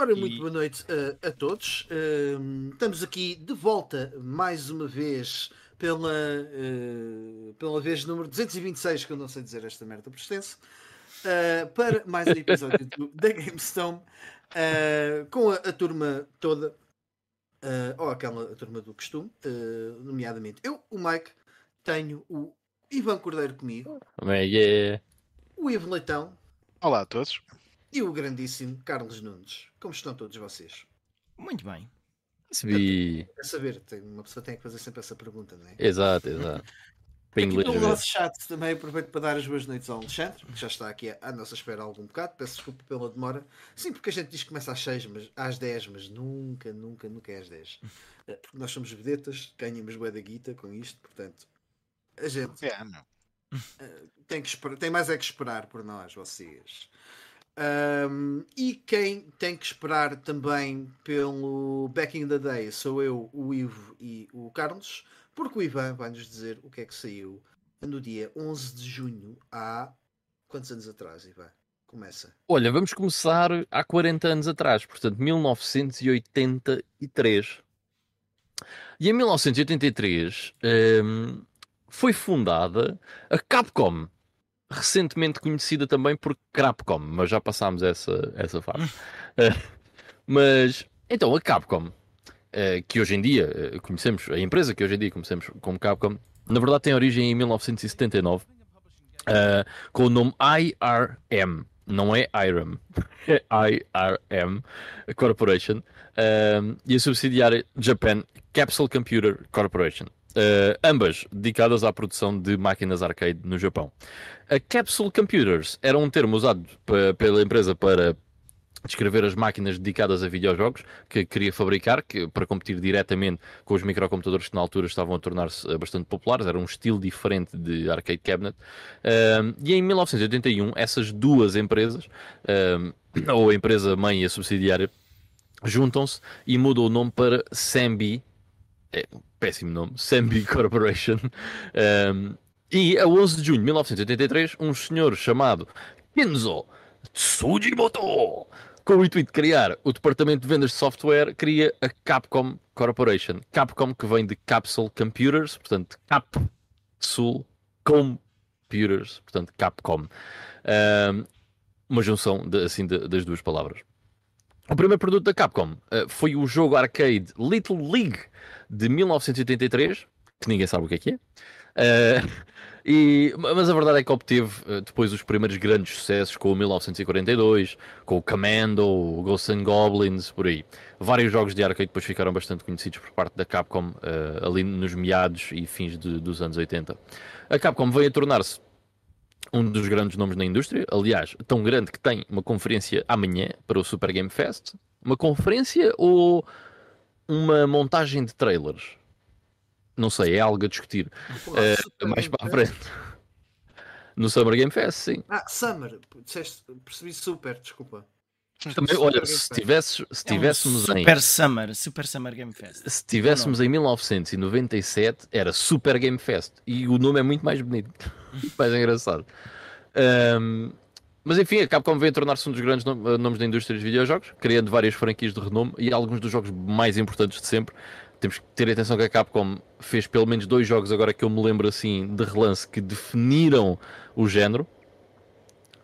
Ora, muito boa noite a, a todos. Uh, estamos aqui de volta mais uma vez pela, uh, pela vez número 226, que eu não sei dizer esta merda por extenso, uh, para mais um episódio do, da GameStone com a, a, turma toda, ou aquela turma do costume, nomeadamente eu, o Mike, tenho o Ivan Cordeiro comigo, yeah. o Ivo Leitão. Olá a todos e o grandíssimo Carlos Nunes. Como estão todos vocês? Muito bem. Recebi. Quer saber, tem, uma pessoa tem que fazer sempre essa pergunta, não é? Exato, exato. Para aqui pelo nosso chat também aproveito para dar as boas noites ao Alexandre, que já está aqui à nossa espera há algum bocado. Peço desculpa pela demora. Sim, porque a gente diz que começa às 6, mas às 10, mas nunca, nunca, nunca é às 10. Eh, porque nós somos vedetas, ganhamos bué da guita com isto, portanto, a gente é, não. Eh, tem, que esperar, tem mais é que esperar por nós, vocês. Um, e quem tem que esperar também pelo Back in the Day sou eu, o Ivo e o Carlos, porque o Ivan vai nos dizer o que é que saiu no dia 11 de junho, há quantos anos atrás, Ivan? Começa. Olha, vamos começar há 40 anos atrás, portanto, 1983. E em 1983 um, foi fundada a Capcom recentemente conhecida também por Capcom, mas já passámos essa, essa fase. uh, mas, então, a Capcom, uh, que hoje em dia uh, conhecemos, a empresa que hoje em dia conhecemos como Capcom, na verdade tem origem em 1979, com o nome IRM, não é IRM, é IRM Corporation, e a subsidiária Japan Capsule Computer Corporation. Uh, ambas dedicadas à produção de máquinas arcade no Japão. A Capsule Computers era um termo usado pela empresa para descrever as máquinas dedicadas a videojogos que queria fabricar que, para competir diretamente com os microcomputadores que na altura estavam a tornar-se eh, bastante populares, era um estilo diferente de arcade cabinet. Uh, e em 1981, essas duas empresas, ou a empresa mãe e a subsidiária, juntam-se e mudam o nome para Sambi. É, péssimo nome, Sambi Corporation. Um, e a 11 de junho de 1983, um senhor chamado Kenzo Tsujimoto, com o intuito de criar o departamento de vendas de software, cria a Capcom Corporation. Capcom que vem de Capsule Computers, portanto, Capsule Computers, portanto, Capcom. Um, uma junção de, assim de, das duas palavras. O primeiro produto da Capcom uh, foi o jogo arcade Little League de 1983, que ninguém sabe o que é que é. Uh, e, mas a verdade é que obteve uh, depois os primeiros grandes sucessos com o 1942, com o Commando, o Ghosts and Goblins, por aí. Vários jogos de arcade depois ficaram bastante conhecidos por parte da Capcom ali nos meados e fins de, dos anos 80. A Capcom veio a tornar-se um dos grandes nomes na indústria, aliás, tão grande que tem uma conferência amanhã para o Super Game Fest. Uma conferência ou uma montagem de trailers? Não sei, é algo a discutir uh, mais para a frente. No Summer Game Fest, sim. Ah, Summer, disseste, percebi super, desculpa. Também, olha, se, tivesse, se tivéssemos é um super em. Summer, Super Summer Game Fest. Se tivéssemos em 1997, era Super Game Fest. E o nome é muito mais bonito. mais engraçado. Um, mas enfim, a Capcom veio a tornar-se um dos grandes nomes da indústria dos videojogos, criando várias franquias de renome e alguns dos jogos mais importantes de sempre. Temos que ter atenção que a Capcom fez pelo menos dois jogos, agora que eu me lembro assim, de relance, que definiram o género.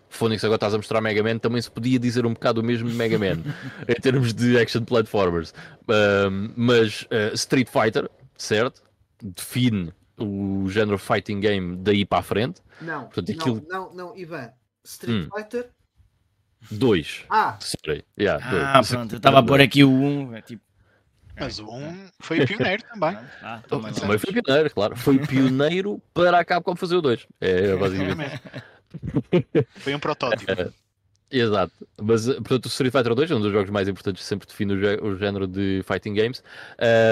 Phonics, agora estás a mostrar Mega Man, também se podia dizer um bocado o mesmo de Mega Man, em termos de action platformers. Um, mas uh, Street Fighter, certo? Define o género fighting game daí para a frente. Não, Portanto, aquilo... não, não, não, Ivan. Street hum. Fighter 2. Ah, Sorry. Yeah, ah dois. pronto, eu estava a pôr aqui o 1. Um, é tipo... Mas o 1 foi pioneiro também. Ah, também, também foi pioneiro, claro. Foi pioneiro para a Capcom fazer o 2. É, basicamente. Foi um protótipo. É, exato. Mas, portanto, o Street Fighter 2 é um dos jogos mais importantes, sempre define o, género de fighting games.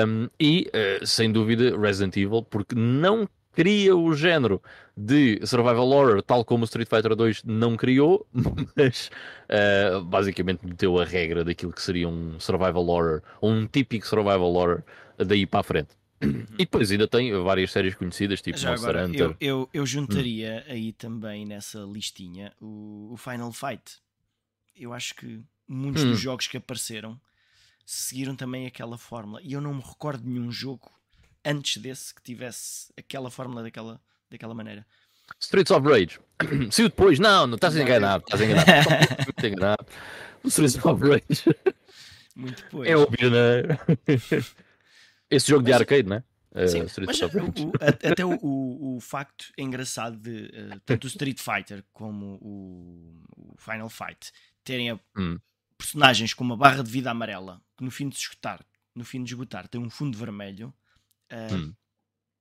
Um, e, uh, sem dúvida, Resident Evil, porque não cria o género de survival horror, tal como o Street Fighter 2 não criou, mas uh, basicamente meteu a regra daquilo que seria um survival horror, um típico survival horror, daí para a frente. Uhum. E depois ainda tem várias séries conhecidas, tipo Já Monster agora, Hunter. Eu, eu, eu juntaria hum. aí também nessa listinha o, o, Final Fight. Eu acho que muitos Hum. dos jogos que apareceram seguiram também aquela fórmula. E eu não me recordo de nenhum jogo antes desse que tivesse aquela fórmula daquela, daquela maneira. Streets of Rage. Saiu depois? Não, não estás Não, enganado. Estás enganado. Completamente enganado. O Streets of Rage. Muito depois. É óbvio, né? Esse jogo de Mas- arcade, né? Uh, Sim, Streets mas o- até o, o- o facto engraçado de eh, tanto o Street Fighter como o, o Final Fight terem a- Hum. personagens com uma barra de vida amarela que no fim de se esgotar, no fim de esgotar tem um fundo vermelho, eh, Hum.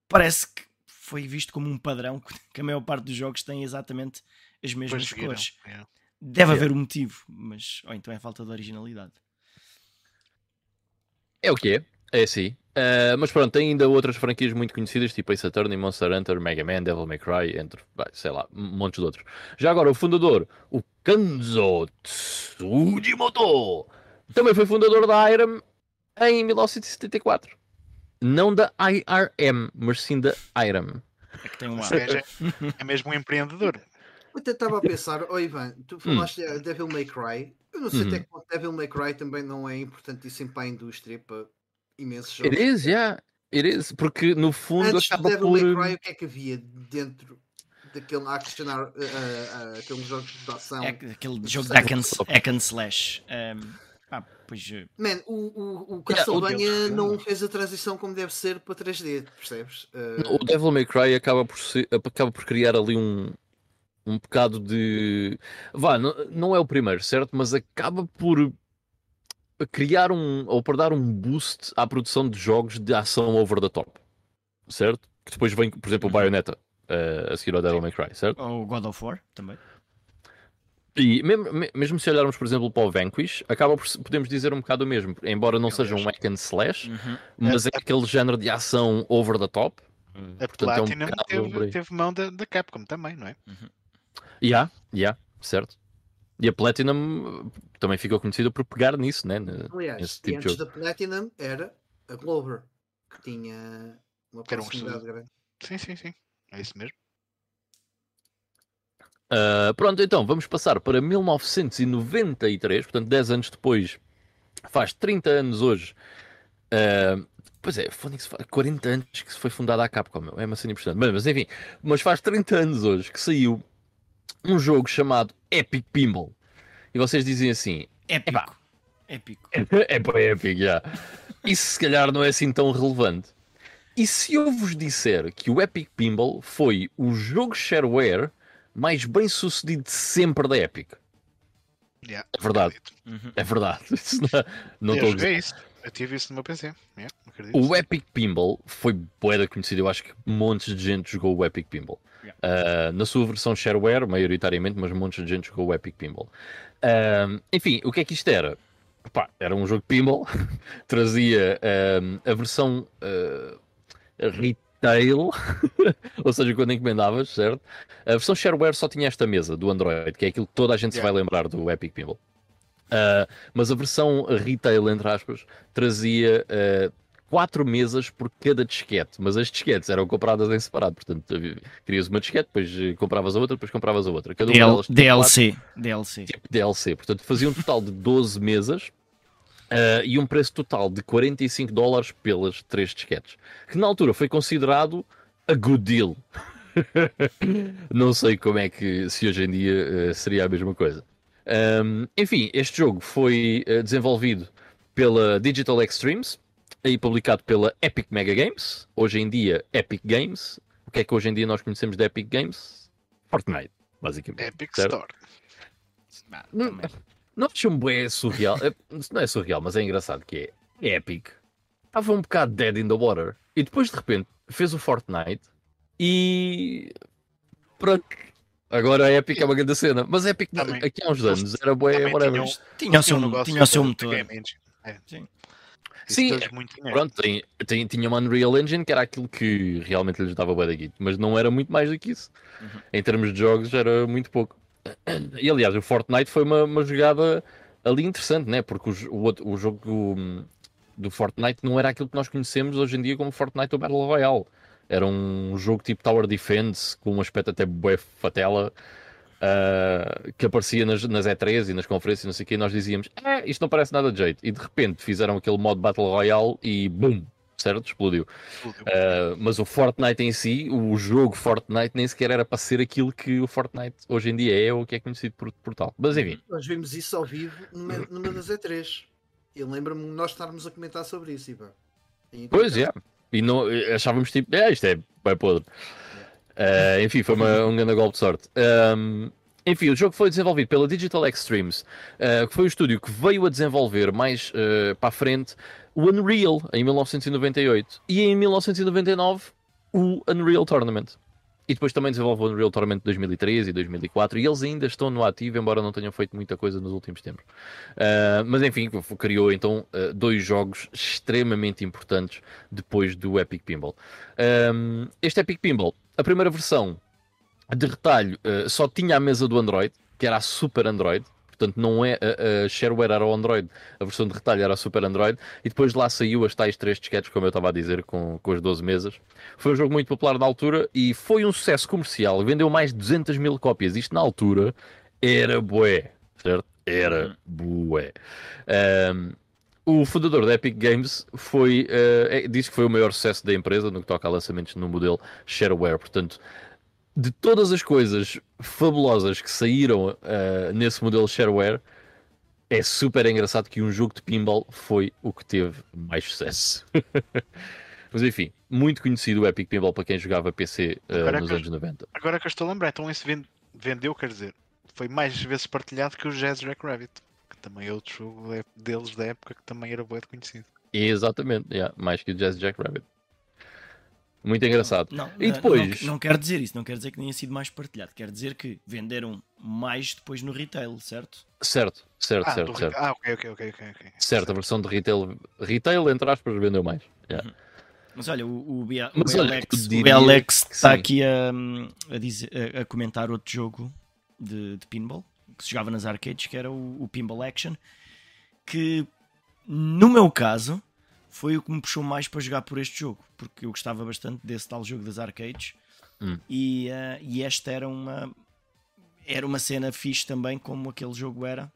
parece que foi visto como um padrão que a maior parte dos jogos tem exatamente as mesmas cores. Yeah. Deve Yeah. haver um motivo, mas ou então é falta de originalidade. É o que é. É assim. Uh, mas pronto, tem ainda outras franquias muito conhecidas, tipo Ace Attorney, Monster Hunter, Mega Man, Devil May Cry, entre, sei lá, um monte de outros. Já agora, o fundador, o Kanzo Tsujimoto, também foi fundador da IRAM em 1974. Não da IRM, mas sim da IRAM. É que tem um seja, é mesmo um empreendedor. Eu até estava a pensar, oh Ivan, tu falaste de Devil May Cry. Eu não sei Uhum. até que ponto Devil May Cry também não é importantíssimo para a indústria, para imensos jogos. It is, yeah. It is. Porque no fundo Antes do acaba Devil por. May Cry, o que é que havia dentro daquele action, uh, uh, aqueles jogos de ação? É aquele jogo de hack and, só. hack and slash. Um, ah, pois eh, Man, o, o, o Yeah, Castlevania Deus, não fez a transição como deve ser para 3D, percebes? Uh, O Devil May Cry acaba por, ser- acaba por criar ali um, um bocado de. Vá, não, não é o primeiro, certo? Mas acaba por criar um. ou por dar um boost à produção de jogos de ação over the top, certo? Que depois vem, por exemplo, o Uhum. Bayonetta eh, a seguir ao Devil May Cry, certo? ou God of War também. E mesmo, me- mesmo se olharmos, por exemplo, para o Vanquish, acaba por podemos dizer um bocado o mesmo, embora não seja um hack and slash, Uhum. mas é aquele género de ação over the top. A Portanto, é um Platinum bocado por teve, teve mão da, da Capcom também, não é? Ya, ya, certo. E a Platinum eh, também ficou conhecida por pegar nisso, né? aliás, e tipo antes da Platinum era a Glover, que tinha uma um proximidade estúdio. grande. Sim, sim, sim. É isso mesmo. Ah, pronto, então vamos passar para 1993, portanto 10 anos depois, faz 30 anos hoje. Ah, pois é, Phoenix faz 40 anos que se foi fundada a Capcom, é uma cena impressionante. Mas, mas enfim, mas faz 30 anos hoje que saiu um jogo chamado Epic Pinball. E vocês dizem assim: Épico. Epá. Épico. é para Epic, já. Isso se calhar não é assim tão relevante. E se eu vos disser que o Epic Pinball foi o jogo shareware mais bem sucedido de sempre da Epic? Yeah, É verdade. Uhum. é verdade. Isso não não eu estou a joguei dizer. isso. Eu tive isso no meu PC. Yeah. O Epic Pinball foi boeda conhecido. Eu acho que montes de gente jogou o Epic Pinball. Ah, na sua versão shareware, maioritariamente, mas montes de gente jogou o Epic Pinball. Ah, enfim, o que é que isto era? Pá, era um jogo de pinball, trazia ah, a versão retail, ou seja, quando encomendavas, certo? A versão shareware só tinha esta mesa do Android, que é aquilo que toda a gente se Yeah. vai lembrar do Epic Pinball. Mas a versão retail, entre aspas, trazia quatro mesas por cada disquete, mas as disquetes eram compradas em separado, portanto, querias uma disquete, depois eh, compravas a outra, depois compravas a outra. Cada uma DL, delas tinha quatro DLC. DLC. tipo DLC, portanto, fazia um total de 12 mesas ah, e um preço total de 45 dólares pelas três disquetes, que na altura foi considerado a good deal. Não sei como é que, se hoje em dia eh, seria a mesma coisa. Ahm, enfim, este jogo foi eh, desenvolvido pela Digital Extremes e publicado pela Epic Mega Games, hoje em dia Epic Games. O que é que hoje em dia nós conhecemos de Epic Games? Fortnite, basicamente. Epic certo? Store. Ah, Hum. Não acham bem surreal? É- não é surreal, mas é engraçado que é. É Epic. Estava um bocado dead in the water. E depois de repente fez o Fortnite e. Pronto. Agora a Epic é uma grande cena. Mas a Epic Também- aqui há uns anos era bué, também whatever. tinham- Tinha o seu, um negócio tinha o seu da- da motor. É. Sim. Sim, muito dinheiro. Pronto, tem, tem- tinha uma Unreal Engine que era aquilo que realmente lhes dava bué da guita, mas não era muito mais do que isso. Uhum. Em termos de jogos era muito pouco. E aliás, o Fortnite foi uma, uma jogada ali interessante, né? Porque o, o, o jogo hum, do Fortnite não era aquilo que nós conhecemos hoje em dia como Fortnite ou Battle Royale. Era um jogo tipo Tower Defense com um aspecto até bué fatela. Ah, que aparecia nas, nas E3 e nas conferências, não sei o quê, e nós dizíamos: é, isto não parece nada de jeito. E de repente fizeram aquele modo Battle Royale e BUM! Certo? Explodiu. Uh, mas o Fortnite em si, o jogo Fortnite, nem sequer era para ser aquilo que o Fortnite hoje em dia é ou que é conhecido por, por tal. Mas enfim, Nós vimos isso ao vivo numa, numa das E3. Eu lembro-me de nós estarmos a comentar sobre isso, Ivan. Pois é. E não, achávamos tipo, é, isto é bem podre. Uh, enfim, foi uma, um grande golpe de sorte. Um, enfim, o jogo foi desenvolvido pela Digital Extremes, uh, que foi o estúdio que veio a desenvolver mais uh, para a frente o Unreal em 1998 e em 1999 o Unreal Tournament. E depois também desenvolveu o Unreal Tournament de 2013 e 2004 e eles ainda estão no ativo, embora não tenham feito muita coisa nos últimos tempos. Uh, mas enfim, criou então uh, dois jogos extremamente importantes depois do Epic Pinball. Um, este Epic Pinball, a primeira versão de retalho, uh, só tinha a mesa do Android, que era a Super Android. Portanto, não é a, a shareware era o Android, a versão de retalho era a Super Android, e depois lá saiu as tais três disquetes, como eu estava a dizer, com, com as 12 mesas. Foi um jogo muito popular na altura e foi um sucesso comercial. Vendeu mais de 200 mil cópias. Isto na altura era bué, certo? Era bué. Um, o fundador da Epic Games foi, uh, disse que foi o maior sucesso da empresa no que toca a lançamentos no modelo shareware. Portanto, de todas as coisas fabulosas que saíram uh, nesse modelo shareware, é super engraçado que um jogo de pinball foi o que teve mais sucesso. Mas enfim, muito conhecido o Epic Pinball para quem jogava PC uh, Agora nos que eu- anos 90. Agora que eu estou a lembrar, então esse ven- vendeu, quer dizer, foi mais vezes partilhado que o Jazz Rabbit, que também é outro jogo de- deles da época que também era bem conhecido. Exatamente, yeah, mais que o Jazz Jack Rabbit. Muito engraçado. Não, E não- depois? Não, não quer dizer isso, não quer dizer que tenha sido mais partilhado, quer dizer que venderam mais depois no retail, certo? Certo, certo, Ah, certo, do- certo. ah, ok, ok, ok, ok. ok. Certo, a versão de retail, retail entre aspas, vendeu mais. Yeah. Mas olha, o, o, BA, Mas o olha, BLX, o BLX está sim. aqui a, a, dizer- a- a comentar outro jogo de, de pinball que se jogava nas arcades, que era o, o Pinball Action, que no meu caso foi o que me puxou mais para jogar por este jogo, porque eu gostava bastante desse tal jogo das arcades Hum. e, ah, e esta era uma era uma cena fixe também como aquele jogo era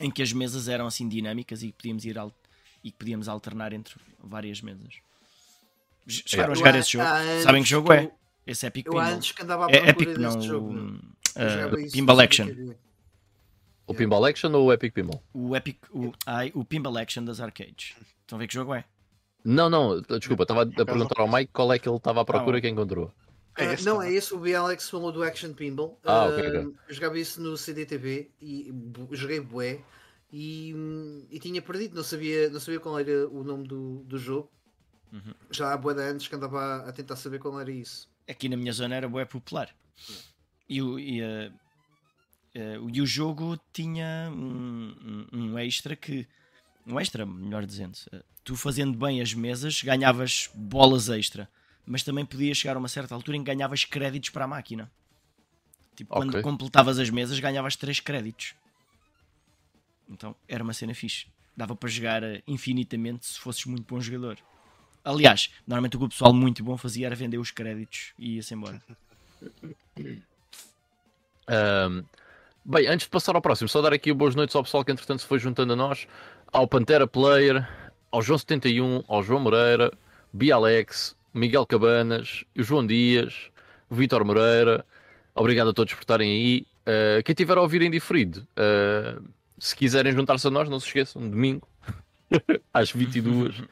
em que as mesas eram assim dinâmicas e que podíamos ir al- e podíamos alternar entre várias mesas. J- Chegaram a Eu jogar esse jogo? anos Sabem que jogo é? eu- Esse Epic Eu há Pinball. antes que andava à É Epic não, jogo. ah, Eu isso Pinball Action. O Pinball Action ou o Epic Pinball? O Epic, o, ai, o Pinball Action das arcades. Estão a ver que jogo é? Não, não, desculpa, estava a perguntar ao Mike qual é que ele estava à procura Ah, que encontrou. É esse não, também. é esse o BLX falou do Action Pinball. Ah, ok, Ah, ok. Eu jogava isso no CDTV e joguei bué e, hum, e tinha perdido, não sabia, não sabia qual era o nome do, do jogo. Uhum. Já há bué de anos que andava a, tentar saber qual era isso. Aqui na minha zona era bué popular. E o, e, ah, e o jogo tinha um, um- um extra que. Um extra, melhor dizendo. ah, Tu fazendo bem as mesas ganhavas bolas extra. Mas também podias chegar a uma certa altura em que ganhavas créditos para a máquina. Tipo, quando Ok. completavas as mesas ganhavas 3 créditos. Então era uma cena fixe. Dava para jogar ah, infinitamente se fosses muito bom jogador. Aliás, normalmente o que o pessoal muito bom fazia era vender os créditos e ia-se embora. Ahm, bem, antes de passar ao próximo, só dar aqui boas noites ao pessoal que entretanto se foi juntando a nós, ao Pantera Player, ao João 71, ao João Moreira, Bialex, Miguel Cabanas, o João Dias, o Vitor Moreira. Obrigado a todos por estarem aí. Ah, quem tiver a ouvir em diferido, ah, se quiserem juntar-se a nós, não se esqueçam, domingo, às 22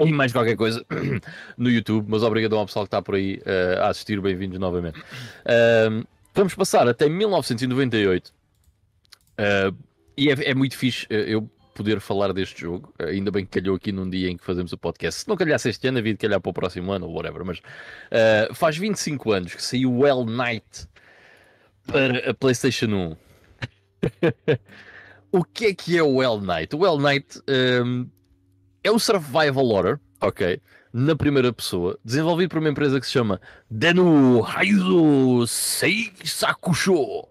e mais qualquer coisa no YouTube. Mas obrigado ao pessoal que está por aí ah, a assistir. Bem-vindos novamente. Vamos passar até 1998. Uh, e é, é muito fixe uh, eu poder falar deste jogo. Uh, ainda bem que calhou aqui num dia em que fazemos o podcast. Se não calhasse este ano, havia de calhar para o próximo ano ou whatever. Mas faz 25 anos que saiu o Well Night para a PlayStation 1. o que é que é o Well Night? O Well Night um, é um survival horror, ok? Na primeira pessoa, desenvolvido por uma empresa que se chama Denu Haizo Seisakusho.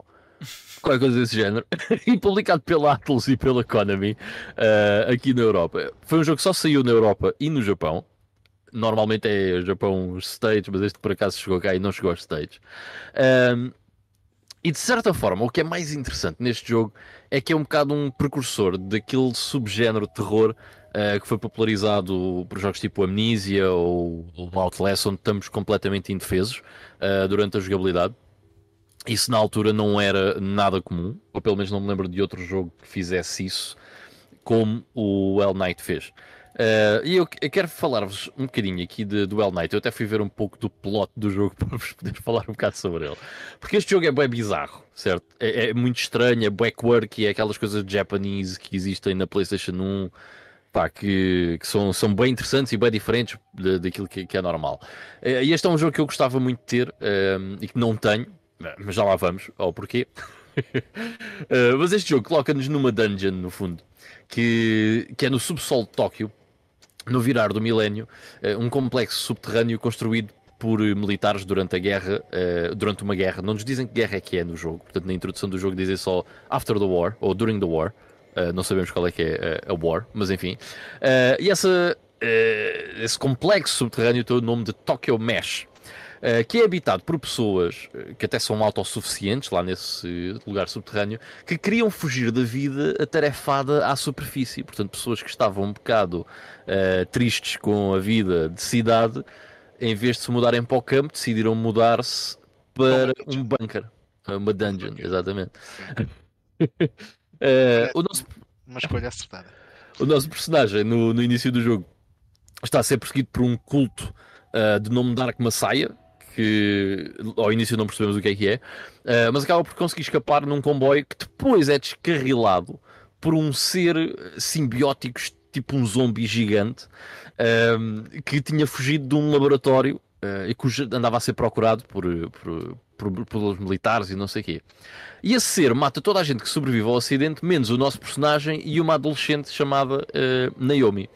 Qualquer coisa desse género. e publicado pela Atlus e pela Konami uh, aqui na Europa. Foi um jogo que só saiu na Europa e no Japão. Normalmente é Japão os States, mas este por acaso chegou cá e não chegou aos States. Um, E de certa forma, o que é mais interessante neste jogo é que é um bocado um precursor daquele subgénero terror uh, que foi popularizado por jogos tipo Amnesia ou, ou Outlast, onde estamos completamente indefesos uh, durante a jogabilidade. Isso na altura não era nada comum, ou pelo menos não me lembro de outro jogo que fizesse isso, como o Hell Knight fez. Uh, e eu, eu quero falar-vos um bocadinho aqui de, do Well Knight. Eu até fui ver um pouco do plot do jogo para vos poder falar um bocado sobre ele. Porque este jogo é bem bizarro, certo? É, é muito estranho, é backward, é aquelas coisas Japanese que existem na PlayStation 1, pá, que, que são, são bem interessantes e bem diferentes daquilo que, que, é normal. Uh, e este é um jogo que eu gostava muito de ter uh, e que não tenho, mas já lá vamos ao porquê. mas este jogo coloca-nos numa dungeon, no fundo, que, que é no subsolo de Tóquio no virar do milénio, eh, um complexo subterrâneo construído por militares durante a guerra, uh, durante uma guerra. Não nos dizem que guerra é que é no jogo, portanto, na introdução do jogo dizem só After the War ou During the War. Uh, não sabemos qual é que é a War, mas enfim. Uh, e essa, esse complexo subterrâneo tem o nome de Tokyo Mesh. Eh, que é habitado por pessoas eh, que até são autossuficientes lá nesse lugar subterrâneo, que queriam fugir da vida atarefada à superfície. Portanto, pessoas que estavam um bocado uh, tristes com a vida de cidade, em vez de se mudarem para o campo, decidiram mudar-se para um bunker, uma dungeon, exatamente. uh, o nosso... Uma escolha acertada. O nosso personagem, no, no início do jogo, está a ser perseguido por um culto uh, de nome Dark Messiah, que ao início não percebemos o que é que é, uh, mas acaba por conseguir escapar num comboio que depois é descarrilado por um ser simbiótico, tipo um zombie gigante, uh, que tinha fugido de um laboratório uh, e que andava a ser procurado por, por, por, pelos militares e não sei o quê. E esse ser mata toda a gente que sobrevive ao acidente, menos o nosso personagem e uma adolescente chamada Naomi.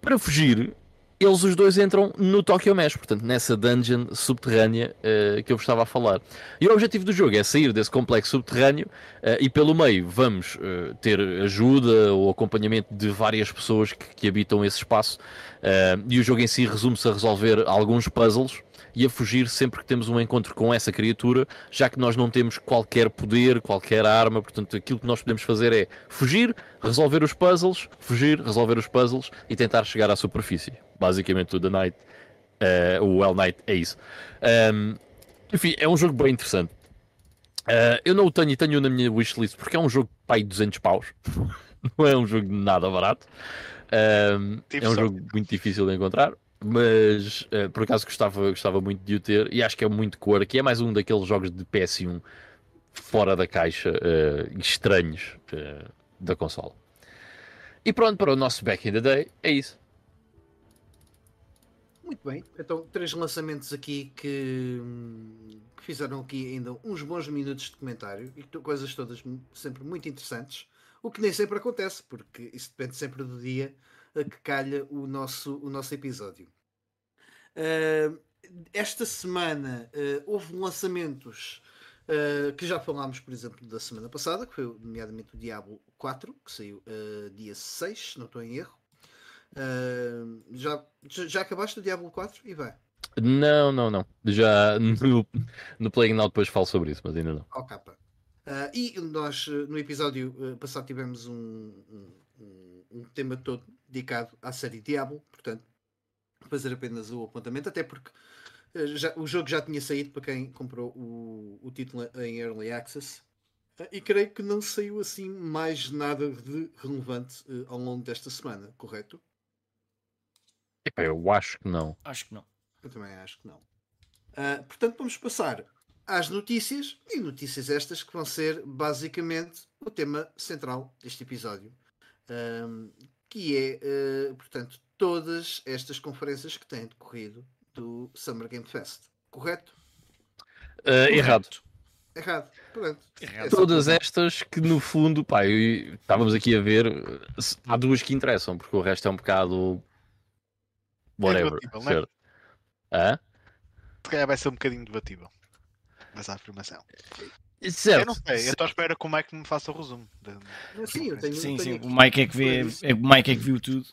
Para fugir, eles os dois entram no Tokyo Mesh, portanto, nessa dungeon subterrânea uh, que eu vos estava a falar. E o objetivo do jogo é sair desse complexo subterrâneo uh, e pelo meio vamos uh, ter ajuda ou acompanhamento de várias pessoas que, que habitam esse espaço. e o jogo em si resume-se a resolver alguns puzzles e a fugir sempre que temos um encontro com essa criatura, já que nós não temos qualquer poder, qualquer arma, portanto aquilo que nós podemos fazer é fugir, resolver os puzzles, fugir, resolver os puzzles e tentar chegar à superfície. Basicamente o The Night, uh, o Well Night é isso. Um, enfim, é um jogo bem interessante. Uh, eu não o tenho e tenho na minha wishlist porque é um jogo pai 200 paus. não é um jogo nada barato. Um, é um jogo muito difícil de encontrar mas uh, por acaso gostava, gostava muito de o ter e acho que é muito cor, que é mais um daqueles jogos de PS1 fora da caixa uh, estranhos uh, da consola. E pronto, para o nosso Back in the Day, é isso. Muito bem, então três lançamentos aqui que, que fizeram aqui ainda uns bons minutos de comentário e coisas todas sempre muito interessantes, o que nem sempre acontece, porque isso depende sempre do dia a que calha o nosso, o nosso episódio. Uh, esta semana uh, houve lançamentos uh, que já falámos, por exemplo, da semana passada, que foi nomeadamente o Diablo 4, que saiu dia 6, não estou em erro. já, já acabaste o Diablo 4 e vai? Não, não, não. Já no, no Playing Now depois falo sobre isso, mas ainda não. Oh, capa. e nós no episódio passado tivemos um, um, um tema todo dedicado à série Diablo, portanto, fazer apenas o apontamento, até porque eh, já, o jogo já tinha saído para quem comprou o, o título em Early Access. Eh, e creio que não saiu assim mais nada de relevante uh, ao longo desta semana, correto? Eu acho que não. Acho que não. Eu também acho que não. Uh, portanto, vamos passar às notícias, e notícias estas que vão ser basicamente o tema central deste episódio, um, que é, uh, portanto, todas estas conferências que têm decorrido do Summer Game Fest. Correto? Uh, errado. Errado. Pronto. Errado. É todas estas que, no fundo, pá, eu, estávamos aqui a ver, há duas que interessam, porque o resto é um bocado. Whatever. É certo? Hã? Se calhar vai ser um bocadinho debatível essa afirmação. Certo. Eu não sei, eu estou à espera que o Mike me faça o resumo. Sim, eu tenho, sim, tenho sim. o Mike é que vê, é, o Mike é que viu tudo.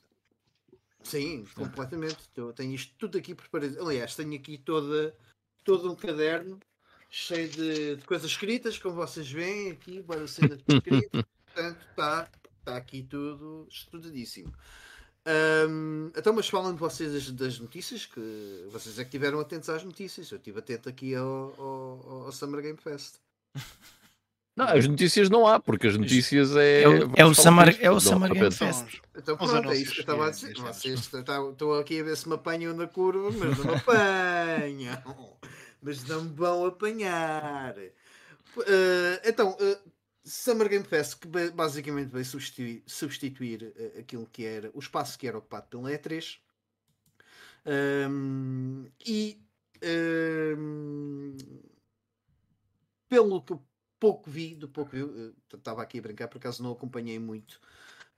Sim, completamente. Eu tenho isto tudo aqui preparado. Aliás, tenho aqui toda, todo um caderno cheio de, de coisas escritas, como vocês veem aqui, bora cena de escrito. Portanto, está tá aqui tudo estudadíssimo. Ahm, então, mas falando vocês das, das notícias, que vocês é que estiveram atentos às notícias. Eu estive atento aqui ao, ao, ao Summer Game Fest. Não, as notícias não há, porque as notícias é. É o- é o falar Summer- disto, é o Summer ao Game. Fest. Então, pronto, é isso que eu estava a dizer. dizemos. Vocês estou aqui a ver se me apanham na curva, mas não me apanham. Mas não me vão apanhar. Eh, então, eh, Summer Game Fest, que ba- basicamente veio substituir, substituir eh, aquilo que era o espaço que era ocupado pelo E3. Ahm, e ahm, pelo que pouco vi, do pouco vi, eh, estava aqui a brincar, por acaso não acompanhei muito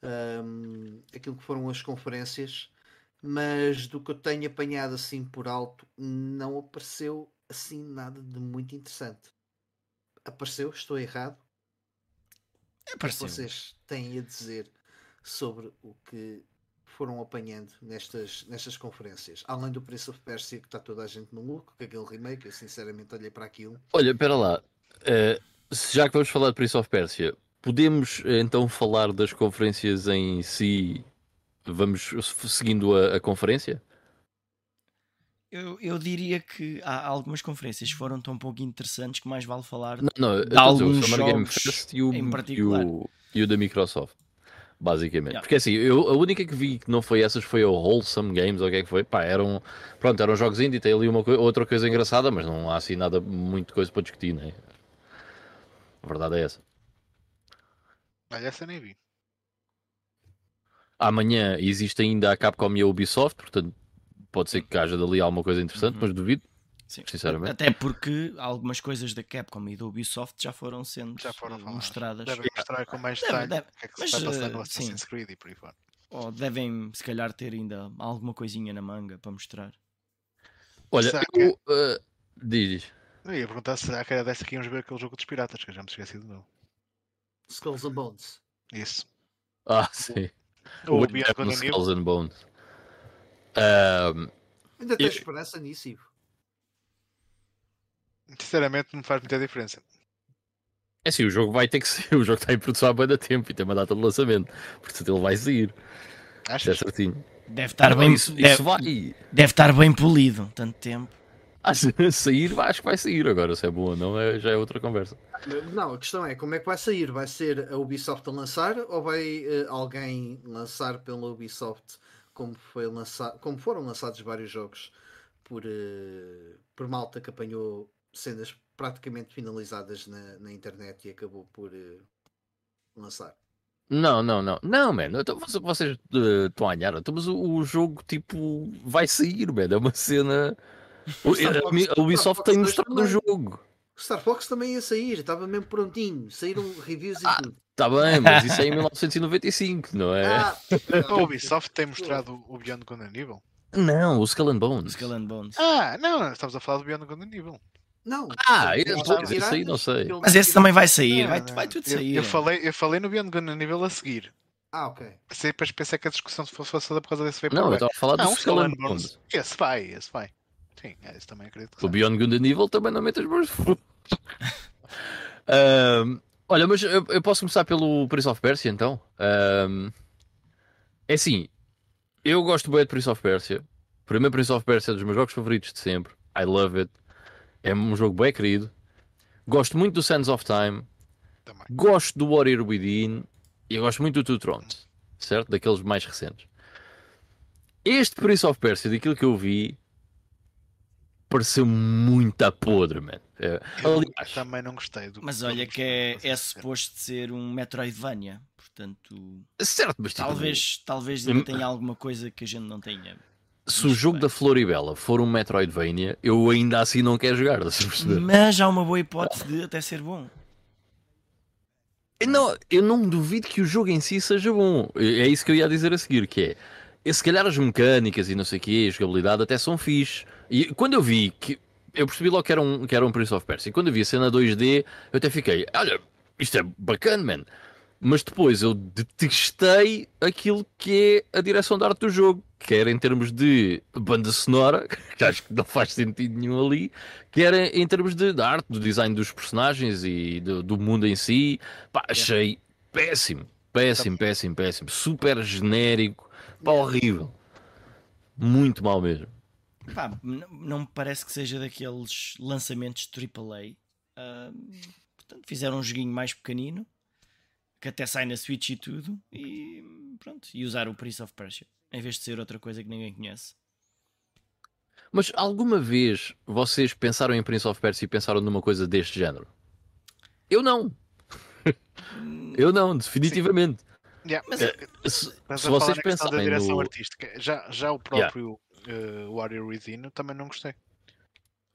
ahm, aquilo que foram as conferências, mas do que eu tenho apanhado assim por alto, não apareceu assim nada de muito interessante. Apareceu? Estou errado? O que que Apareceu. vocês têm a dizer sobre o que foram apanhando nestas, nestas conferências? Além do Prince of Persia, que está toda a gente maluco, com aquele remake, eu sinceramente olhei para aquilo. Olha, espera lá. Eh, já que vamos falar de Prince of Persia, podemos eh, então falar das conferências em si? Vamos seguindo a, a conferência? Eu, eu diria que há algumas conferências que foram tão pouco interessantes que mais vale falar. Não, não, De estou a dizer alguns Summer Game jogos Fest e o, em e particular. o, e o da Microsoft, basicamente. Yeah. Porque assim, eu, a única que vi que não foi essas foi o Wholesome Games, ou o que é que foi? Pá, eram, pronto, eram jogos indie, tem ali uma outra coisa engraçada, mas não há assim nada, muito coisa para discutir, né? A verdade é essa. Olha, essa nem vi. Amanhã existe ainda a Capcom e a Ubisoft, portanto, pode ser que haja dali alguma coisa interessante, Uhum. mas duvido. Sim. Sinceramente. Até porque algumas coisas da Capcom e da Ubisoft já foram sendo Já foram mostradas. Devem mostrar com mais Deve- detalhe deve. o que é que Mas, se está passando eh, no sim. Assassin's Creed e por aí fora. Ou devem, se calhar, ter ainda alguma coisinha na manga para mostrar. Olha, Será eu, eh, diz. Eu ia perguntar se há cara dessa que íamos ver aquele jogo dos piratas, que eu já me esqueci de novo. Skulls and Bones. Isso. Ah, sim. Ou o Beyond Good. Skulls and Bones. Ahm, Ainda tens Eu- esperança nisso, Ivo? Sinceramente, não faz muita diferença. É assim, o jogo vai ter que ser. O jogo está em produção há bem da tempo e tem uma data de lançamento. Portanto, ele vai sair. Isso é certinho. Deve estar, Não, bem, isso, deve, isso vai. deve estar bem polido. Tanto tempo. Sair, acho que vai sair. Agora, se é bom ou não, é, já é outra conversa. Não, a questão é como é que vai sair? Vai ser a Ubisoft a lançar ou vai eh, alguém lançar pela Ubisoft como, foi lançado, como foram lançados vários jogos por, eh, por malta que apanhou cenas praticamente finalizadas na, na internet e acabou por eh, lançar? Não, não, não. Não, mano. Então, vocês estão a ganhar. Então, mas o, o jogo, tipo, vai sair, mano. É uma cena. O- a, Ubisoft tem mostrado o jogo. Star Fox também ia sair, estava mesmo prontinho, saíram reviews e Ah, tudo. Está bem, mas isso é em 1995, não é? Ah, A Ubisoft tem mostrado o Beyond Good and Evil. Não, o Skull and Bones. Skull and Bones. Ah, não, estamos a falar do Beyond Good and Evil. não. Ah, aquele esse- aí não sei. Mas esse também vai sair. Não, Vai, não, vai tudo eu, sair. eu falei, eu falei no Beyond Good and Evil a seguir. Ah, ok. Pensei, depois pensei que a discussão fosse fosse toda por causa desse veio Não, eu estava a falar do Não, Skull and Bones. Bones. Esse vai, esse vai. Sim, é, esse também acredito que O. Beyond Good and Evil também não mete as mãos. Ahm, olha, mas eu, eu posso começar pelo Prince of Persia então? Ahm, é assim, eu gosto bem de Prince of Persia. O primeiro Prince of Persia é dos meus jogos favoritos de sempre. I love it. É um jogo bem querido. Gosto muito do Sands of Time. Também. Gosto do Warrior Within. E eu gosto muito do Two Thrones. Certo? Daqueles mais recentes. Este Prince of Persia, daquilo que eu vi, pareceu muito a podre, man. É, aliás, também não gostei do Mas olha que é, é suposto ser um Metroidvania. Portanto, certo, mas tipo, talvez, talvez Hum. ainda tenha alguma coisa que a gente não tenha. se o jogo da Floribela for um Metroidvania, eu ainda assim não quero jogar? Mas há uma boa hipótese de até ser bom. Eu Não, eu não duvido que o jogo em si seja bom. É é isso que eu ia dizer a seguir, que é, é se calhar as mecânicas e não sei o quê, a jogabilidade até são fixe. E quando eu vi que eu percebi logo que era um, que era um Prince of Persia, e quando eu vi a cena 2D, eu até fiquei, olha, isto é bacana, man. Mas depois eu detestei aquilo que é a direção de arte do jogo, quer em termos de banda sonora, que acho que não faz sentido nenhum ali, quer em termos de, de arte, do design dos personagens e do, do mundo em si. Pá, achei péssimo, péssimo, péssimo, péssimo, super genérico, pá, horrível. Muito mal mesmo. Pá, não me parece que seja daqueles lançamentos AAA. Ah, portanto, fizeram um joguinho mais pequenino que até sai na Switch e tudo. E pronto, e usar o Prince of Persia em vez de ser outra coisa que ninguém conhece. Mas alguma vez vocês pensaram em Prince of Persia e pensaram numa coisa deste género? Eu não. Eu não, definitivamente. Yeah. Mas- É, Se, Estás se a falar vocês questão da pensarem direção no... artística. Já, já o próprio eh, Warrior Within eu também não gostei.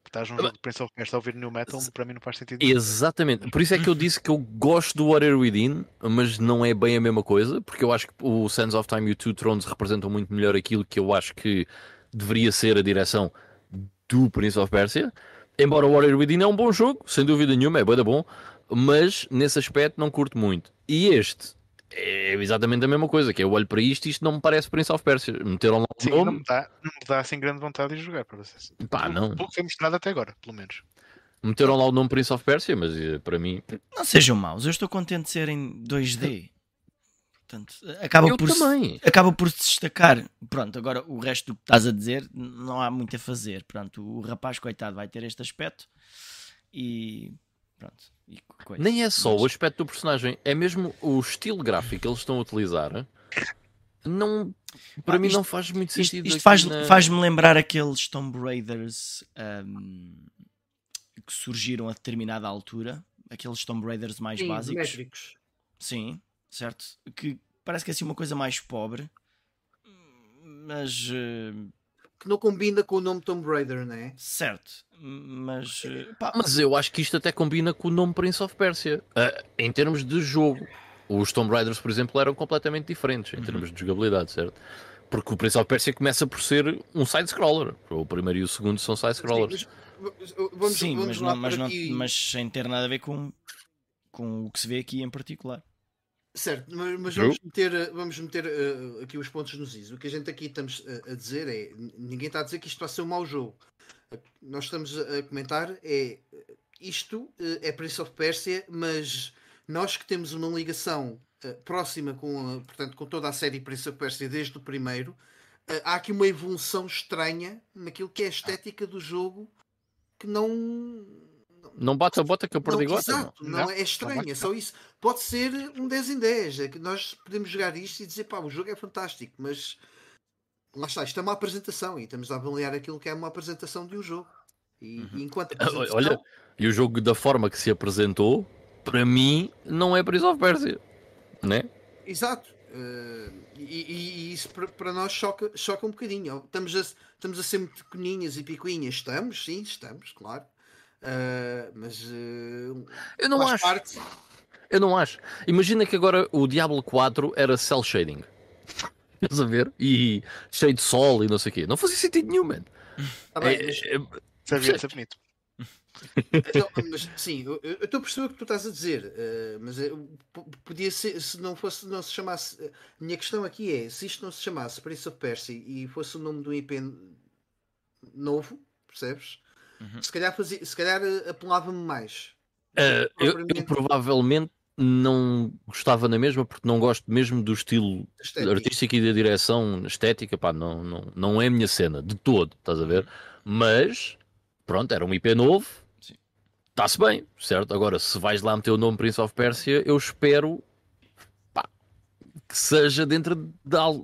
Estás num jogo de Prince of Persia a ouvir New Metal, para mim não faz sentido. Exatamente, por isso é que eu disse que eu gosto do Warrior Within, mas não é bem a mesma coisa, porque eu acho que o Sands of Time e o Two Thrones representam muito melhor aquilo que eu acho que deveria ser a direção do Prince of Persia. Embora o Warrior Within é um bom jogo, sem dúvida nenhuma, é da bom, mas nesse aspecto não curto muito. E este é exatamente a mesma coisa, que eu olho para isto e isto não me parece Prince of Persia. Meteram lá o Sim, não nome, me, dá, não me dá assim grande vontade de jogar para vocês. pá, não. Pouco foi mostrado até agora, pelo menos. Meteram lá o nome Prince of Persia, mas eh, para mim, Não sejam maus, eu estou contente de ser em 2D. Portanto, acaba eu por se- também. acaba por se destacar. Pronto, agora o resto do que estás a dizer não há muito a fazer. Pronto, o rapaz, coitado, vai ter este aspecto e pronto. e coisa. Nem é só o Mas- aspecto do personagem, é mesmo o estilo gráfico que eles estão a utilizar. Não, para Ah, mim isto- não faz muito Isto, sentido. isto aqui faz, na- faz-me lembrar aqueles Tomb Raiders ahm, que surgiram a determinada altura, aqueles Tomb Raiders mais Sim, básicos. métricos. Sim, certo? Que parece que é assim uma coisa mais pobre, mas eh, Que não combina com o nome Tomb Raider, não é? certo. Mas eh, pá, Mas eu acho que isto até combina com o nome Prince of Persia. Ah, em termos de jogo, os Tomb Raiders, por exemplo, eram completamente diferentes em Uhum. termos de jogabilidade, certo? Porque o Prince of Persia começa por ser um side-scroller. O primeiro e o segundo são side-scrollers. Sim, mas, vamos, sim, vamos mas, lá não, mas, não- mas sem ter nada a ver com, com o que se vê aqui em particular. Certo, mas, mas vamos meter, eh, vamos meter eh, aqui os pontos nos is. O que a gente aqui estamos a, a dizer é: ninguém está a dizer que isto vai ser um mau jogo. Nós estamos a, comentar é eh, isto eh, é Prince of Persia, mas nós que temos uma ligação eh, próxima com, a- portanto, com toda a série Prince of Persia desde o primeiro, eh, há aqui uma evolução estranha naquilo que é a estética do jogo que não Não bate a bota que eu não, perdigota. não. exato, não, Não, é não estranho, vai é só isso. Pode ser um 10 em 10. É que nós podemos jogar isto e dizer, pá, o jogo é fantástico, mas lá está, isto é uma apresentação e estamos a avaliar aquilo que é uma apresentação de um jogo. E, Uhum. enquanto Ah, apresentação, Olha, e o jogo da forma que se apresentou, para mim, não é Prince of Persia. Né? exato. eh, e, e- isso para- nós choca, choca um bocadinho. Estamos a, estamos a ser muito coninhas e picuinhas. Estamos, sim, estamos, claro. Eh, mas eh, Eu não acho. parte. Eu não acho. Imagina que agora o Diablo 4 era cel shading. Estás a ver? E cheio de sol e não sei o quê. Não fazia sentido nenhum, man. Tá bem, É- mas- é- Sabia ser bonito. Então, mas sim, eu eu estou a perceber o que tu estás a dizer, eh, mas p- podia ser, se não fosse, não se chamasse. A minha questão aqui é: se isto não se chamasse Prince of Persia e fosse o nome de um IP novo, percebes? Uhum. Se calhar, fazia, se calhar eh, apelava-me mais. Eh, eu, eu provavelmente não gostava na mesma, porque não gosto mesmo do estilo estética. artístico e da direção estética, pá, não, não, não é a minha cena, de todo, estás a ver? Mas, pronto, era um IP novo, está-se bem, certo? Agora, se vais lá meter o nome Prince of Persia, eu espero pá, que seja dentro de,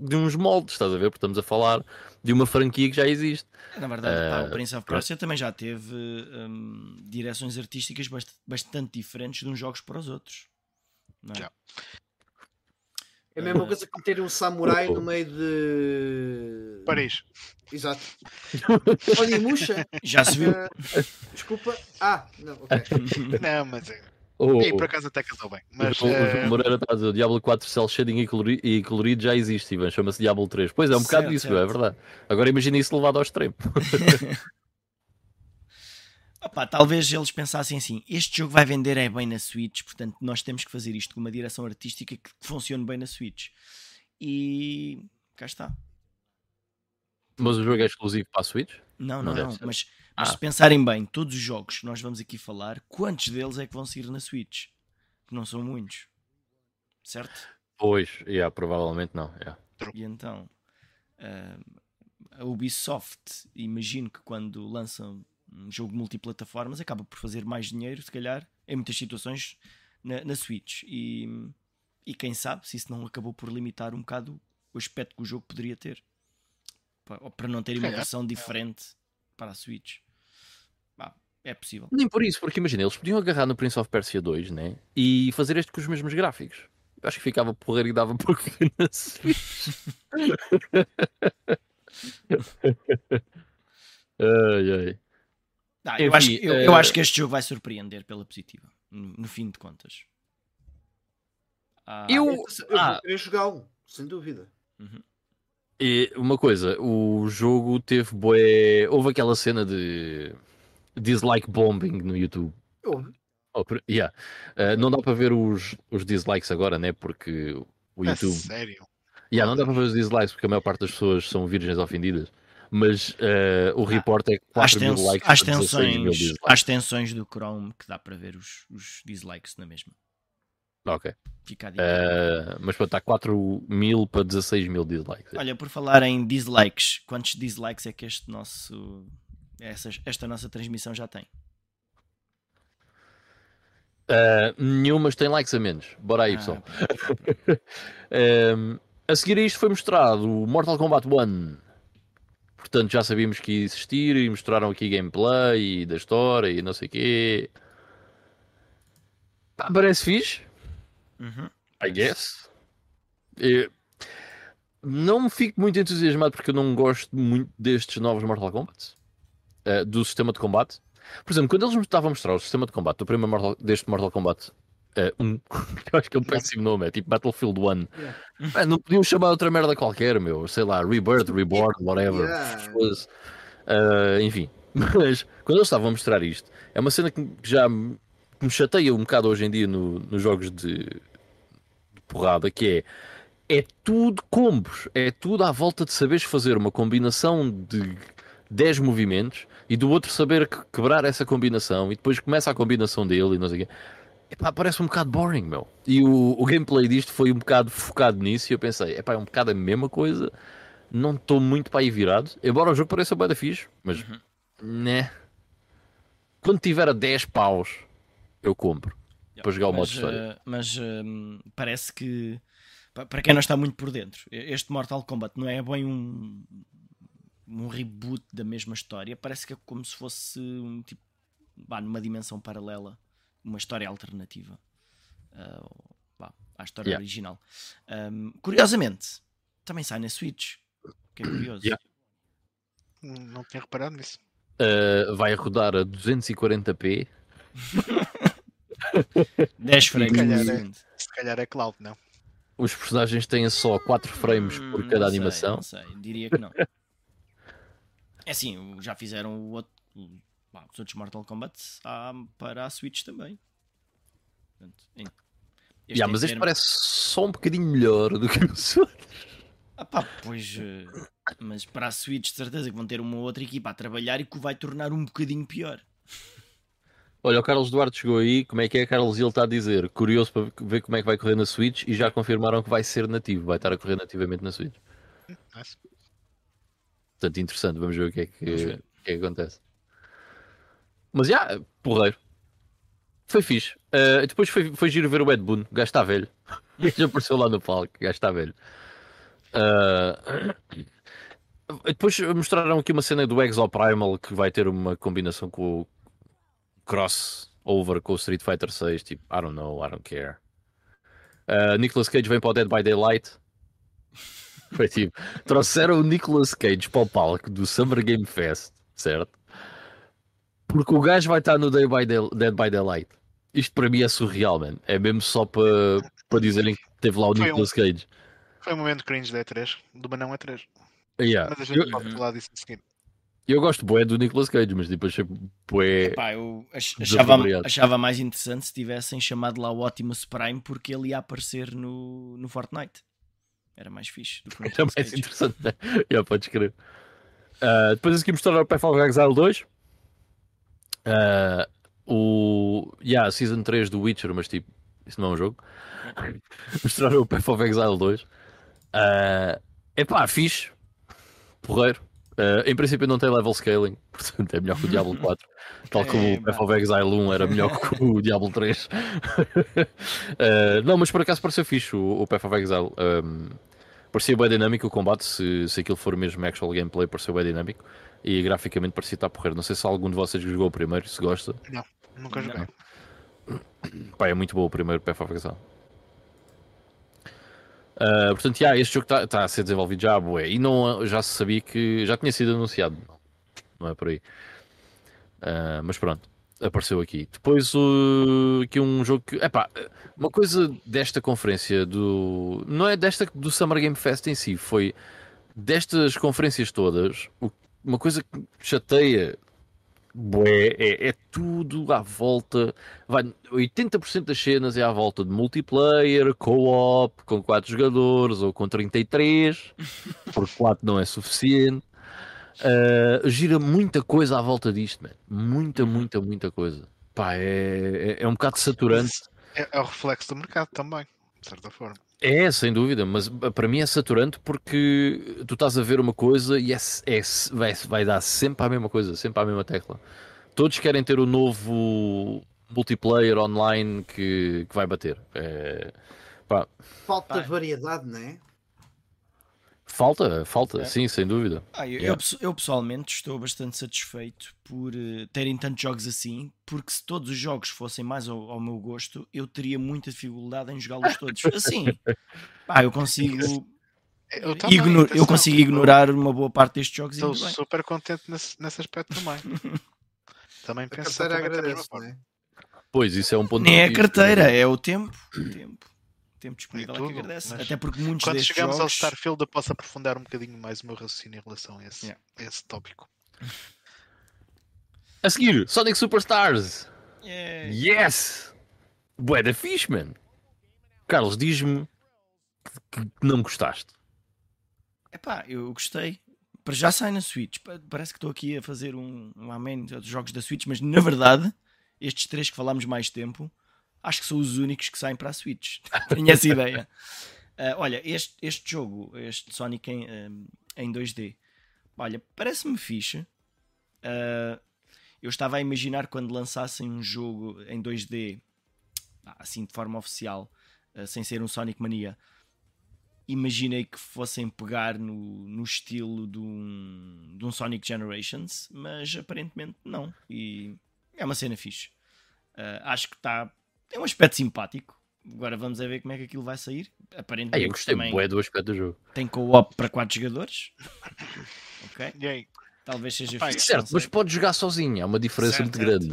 de uns moldes, estás a ver? Porque estamos a falar de uma franquia que já existe. Na verdade, pá, Eh, o Prince of. Persia também já teve hum, direções artísticas bast- bastante diferentes de uns jogos para os outros. Não é? Já. É a mesma coisa que meter um samurai no meio de. Paris. Exato. Olha, e Musha, Já se viu? eh, desculpa. Ah, não, ok. Não, mas é. O, E por acaso até casou bem. Mas o, o eh, João Moreira está a dizer, o Diablo 4 Cell Shading e colori- e colorido já existe, Ivan, chama-se Diablo 3. Pois é, um bocado Certo, disso, é verdade. Agora imagina isso levado ao extremo. Opa, talvez eles pensassem assim: este jogo vai vender é bem na Switch, portanto nós temos que fazer isto com uma direção artística que funcione bem na Switch. E cá está. Mas o jogo é exclusivo para a Switch? Não, Não não, não. Mas, mas Ah. se pensarem bem, todos os jogos que nós vamos aqui falar, quantos deles é que vão sair na Switch? Que não são muitos. Certo? Pois, yeah, provavelmente não. yeah. E então, ah, a Ubisoft, imagino que quando lança um jogo multiplataformas, acaba por fazer mais dinheiro, se calhar, em muitas situações, na, na Switch. E, e quem sabe se isso não acabou por limitar um bocado o aspecto que o jogo poderia ter. Para não ter uma versão diferente para a Switch. É possível. Nem por isso, porque imagina, eles podiam agarrar no Prince of Persia 2 né? e fazer este com os mesmos gráficos. Eu acho que ficava porreiro e dava na Switch. ai, ai. Ah, eu, Enfim, acho, eu, eu eh, acho que este jogo vai surpreender pela positiva, no, no fim de contas. Ah, Eu- Eu Ah. querer jogá-lo, sem dúvida. E uma coisa, o jogo teve bué... Houve aquela cena de dislike bombing no YouTube. Eu- Oh, yeah. Uh, não dá para ver os, os dislikes agora, né? Porque o A YouTube. sério? Yeah, não dá para ver os dislikes porque a maior parte das pessoas são virgens ofendidas. Mas uh, o report é 4 às, mil likes às para 16 mil tensões, do Chrome que dá para ver os, os dislikes na mesma. Ok. Fica a dica. Uh, mas para estar 4 mil para 16 mil dislikes. Olha, por falar em dislikes, quantos dislikes é que este nosso essas- esta nossa transmissão já tem? Uh, nenhumas tem likes a menos. Bora aí, Ah, pessoal. Um, a seguir a isto foi mostrado o Mortal Kombat 1. Portanto, já sabíamos que ia existir e mostraram aqui gameplay e da história e não sei o quê. Pá, parece fixe, Uhum. I guess. Eh, não me fico muito entusiasmado porque eu não gosto muito destes novos Mortal Kombat. Eh, do sistema de combate. Por exemplo, quando eles me estavam a mostrar o sistema de combate do primeiro Mortal, deste Mortal Kombat 1, que eu acho que é um péssimo nome, é tipo Battlefield 1. Yeah. Pá, não podiam chamar outra merda qualquer, meu. Sei lá, Rebirth, Reborn, whatever. Yeah. Ah, enfim, mas quando eles estavam a mostrar isto, é uma cena que que já me, que me chateia um bocado hoje em dia no- nos jogos de, de porrada, que é é tudo combos, é tudo à volta de saberes fazer uma combinação de 10 movimentos e do outro saber que- quebrar essa combinação e depois começa a combinação dele e não sei o quê. Epá, parece um bocado boring, meu. E o, o gameplay disto foi um bocado focado nisso e eu pensei, epá, é um bocado a mesma coisa, não estou muito para aí virado, embora o jogo pareça bem da fixe, mas né. Quando tiver a 10 paus, eu compro. Para jogar o modo mas, história. eh, mas hum, parece que pa- para quem não está muito por dentro, este Mortal Kombat não é bem um, um reboot da mesma história, parece que é como se fosse um tipo vá, numa dimensão paralela, uma história alternativa ah, vá, à história Yeah. original. Hum, curiosamente, também sai na Switch, que é curioso. Yeah. Hum, Não tinha reparado nisso. Uh, vai rodar a 240p. 10 frames calhar por é. Se calhar é cloud, não? Os personagens têm só 4 frames por Hum, cada não sei, animação. não sei, diria que não. É assim, já fizeram o outro, pá, os outros Mortal Kombat há para a Switch também. Portanto, em- este Yeah, mas este parece só um bocadinho melhor do que os outros. Ah pá, pois, eh, mas para a Switch de certeza que vão ter uma outra equipa a trabalhar e que o vai tornar um bocadinho pior. Olha, o Carlos Duarte chegou aí. Como é que é, Carlos? Ele está a dizer, curioso para ver como é que vai correr na Switch e já confirmaram que vai ser nativo, vai estar a correr nativamente na Switch. Nice. Portanto, interessante, vamos ver o que é que, o que, é que acontece. Mas já, porreiro. Foi fixe. Uh, depois foi, foi giro ver o Ed Boon, o gajo está velho. Já apareceu lá no palco, o gajo está velho. Uh, depois mostraram aqui uma cena do Exo Primal que vai ter uma combinação com o crossover com o Street Fighter 6. Tipo, I don't know, I don't care. Uh, Nicolas Cage vem para o Dead by Daylight. Foi tipo, trouxeram o Nicolas Cage para o palco do Summer Game Fest, certo? Porque o gajo vai estar no Day by Day- Dead by Daylight. Isto para mim é surreal, man. É mesmo só para, para dizerem que teve lá o Foi um- Nicolas Cage. Foi um momento cringe da E3, do Banão E3. Yeah. Mas a gente Eu, pode falar disso a seguir. Eu gosto bué do Nicolas Cage, mas tipo, achei bué. Pá, eu ach- achava, achava mais interessante se tivessem chamado lá o Optimus Prime porque ele ia aparecer no, no Fortnite. Era mais fixe do que Era mais Cage. interessante, né? Já podes crer. Ah, depois aqui mostraram o Path of Exile 2. Ah, o. Yeah, Season 3 do Witcher, mas tipo, isso não é um jogo. mostraram o Path of Exile 2. É epá, fixe. Porreiro. Ah, em princípio não tem level scaling, portanto é melhor que o Diablo 4. Tal como É, o Path pá. of Exile 1 era melhor que o Diablo 3. Ah, não, mas por acaso pareceu fixe o, o Path of Exile. Ahm, parecia bem dinâmico o combate, se, se aquilo for mesmo actual gameplay, pareceu bem dinâmico. E graficamente parecia estar a porrer. Não sei se algum de vocês jogou o primeiro, se gosta. Nunca Não. joguei. Pá, é muito bom o primeiro of Exile. Ah, portanto, yeah, este jogo está a ser desenvolvido já, bué, e não, já se sabia que já tinha sido anunciado, não é por aí. Ah, mas pronto, apareceu aqui. Depois o aqui um jogo que, epá, uma coisa desta conferência do, não é desta do Summer Game Fest em si, foi destas conferências todas, uma coisa que chateia bué, é, é tudo à volta vai, 80% das cenas é à volta de multiplayer, co-op, com 4 jogadores ou com 33, porque 4 não é suficiente. Ah, gira muita coisa à volta disto, man. muita, muita, muita coisa. Pá, é, é, é um bocado saturante. É, é o reflexo do mercado também, de certa forma. É, sem dúvida, mas para mim é saturante porque tu estás a ver uma coisa e é, é- vai, vai dar sempre a mesma coisa, sempre a mesma tecla. Todos querem ter o novo multiplayer online que, que vai bater. É, pá, Falta Pá. variedade, não é? Falta, falta, É. sim, sem dúvida. Ah, eu, Yeah. eu eu pessoalmente estou bastante satisfeito por eh, terem tantos jogos assim, porque se todos os jogos fossem mais ao, ao meu gosto, eu teria muita dificuldade em jogá-los todos. Assim, pá, eu consigo, Eu, também, igno- eu consigo ignorar uma boa parte destes jogos e Estou super contente nesse, nesse aspecto também. também A penso carteira exatamente da mesma agradece, não forma. é? Pois, isso é um ponto Nem é a carteira, é o tempo. O tempo, tempo disponível é que tudo, agradece. mas Até porque muitos Quando chegamos ao jogos... Starfield, eu posso aprofundar um bocadinho mais o meu raciocínio em relação a esse, Yeah. a esse tópico. A seguir, Sonic Superstars. É, Yes! Bué da fixe, man. Carlos, diz-me que que não gostaste. Epá, eu gostei. Para já sai na Switch. Pa- Parece que estou aqui a fazer um, um amém dos jogos da Switch, mas na verdade, estes três que falámos mais tempo, acho que são os únicos que saem para a Switch. Tenho essa ideia. Ah, olha, este, este jogo, este Sonic em, em 2D, olha, parece-me fixe. Ah, eu estava a imaginar quando lançassem um jogo em 2D, ah, assim de forma oficial, ah, sem ser um Sonic Mania, imaginei que fossem pegar no, no estilo de um, de um Sonic Generations, mas aparentemente não. E é uma cena fixe. Acho que está. Tem um aspecto simpático. Agora vamos a ver como é que aquilo vai sair. Aparentemente eu gostei também bué do aspecto do jogo. tem co-op para 4 jogadores. ok? E aí? Talvez seja Pai, fixe. Certo, mas pode jogar sozinho, é uma diferença Certo, muito grande.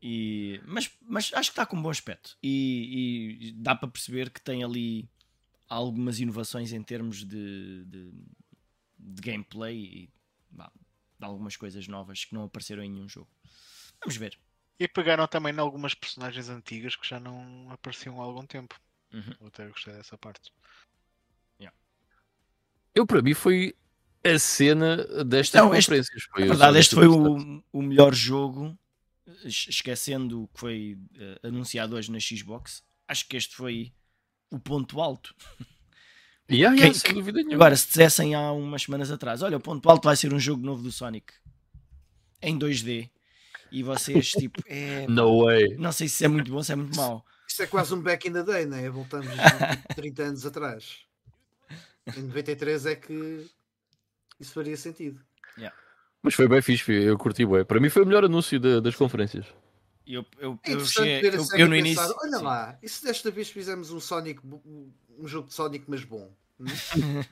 E- mas, mas acho que está com um bom aspecto e, e dá para perceber que tem ali algumas inovações em termos de, de, de gameplay e de algumas coisas novas que não apareceram em nenhum jogo. Vamos ver. E pegaram também em algumas personagens antigas que já não apareciam há algum tempo. Uhum. Eu até gostei dessa parte. Eu, para mim, foi a cena destas Não, este- conferências. Foi Na o verdade, este foi o, o melhor jogo, es- esquecendo o que foi eh, anunciado hoje na Xbox. Acho que este foi o ponto alto. Yeah, yeah, sem dúvida nenhuma. Agora, se dissessem há umas semanas atrás, olha, o ponto alto vai ser um jogo novo do Sonic em 2D e vocês, tipo, é, No way. não sei se é muito bom, se é muito mau. Isto é quase um back in the day, né? Voltamos tipo, 30 anos atrás. Em 93 é que isso faria sentido. Mas foi bem fixe, eu curti bué. Para mim foi o melhor anúncio da- das conferências. Eu, eu, É eu, interessante cheguei- ver a eu- eu no pensar, início. olha sim. lá, e se desta vez fizemos um Sonic, um jogo de Sonic, mas bom? Hum?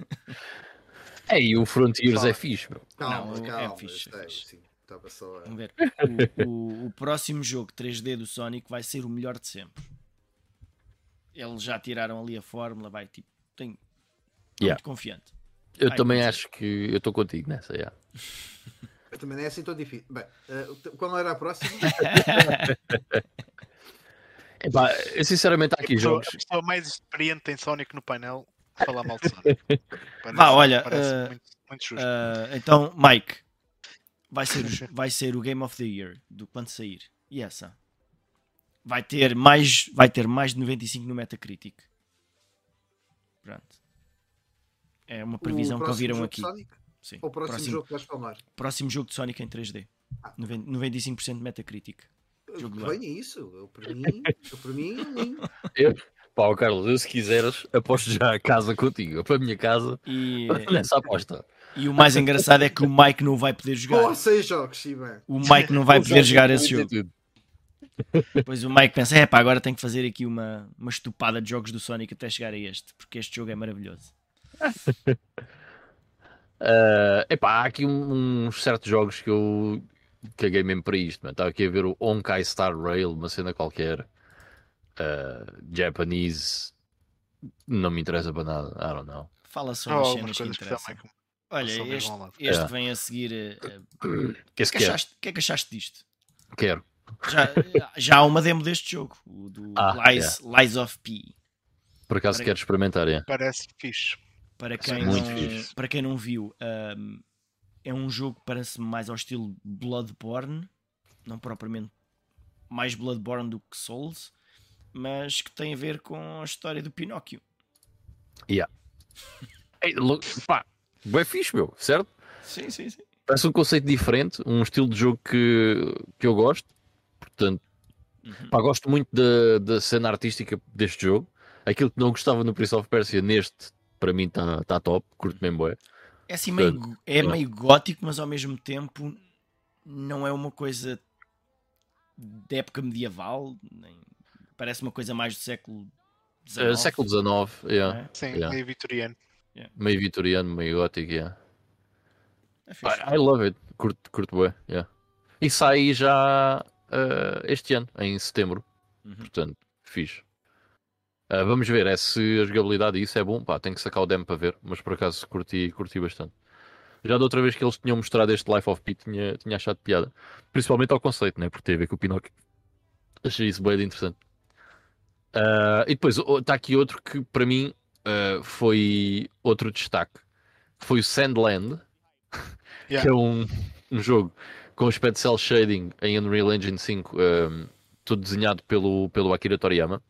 É, e o Frontiers Fala. é fixe, meu. Calma, Não, é calma. é é, fixe. sim, estava só a... Vamos ver. O, o- o próximo jogo 3D do Sonic vai ser o melhor de sempre. Eles já tiraram ali a fórmula, vai tipo, tenho Yeah. muito confiante. Eu Ai, também acho que eu estou contigo nessa, já. Eu também não é assim tão difícil. Bem, eh, qual era a próxima? Epá, eu sinceramente há aqui pessoa, jogos. a pessoa mais experiente em Sonic no painel falar mal de Sonic. Parece, Vá, olha, parece eh, muito, muito justo. Ah, então, Mike, vai ser, o- vai ser o Game of the Year do quando sair. E essa? Vai ter mais, vai ter mais de 95 no Metacritic. Pronto. É uma previsão O que próximo ouviram jogo aqui. de Sonic? Sim. Ou o próximo, Próximo, jogo que vais falar? próximo jogo de Sonic em 3D. Ah. Noven- 95% de Metacritic. Jogo ano. Venha isso. Eu, para mim, eu, para mim, ó, Carlos, eu se quiseres, aposto já a casa contigo. Para a minha casa, E, nessa aposta. E o mais engraçado é que o Mike não vai poder Ou jogar. seis jogos, sim, bem. O Mike não vai poder jogar esse jogo. Depois o Mike pensa, é pá, agora tenho que fazer aqui uma, uma estupada de jogos do Sonic até chegar a este, porque este jogo é maravilhoso. Uh, epá, há aqui um- uns certos jogos que eu caguei mesmo para isto. mano. Estava aqui a ver o Onkai Star Rail, uma cena qualquer. Uh, Japanese. Não me interessa para nada. I don't know. Fala só Há das algumas cenas que interessam. Olha, este, este É. vem a seguir. eh, eh, Que O esse que, achaste, que é que achaste disto? Quero. Já, já há uma demo deste jogo, o do Ah, Lies, Lies of P. Por acaso Para- quero experimentar, é. Parece fixe. Para Sim, quem, muito não, fixe. para quem não viu, é um jogo que parece mais ao estilo Bloodborne, não propriamente mais Bloodborne do que Souls, mas que tem a ver com a história do Pinóquio. Ei, lo- pá, bem fixe, meu, certo? Sim, sim, sim. Parece um conceito diferente, um estilo de jogo que, que eu gosto. Portanto, Uhum. pá, gosto muito da, da cena artística deste jogo. Aquilo que não gostava no Prince of Persia, neste, para mim, está tá top. Curto mesmo, bué. É assim meio, é é. meio gótico, mas ao mesmo tempo não é uma coisa da época medieval, nem- parece uma coisa mais do século XIX. Uh, século XIX, yeah. é? Sim, Yeah. meio vitoriano. Meio vitoriano, meio gótico. Yeah. É fixe. I, I love it, curto, curto bué. Yeah. E sai já uh, este ano, em setembro. Uhum. Portanto, fixe. Uh, vamos ver é se a jogabilidade isso é bom. Pá, tenho que sacar o demo para ver, mas por acaso curti, curti bastante. Já da outra vez que eles tinham mostrado este Life of Pi, tinha, tinha achado piada. Principalmente ao conceito, né? porque tem a ver com o Pinóquio. Achei isso bem interessante. Uh, e depois está aqui outro que para mim uh, foi outro destaque. Foi o Sandland, que Yeah. é um, um jogo com aspecto cel shading em Unreal Engine 5, um, tudo desenhado pelo, pelo Akira Toriyama.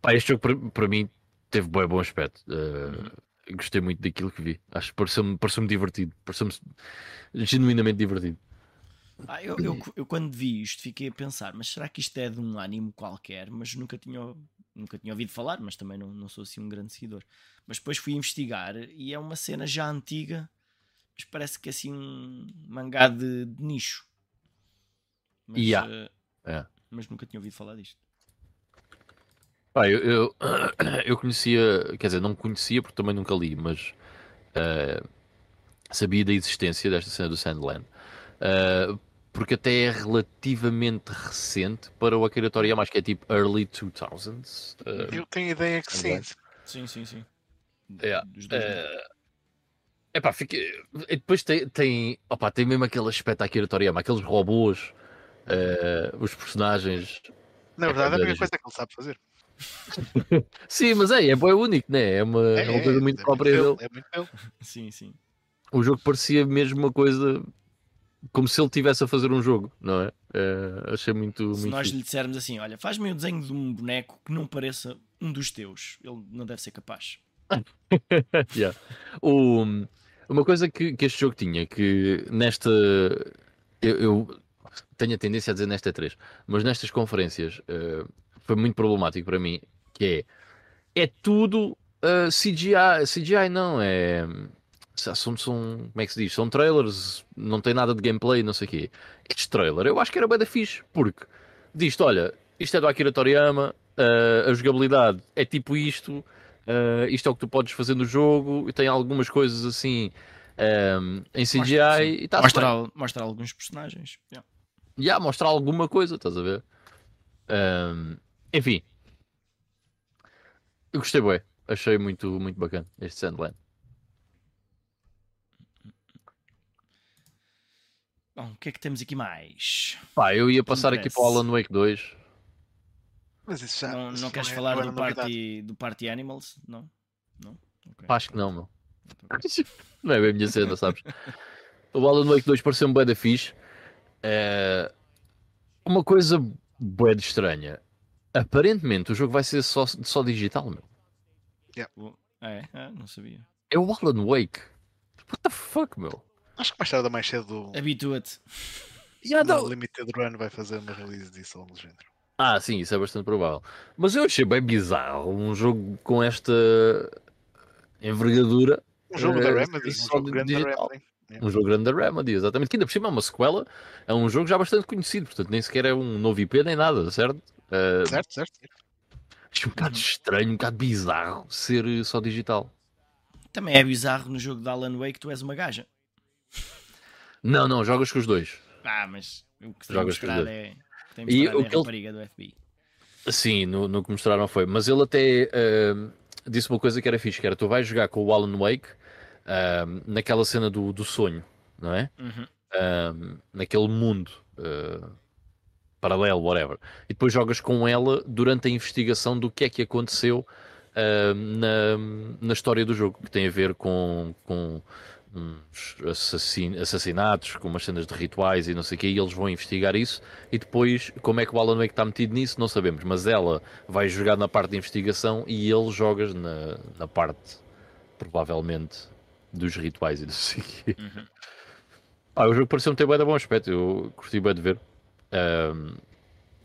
Pá, este jogo para- para mim teve bem bom aspecto. Uh, gostei muito daquilo que vi. Acho que pareceu-me pareceu divertido. Pareceu-me genuinamente divertido. Ah, eu, eu, eu quando vi isto fiquei a pensar, mas será que isto é de um anime qualquer? Mas nunca tinha, nunca tinha ouvido falar, mas também não, não sou assim um grande seguidor. Mas depois fui investigar e é uma cena já antiga, mas parece que é assim um mangá de, de nicho. Mas, Yeah. eh, É. mas nunca tinha ouvido falar disto. Eu, eu, eu conhecia, quer dizer, não conhecia porque também nunca li, mas uh, sabia da existência desta cena do Sandland. Uh, porque até é relativamente recente para o Akira Toriyama, acho que é tipo early 2000s. Uh, Eu tenho ideia que sim. Sim, sim, sim. É epá, fica... e depois tem, tem, opá, tem mesmo aquele aspecto Akira Toriyama, aqueles robôs, eh, os personagens. Na verdade, é a única Verdade. coisa que ele sabe fazer. Sim, mas é, é bem único, né? É uma, é, uma coisa muito própria dele. É muito dele. Sim, sim. O jogo parecia mesmo uma coisa como se ele estivesse a fazer um jogo, não é? Eh, achei muito, Se muito nós fixe. lhe dissermos assim, olha, faz-me o desenho de um boneco que não pareça um dos teus, ele não deve ser capaz. Yeah. O- uma coisa que, que este jogo tinha, que nesta. Eu, eu tenho a tendência a dizer nesta 3, mas nestas conferências eh, foi muito problemático para mim, que é. É tudo eh, CGI. CGI não, é. São, são, como é que se diz? São trailers, não tem nada de gameplay, não sei o quê. Este trailer eu acho que era bem da fixe, porque diz olha, isto é do Akira Toriyama, eh, a jogabilidade é tipo isto, Uh, isto é o que tu podes fazer no jogo e tem algumas coisas assim um, em CGI Mostra, e está mostra, al- mostra alguns personagens. Yeah. yeah, mostrar alguma coisa, estás a ver? Um, enfim, eu gostei bem, achei muito, muito bacana este Sandland. Bom, o que é que temos aqui mais? Pá, eu ia passar aqui para o. Alan Wake 2. Mas isso já. não isso não queres é- falar é do party, do party Animals? Não? Não? Ok. Pá, acho que não, meu. Então, Não é bem a minha cena, sabes? O Alan Wake 2 pareceu-me bué da fixe. É... Uma coisa de estranha. Aparentemente o jogo vai ser só, só digital, meu. o- Ah, é? Ah, não sabia. É o Alan Wake. What the fuck, meu? Acho que mais tarde ou mais cedo Habitua-te. Yeah, o não- Limited Run vai fazer uma release disso ou do género. Ah, sim, isso é bastante provável. Mas eu achei bem bizarro um jogo com esta envergadura. Um jogo Eh, da Remedy, um jogo de grande da. Remedy. Um jogo grande da Remedy, exatamente. Que ainda por cima é uma sequela, é um jogo já bastante conhecido, portanto nem sequer é um novo IP nem nada, certo? Eh, Certo, certo. acho um bocado estranho, um bocado bizarro ser eh, só digital. Também é bizarro no jogo de Alan Wake tu és uma gaja. Não, não, jogas com os dois. Ah, mas o que Jogas com é, tem E o é a que ele- do FBI. Sim, no, no que mostraram foi. Mas ele até eh, disse uma coisa que era fixe, que era tu vais jogar com o Alan Wake eh, naquela cena do, do sonho, não é? Uhum. um, naquele mundo uh, paralelo, whatever. E depois jogas com ela durante a investigação do que é que aconteceu uh, na, na história do jogo, que tem a ver com, com uns assassin- assassinatos, com umas cenas de rituais e não sei o quê, e eles vão investigar isso. E depois, como é que o Alan Wake está metido nisso, não sabemos. Mas ela vai jogar na parte de investigação e ele jogas na, na parte, provavelmente, dos rituais e não sei o quê. Uhum. Ah, o jogo pareceu-me ter bem de bom aspecto, eu curti bem de ver. Ahm,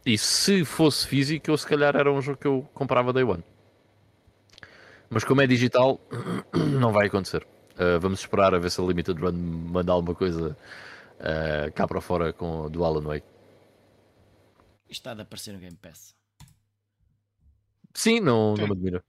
e se fosse físico, eu se calhar era um jogo que eu comprava day one. Mas como é digital, não vai acontecer. Ah, vamos esperar a ver se a Limited Run manda alguma coisa ah, cá para fora com, do Alan Wake. Isto está de aparecer no Game Pass. Sim, não, Sim. não me admira.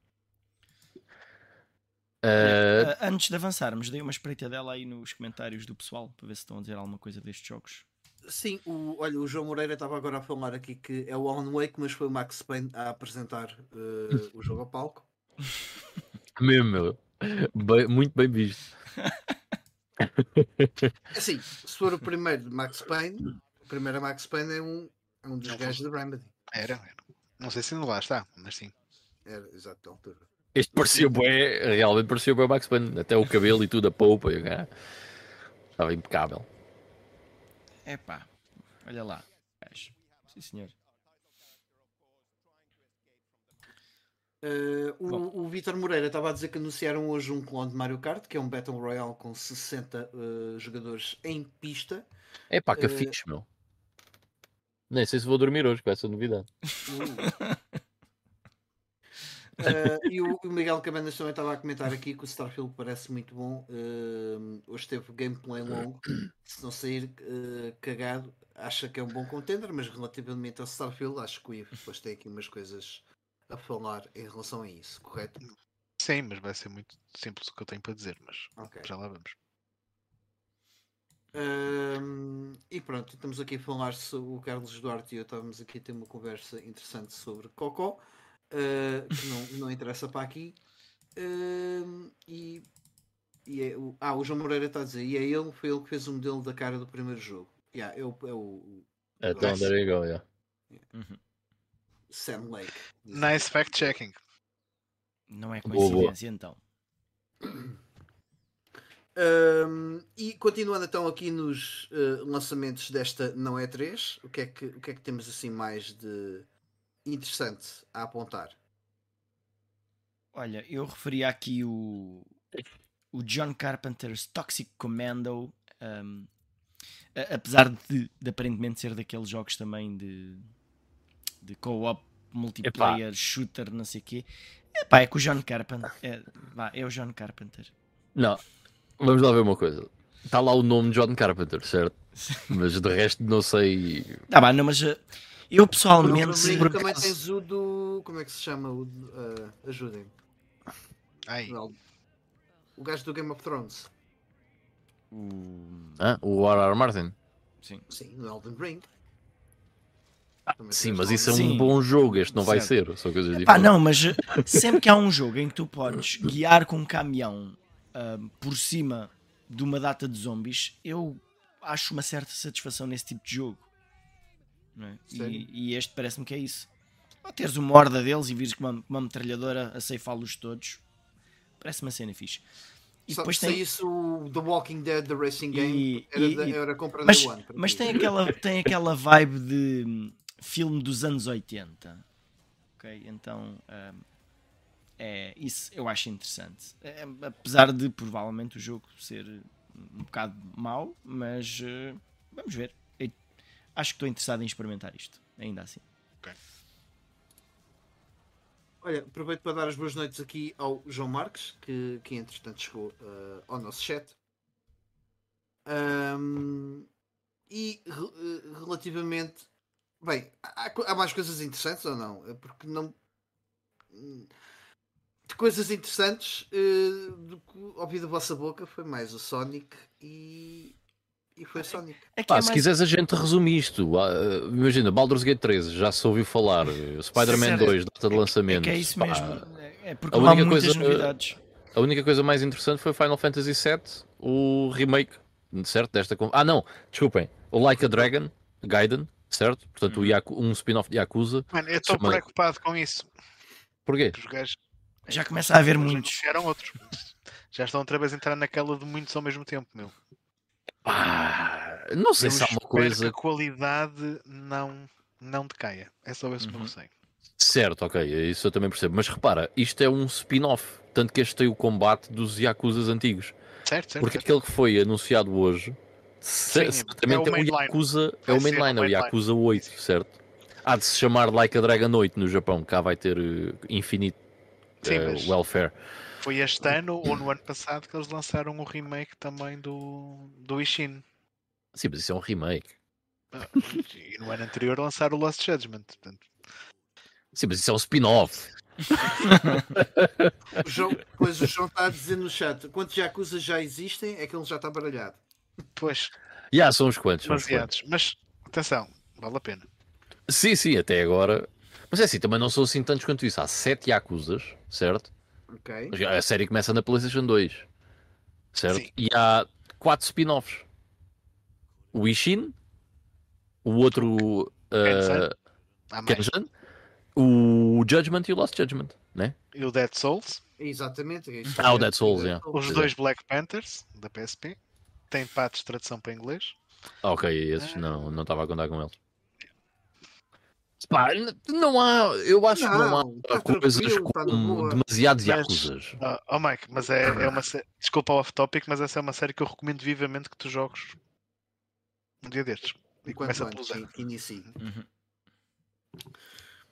Ah, antes de avançarmos, dei uma espreitadela aí nos comentários do pessoal para ver se estão a dizer alguma coisa destes jogos. Sim, o, olha, o João Moreira estava agora a falar aqui que é o Alan Wake, mas foi o Max Payne a apresentar eh, o jogo ao palco. mesmo, meu. Bem- muito bem visto. Assim, se for o primeiro de Max Payne, o primeiro Max Payne é um, é um dos gajos da Remedy. Era, era. Não sei se ainda lá está, mas sim. Era, exato, da altura. Este parecia bué, realmente parecia bué Max Payne. Até o cabelo e tudo, a polpa. e o cara. Estava impecável. Epá, olha lá. Sim, senhor. Eh, o, o Vitor Moreira estava a dizer que anunciaram hoje um clone de Mario Kart, que é um Battle Royale com 60 eh, jogadores em pista. É pá, que Eh, fixe, meu. Nem sei se vou dormir hoje com essa novidade. Uh. E o, Miguel Cabanas também estava a comentar aqui que o Starfield parece muito bom. Eh, hoje teve gameplay longo. Se não sair eh, cagado, acha que é um bom contender, mas relativamente ao Starfield, acho que o Ivo depois tem aqui umas coisas a falar em relação a isso, correto? Sim, mas vai ser muito simples o que eu tenho para dizer, mas Ok. já lá vamos. Ahm, e pronto, estamos aqui a falar sobre o Carlos Duarte e eu estávamos aqui a ter uma conversa interessante sobre Cocó, ah, que não, não interessa para aqui. Ahm, e e é o, ah, o João Moreira está a dizer, e é ele, foi ele que fez o modelo da cara do primeiro jogo. Yeah, é o, é o Então, Nice. there you go, yeah. Uhum. Sam Lake. Nice fact-checking. Não é Boa, boa. coincidência então. Ahm, e continuando então aqui nos eh, lançamentos desta não é 3, o que é que, o que é que temos assim mais de interessante a apontar? Olha, eu referia aqui o, o John Carpenter's Toxic Commando. um, a- apesar de, de aparentemente ser daqueles jogos também de, de co-op, multiplayer, shooter, não sei o quê. Epá, é com o John Carpenter. É, vá, é o John Carpenter. Não, vamos lá ver uma coisa. Está lá o nome de John Carpenter, certo? Mas de resto não sei. Tá bem, não, mas uh, eu pessoalmente. Se Link por também acaso- tens o do. Como é que se chama? O, do, ah, Ajudem. O gajo do Game of Thrones. O- Hã? O R.R. Martin? Sim. Sim, no Elden Ring. Sim, mas isso é um Sim. bom jogo. Este não vai Certo. ser. São coisas Pá, diferentes. não, mas uh, sempre que há um jogo em que tu podes guiar com um caminhão uh, por cima de uma data de zombies, eu acho uma certa satisfação nesse tipo de jogo. não é? E, e este parece-me que é isso. Ou teres uma horda deles e vires com uma, uma metralhadora a ceifá-los todos. Parece uma cena fixe. E depois se tem. saísse o The Walking Dead, The Racing Game, E- era, e- da- era compra Mas, do ano. para mas tem, aquela, tem aquela vibe de hum, filme dos anos 80. Ok? Então. hum, é, isso eu acho interessante. É, apesar de provavelmente o jogo ser um bocado mau, mas eh, vamos ver. Eu acho que estou interessado em experimentar isto, ainda assim. Olha, aproveito para dar as boas noites aqui ao João Marques, que, que entretanto chegou eh, ao nosso chat. Ahm, e re- eh, relativamente. Bem, há, há mais coisas interessantes ou não? É Porque não. De coisas interessantes eh, do que ouvi da vossa boca foi mais o Sonic e. E foi Sonic. É Pá, é se mais- quiseres a gente resume isto. Ah, imagina, Baldur's Gate 13, já se ouviu falar. Spider-Man Sério? 2, data de é lançamento. que é isso Pá, mesmo. É- É porque a não há única muitas coisa- novidades. A única coisa mais interessante foi Final Fantasy VII, o remake, certo? Desta... Ah, não, desculpem. O Like a Dragon, Gaiden, certo? Portanto, o Yaku- um spin-off de Yakuza. Mano, eu estou Chama- preocupado com isso. Porquê? gajos Já começa a haver já muitos. anunciaram outros. Já estão outra vez a entrar naquela de muitos ao mesmo tempo, meu. Pá, não sei Eu se há uma espero coisa. que a qualidade não, não decaia. É só esse meu Uhum. receio. Certo, ok, isso eu também percebo. Mas repara, isto é um spin-off. Tanto que este tem o combate dos Yakuzas antigos. Certo, certo. Porque certo. aquele que foi anunciado hoje, Sim, certamente é o é o mainline. Yakuza, é o mainline, é o. Yakuza 8, certo? Há de se chamar Like a Dragon 8 no Japão, cá vai ter eh, Infinite Sim, eh, Welfare. Foi este ano ou no ano passado que eles lançaram o remake também do, do Ishin. Sim, mas isso é um remake. Ah, E no ano anterior lançaram o Lost Judgment. Portanto, Sim, mas isso é um spin-off. O João, pois o João está a dizer no chat: quantos Yakuza já existem? É que ele já está baralhado. Pois, Já, são uns quantos. São uns quantos. demasiados. Mas atenção, vale a pena. Sim, sim, até agora. Mas é assim, também não são assim tantos quanto isso. Há 7 Yakuzas, certo? Ok. A série começa na PlayStation 2, certo? Sim. E há 4 spin-offs: o Ishin, o outro. Kenzan. Uh, Há mais. Kenzan, o Judgment e o Lost Judgment, né? E o Dead Souls. Exatamente. é. Ah, o Dead Souls, é. Os é. dois Black Panthers da PSP. Tem patos de tradução para inglês. Ah, ok, esses não não estava a contar com eles. Pá, não há, eu acho que não Não, há tá coisas tá com demasiados Mas- Yakuzas. Ah, oh Mike, mas é, é uma sé- Desculpa o off-topic, mas essa é uma série que eu recomendo vivamente que tu jogues um dia destes. E começa pelo antes, zero. inicie. Uhum.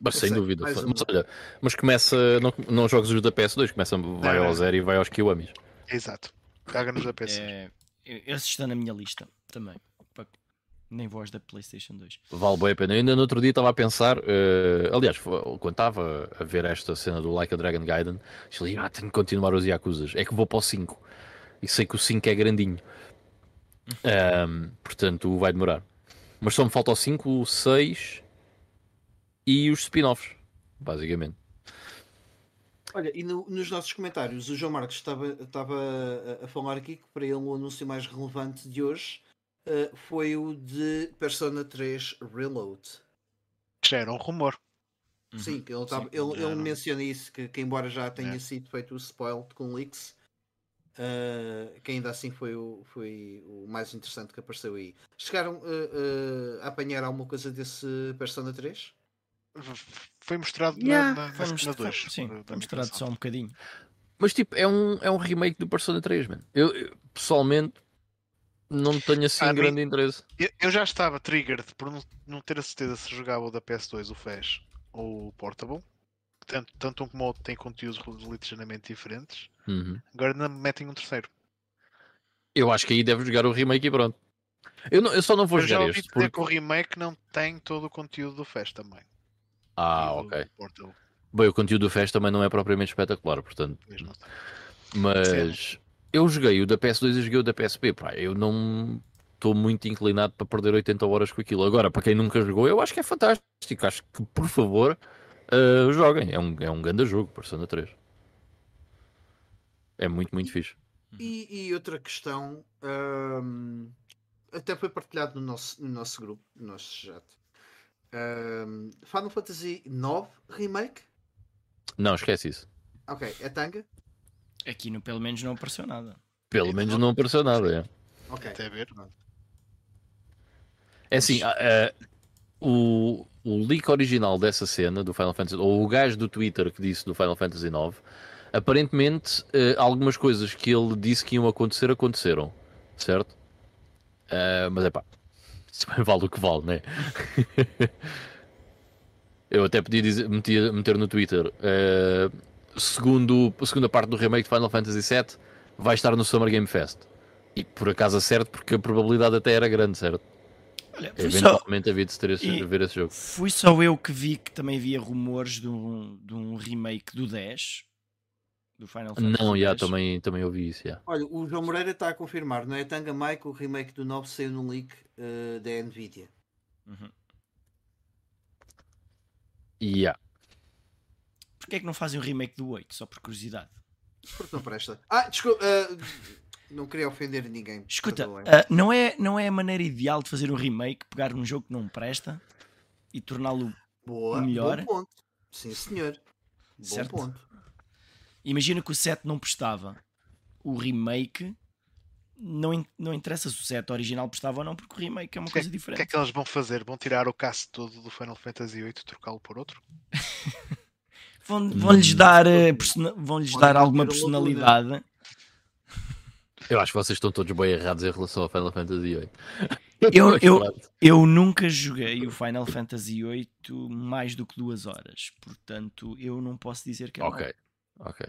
Mas Eu sem sei, dúvida. Mas olha, mas começa, não, não jogas os da PS2, começa, vai Não, ao não. zero e vai aos Kiwamis. Exato. Caga-nos da PC. É, esse está na minha lista também. Nem voz da PlayStation 2. Vale bem a pena. Eu ainda no outro dia estava a pensar, eh, aliás, quando estava a ver esta cena do Like a Dragon Gaiden, disse ah, tenho que continuar os Yakuzas. É que vou para o 5. E sei que o 5 é grandinho. Ahm, portanto, vai demorar. Mas só me falta o 5, o 6 e os spin-offs, basicamente. Olha, e no- nos nossos comentários, o João Marcos estava, estava a, a falar aqui que para ele o anúncio mais relevante de hoje eh, foi o de Persona 3 Reload. Que já era um rumor. Uhum. Sim, ele, estava- Sim, ele, ele menciona isso, que, que embora já tenha É. sido feito o spoil com leaks, eh, que ainda assim foi o, foi o mais interessante que apareceu aí. Chegaram eh, a apanhar alguma coisa desse Persona 3? Foi mostrado Yeah, na, na, Foi na cena 2. Sim, da- da foi mostrado só um bocadinho. Mas tipo, é um, é um remake do Persona 3, mano. Eu, eu, pessoalmente não tenho assim Ah, grande interesse. Eu, eu já estava triggered por não, não ter a certeza se jogava o da PS2, o FES ou o Portable. Tanto, tanto um como o outro têm conteúdos ligeiramente diferentes. Uhum. Agora ainda me metem um terceiro. Eu acho que aí deve jogar o remake e pronto. Eu, não- eu só não vou eu já jogar ouvi este. dizer Porque... que o remake não tem todo o conteúdo do FES também. Ah, ok. Bem, o conteúdo do Fest também não é propriamente espetacular, portanto. Mas eu joguei o da PS2 e joguei o da PSP, pá. Eu não estou muito inclinado para perder 80 horas com aquilo. Agora, para quem nunca jogou, eu acho que é fantástico. Acho que, por favor, ah, joguem. É um, é um grande jogo, Persona 3. É muito, muito fixe. E, e outra questão, hum, até foi partilhado no nosso, no nosso grupo, no nosso chat. Final Fantasy IX Remake? Não, esquece isso. Ok, é tanga? Aqui no, pelo menos não apareceu nada. Pelo menos não apareceu nada. É, Ok. Até ver. é assim, ah, ah, o, o leak original dessa cena do Final Fantasy, ou o gajo do Twitter que disse do Final Fantasy IX, aparentemente ah, algumas coisas que ele disse que iam acontecer aconteceram, certo? Mas é pá, isso também vale o que vale, né? Eu até podia dizer, meter, meter no Twitter. ah, segundo, a segunda parte do remake de Final Fantasy VII vai estar no Summer Game Fest. E por acaso é certo, porque a probabilidade até era grande, certo? Olha, fui só, Eventualmente havia de se ter esse, ver esse jogo. fui só eu que vi que também havia rumores de um, de um remake do 10 do Final Fantasy Não, já, também, também ouvi isso, já. Olha, o João Moreira está a confirmar, não é? Tanga Mike, o remake do 9 saiu num leak eh, da Nvidia. Uhum. Já. Porquê é que não fazem um remake do 8? Só por curiosidade. Porque não presta. Ah, desculpa. eh, não queria ofender ninguém. Escuta, ah, não, é, não é a maneira ideal de fazer um remake, pegar um jogo que não presta e torná-lo. Melhor. bom ponto. Sim, senhor. Bom Certo. ponto. Imagina que o 7 não prestava. O remake não, não interessa se o 7 original prestava ou não, porque o remake é uma Que- coisa O que é diferente. que eles vão fazer? Vão tirar o cast todo do Final Fantasy VIII e trocá-lo por outro? Vão- Vão-lhes dar, eh, persona- vão-lhes Podem dar alguma personalidade. Eu acho que vocês estão todos bem errados em relação ao Final Fantasy VIII. Eu- eu-. Eu nunca joguei o Final Fantasy VIII mais do que duas horas, portanto eu não posso dizer que é. Ok, ok.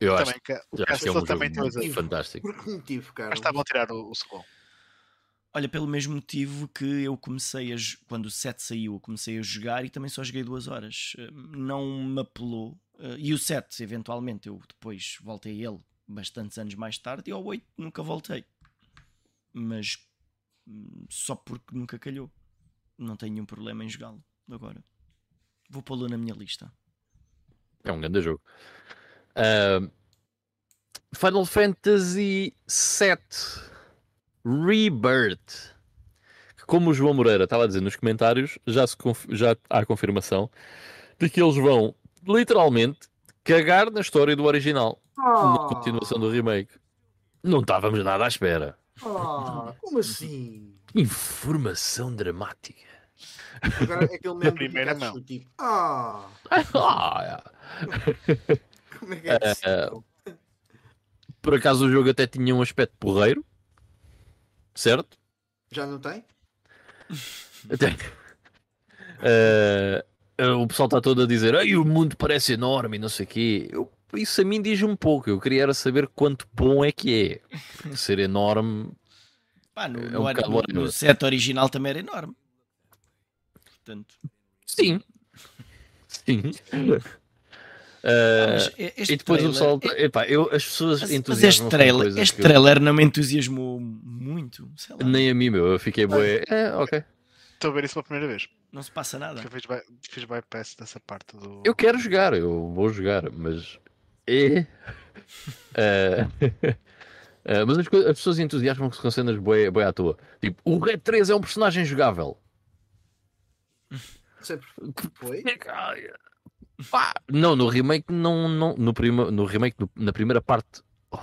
Eu acho, Também, que, o eu acho que é um todo jogo também tem fantástico. Por que motivo, cara? Mas estavam a tirar o, o segundo. Olha, pelo mesmo motivo que eu comecei a quando o 7 saiu, eu comecei a jogar e também só joguei duas horas. Eh, Não me apelou. Eh, E o 7, eventualmente, eu depois voltei a ele bastantes anos mais tarde e ao 8 nunca voltei. Mas hum, só porque nunca calhou. Não tenho nenhum problema em jogá-lo agora. Vou pô-lo na minha lista. É um grande jogo. Ahm, Final Fantasy VII Rebirth. Que, Como o João Moreira estava a dizer nos comentários, já, se conf- já há confirmação de que eles vão literalmente cagar na história do original, na Ah, continuação do remake. Não estávamos nada à espera. ah, como assim? Informação dramática. Agora é aquele mesmo primeira mão. tipo, ah, Ah, como é que é possível? por acaso o jogo até tinha um aspecto porreiro, certo? Já não tem? Até- Eh, o pessoal está todo a dizer Ei, o mundo parece enorme e não sei o quê. Eu- isso a mim diz um pouco. Eu queria era saber quanto bom é que é. Ser enorme. Pá, no, É um no, no set original também era enorme. Portanto, Sim. Sim. Este e depois o trailer- pessoal. Epá, eu, as pessoas Mas, mas entusiasmam este trailer, este trailer não me entusiasmou muito. Sei lá, Nem a mim, meu. Eu fiquei bué. É, ok. Estou a ver isso pela primeira vez. não se passa nada. Eu fiz, by, fiz bypass dessa parte do. Eu quero jogar, eu vou jogar, mas. É. Eh, eh, mas as, as pessoas entusiasmam-se com cenas bué, bué à toa. Tipo, o Red 3 é um personagem jogável. Sempre foi. Pá, não, no remake não, não no, prima, no remake no- na primeira parte. oh,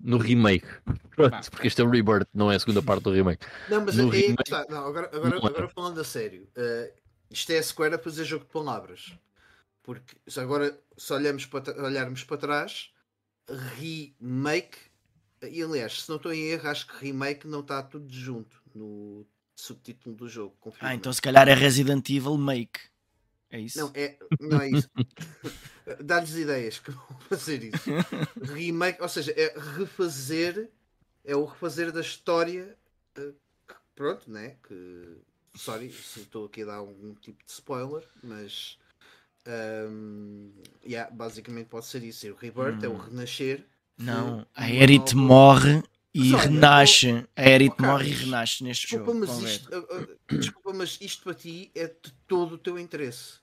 no remake. Pronto, porque este é o Rebirth, não é a segunda parte do remake. Não, mas No é, remake- está, não, agora, agora, Não é. agora falando a sério, eh, isto é a Square a fazer jogo de palavras. Porque se agora, se olharmos para, olharmos para trás, remake, e aliás, se não estou em erro, acho que remake não está tudo junto no subtítulo do jogo. confirma. Ah, então se calhar é Resident Evil Make. É isso? Não, é, não é isso. Dá-lhes ideias que vão fazer isso. Remake, ou seja, é refazer, é o refazer da história. eh, que, pronto, né? Que, sorry se estou aqui a dar algum tipo de spoiler, mas ehm, yeah, basicamente pode ser isso. O Rebirth é o Hum. renascer. Não, a nova- morre e olha, renasce. A Erit Oh, morre e renasce neste Desculpa, jogo. mas isto, ah, ah, desculpa, mas isto para ti é de todo o teu interesse.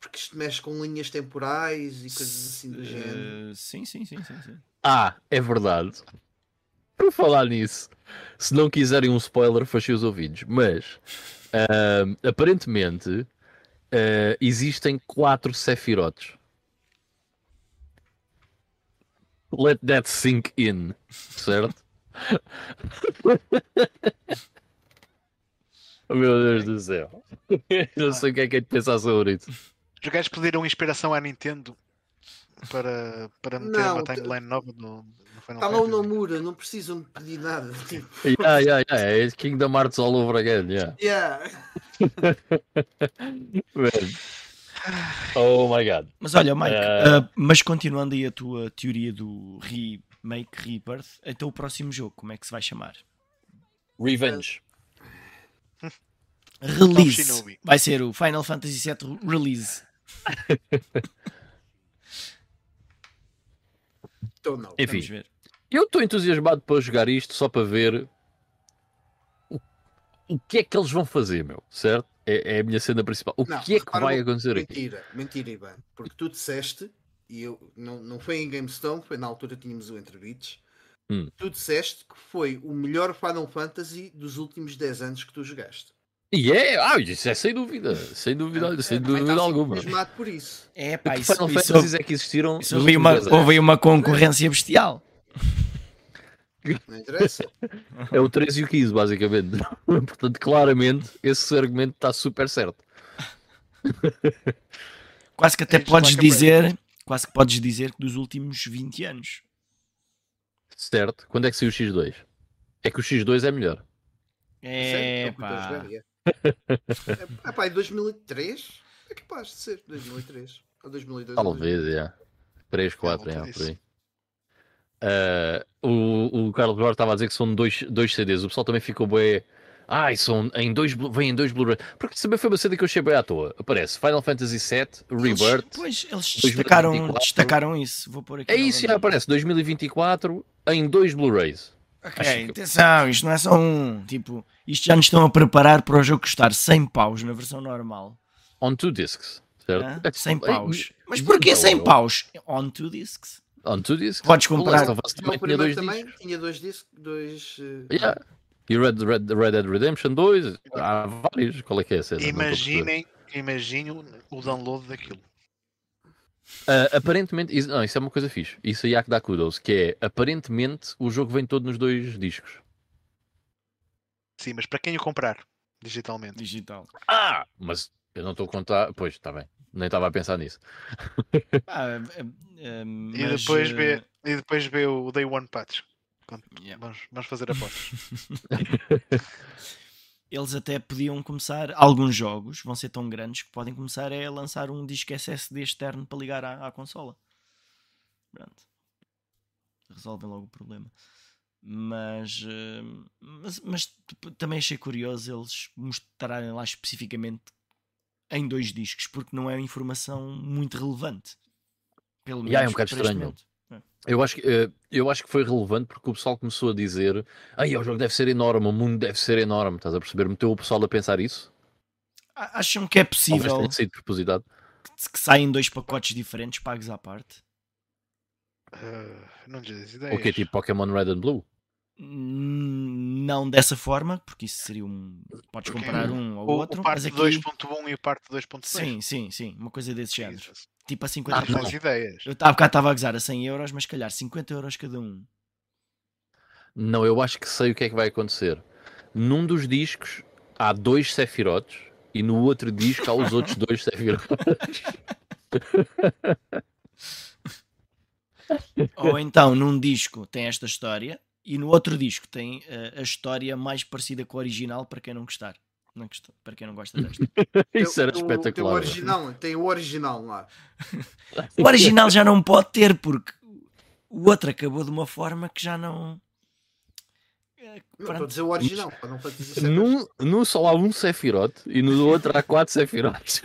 Porque isto mexe com linhas temporais e coisas assim do género. Eh, sim, sim, sim, sim, sim. Ah, é verdade. Por falar nisso, se não quiserem um spoiler, fechem os ouvidos. Mas aparentemente ah, existem quatro Sephiroths. Let that sink in, certo? Oh, Meu Deus do céu. Não sei o que é que é de pensar sobre isso. Os gajos pediram inspiração à Nintendo para, para meter Não, uma timeline nova no, no Final Está lá o. Nomura, não precisam de pedir nada. Tipo, Yeah, yeah, yeah. É Kingdom Hearts all over again, yeah. yeah. Oh my god. Mas olha, Mike, Eh. ah, mas continuando aí a tua teoria do remake Rebirth, então o próximo jogo, como é que se vai chamar? Revenge. Release. Vai ser o Final Fantasy VII Release. Então não. Enfim, Vamos ver. eu estou entusiasmado para jogar isto só para ver o, o que é que eles vão fazer, meu, certo? É, é a minha cena principal. O Não, que é que vai acontecer aqui? Mentira, mentira, Ivan. Porque tu disseste, e eu não, não foi em GameStone, foi na altura que tínhamos o Entre Beats. Hum. Tu disseste que foi o melhor Final Fantasy dos últimos 10 anos que tu jogaste. E é, ah, isso é sem dúvida, sem dúvida, sem É, dúvida alguma. entusiasmado por isso. É pá, Que isso, Final isso, Fantasies é que existiram. isso houve, uma, 10 anos. houve aí uma concorrência bestial. Não interessa. É o 3 e o 15, basicamente. Portanto, claramente, esse argumento está super certo. Quase que até Age podes dizer, quase que podes dizer que dos últimos 20 anos. Certo. Quando é que saiu o X2? É que o X2 é melhor. É Sério? É o que eu estou a pá. é. É, é pá, em 2003? É capaz de ser 2003. Ou 2002. ou Talvez, é. 3, 4, volta é, disso. por aí. Ah, o, o Carlos Jorge estava a dizer que são dois, dois CDs. O pessoal também ficou bem. Ai, são em dois, vem em dois Blu-ray. Porque também foi uma CD que eu achei bem à toa. Aparece Final Fantasy VII, Eles- Rebirth. Pois, eles 2024. destacaram, destacaram isso. Vou pôr aqui. É isso, já aparece 2024 em dois Blu-rays. Ok, Acho que- atenção, isto não é só um. Tipo, isto já nos estão a preparar para o jogo custar 100 paus na versão normal. On two discs. Certo? É, 100 é, paus. Mas porquê 100 eu- paus? On two discs. On two discs. Podes O comprar. Last of O tinha dois também discos. tinha dois discos. Dois, eh, Yeah. E Red, Red, Red Dead Redemption 2. Há vários. Qual é que é a cena? Não estou a perceber. Imaginem, imaginem o download daquilo. Ah, aparentemente, isso, não, isso é uma coisa fixe. Isso aí há que dar kudos, que é aparentemente o jogo vem todo nos dois discos. Sim, mas para quem o comprar digitalmente? Digital. Ah! Mas eu não estou a contar. Pois, está bem. Nem estava a pensar nisso. Ah, eh, eh, E mas, depois, eh, vê, e depois vê o Day One Patch. Yeah. Vamos, vamos fazer apostas. Eles até podiam começar. Alguns jogos vão ser tão grandes que podem começar a lançar um disco SSD externo para ligar à, à consola. Pronto. Resolvem logo o problema. Mas, eh, mas, mas também achei curioso eles mostrarem lá especificamente em dois discos, porque não é informação muito relevante. Pelo menos Yeah, é um bocado estranho. momento. Eu acho, que, eh, eu acho que foi relevante porque o pessoal começou a dizer: Ai, o jogo deve ser enorme, o mundo deve ser enorme. Estás a perceber? Meteu o pessoal a pensar isso? Acham que é possível tenha sido propositado. que, que saem dois pacotes diferentes pagos à parte? Ah, não lhes diz ideias. O que é tipo Pokémon Red and Blue? Hum, Não dessa forma, porque isso seria um. Podes Porque comprar um ou o, outro, o parte aqui. 2.1 e o parte 2.2. Sim, sim, sim, uma coisa desse género. Jesus. Tipo a 50 Ah, euros. ideias. Eu há bocado estava a gozar a 100 euros, mas se calhar 50 euros cada um. Não, eu acho que sei o que é que vai acontecer. Num dos discos há dois Sephiroths e no outro disco há os outros dois Sephiroths. Ou então num disco tem esta história e no outro disco tem eh, a história mais parecida com o original para quem não gostar. Não para quem não gosta desta. Isso era tem o- Tem o espetacular. original, tem o original lá. O original já não pode ter, porque o outro acabou de uma forma que já não. Eh, Não, estou a dizer o original. para não VII. Num, num só há um Sephiroth e no outro há quatro Sephiroths.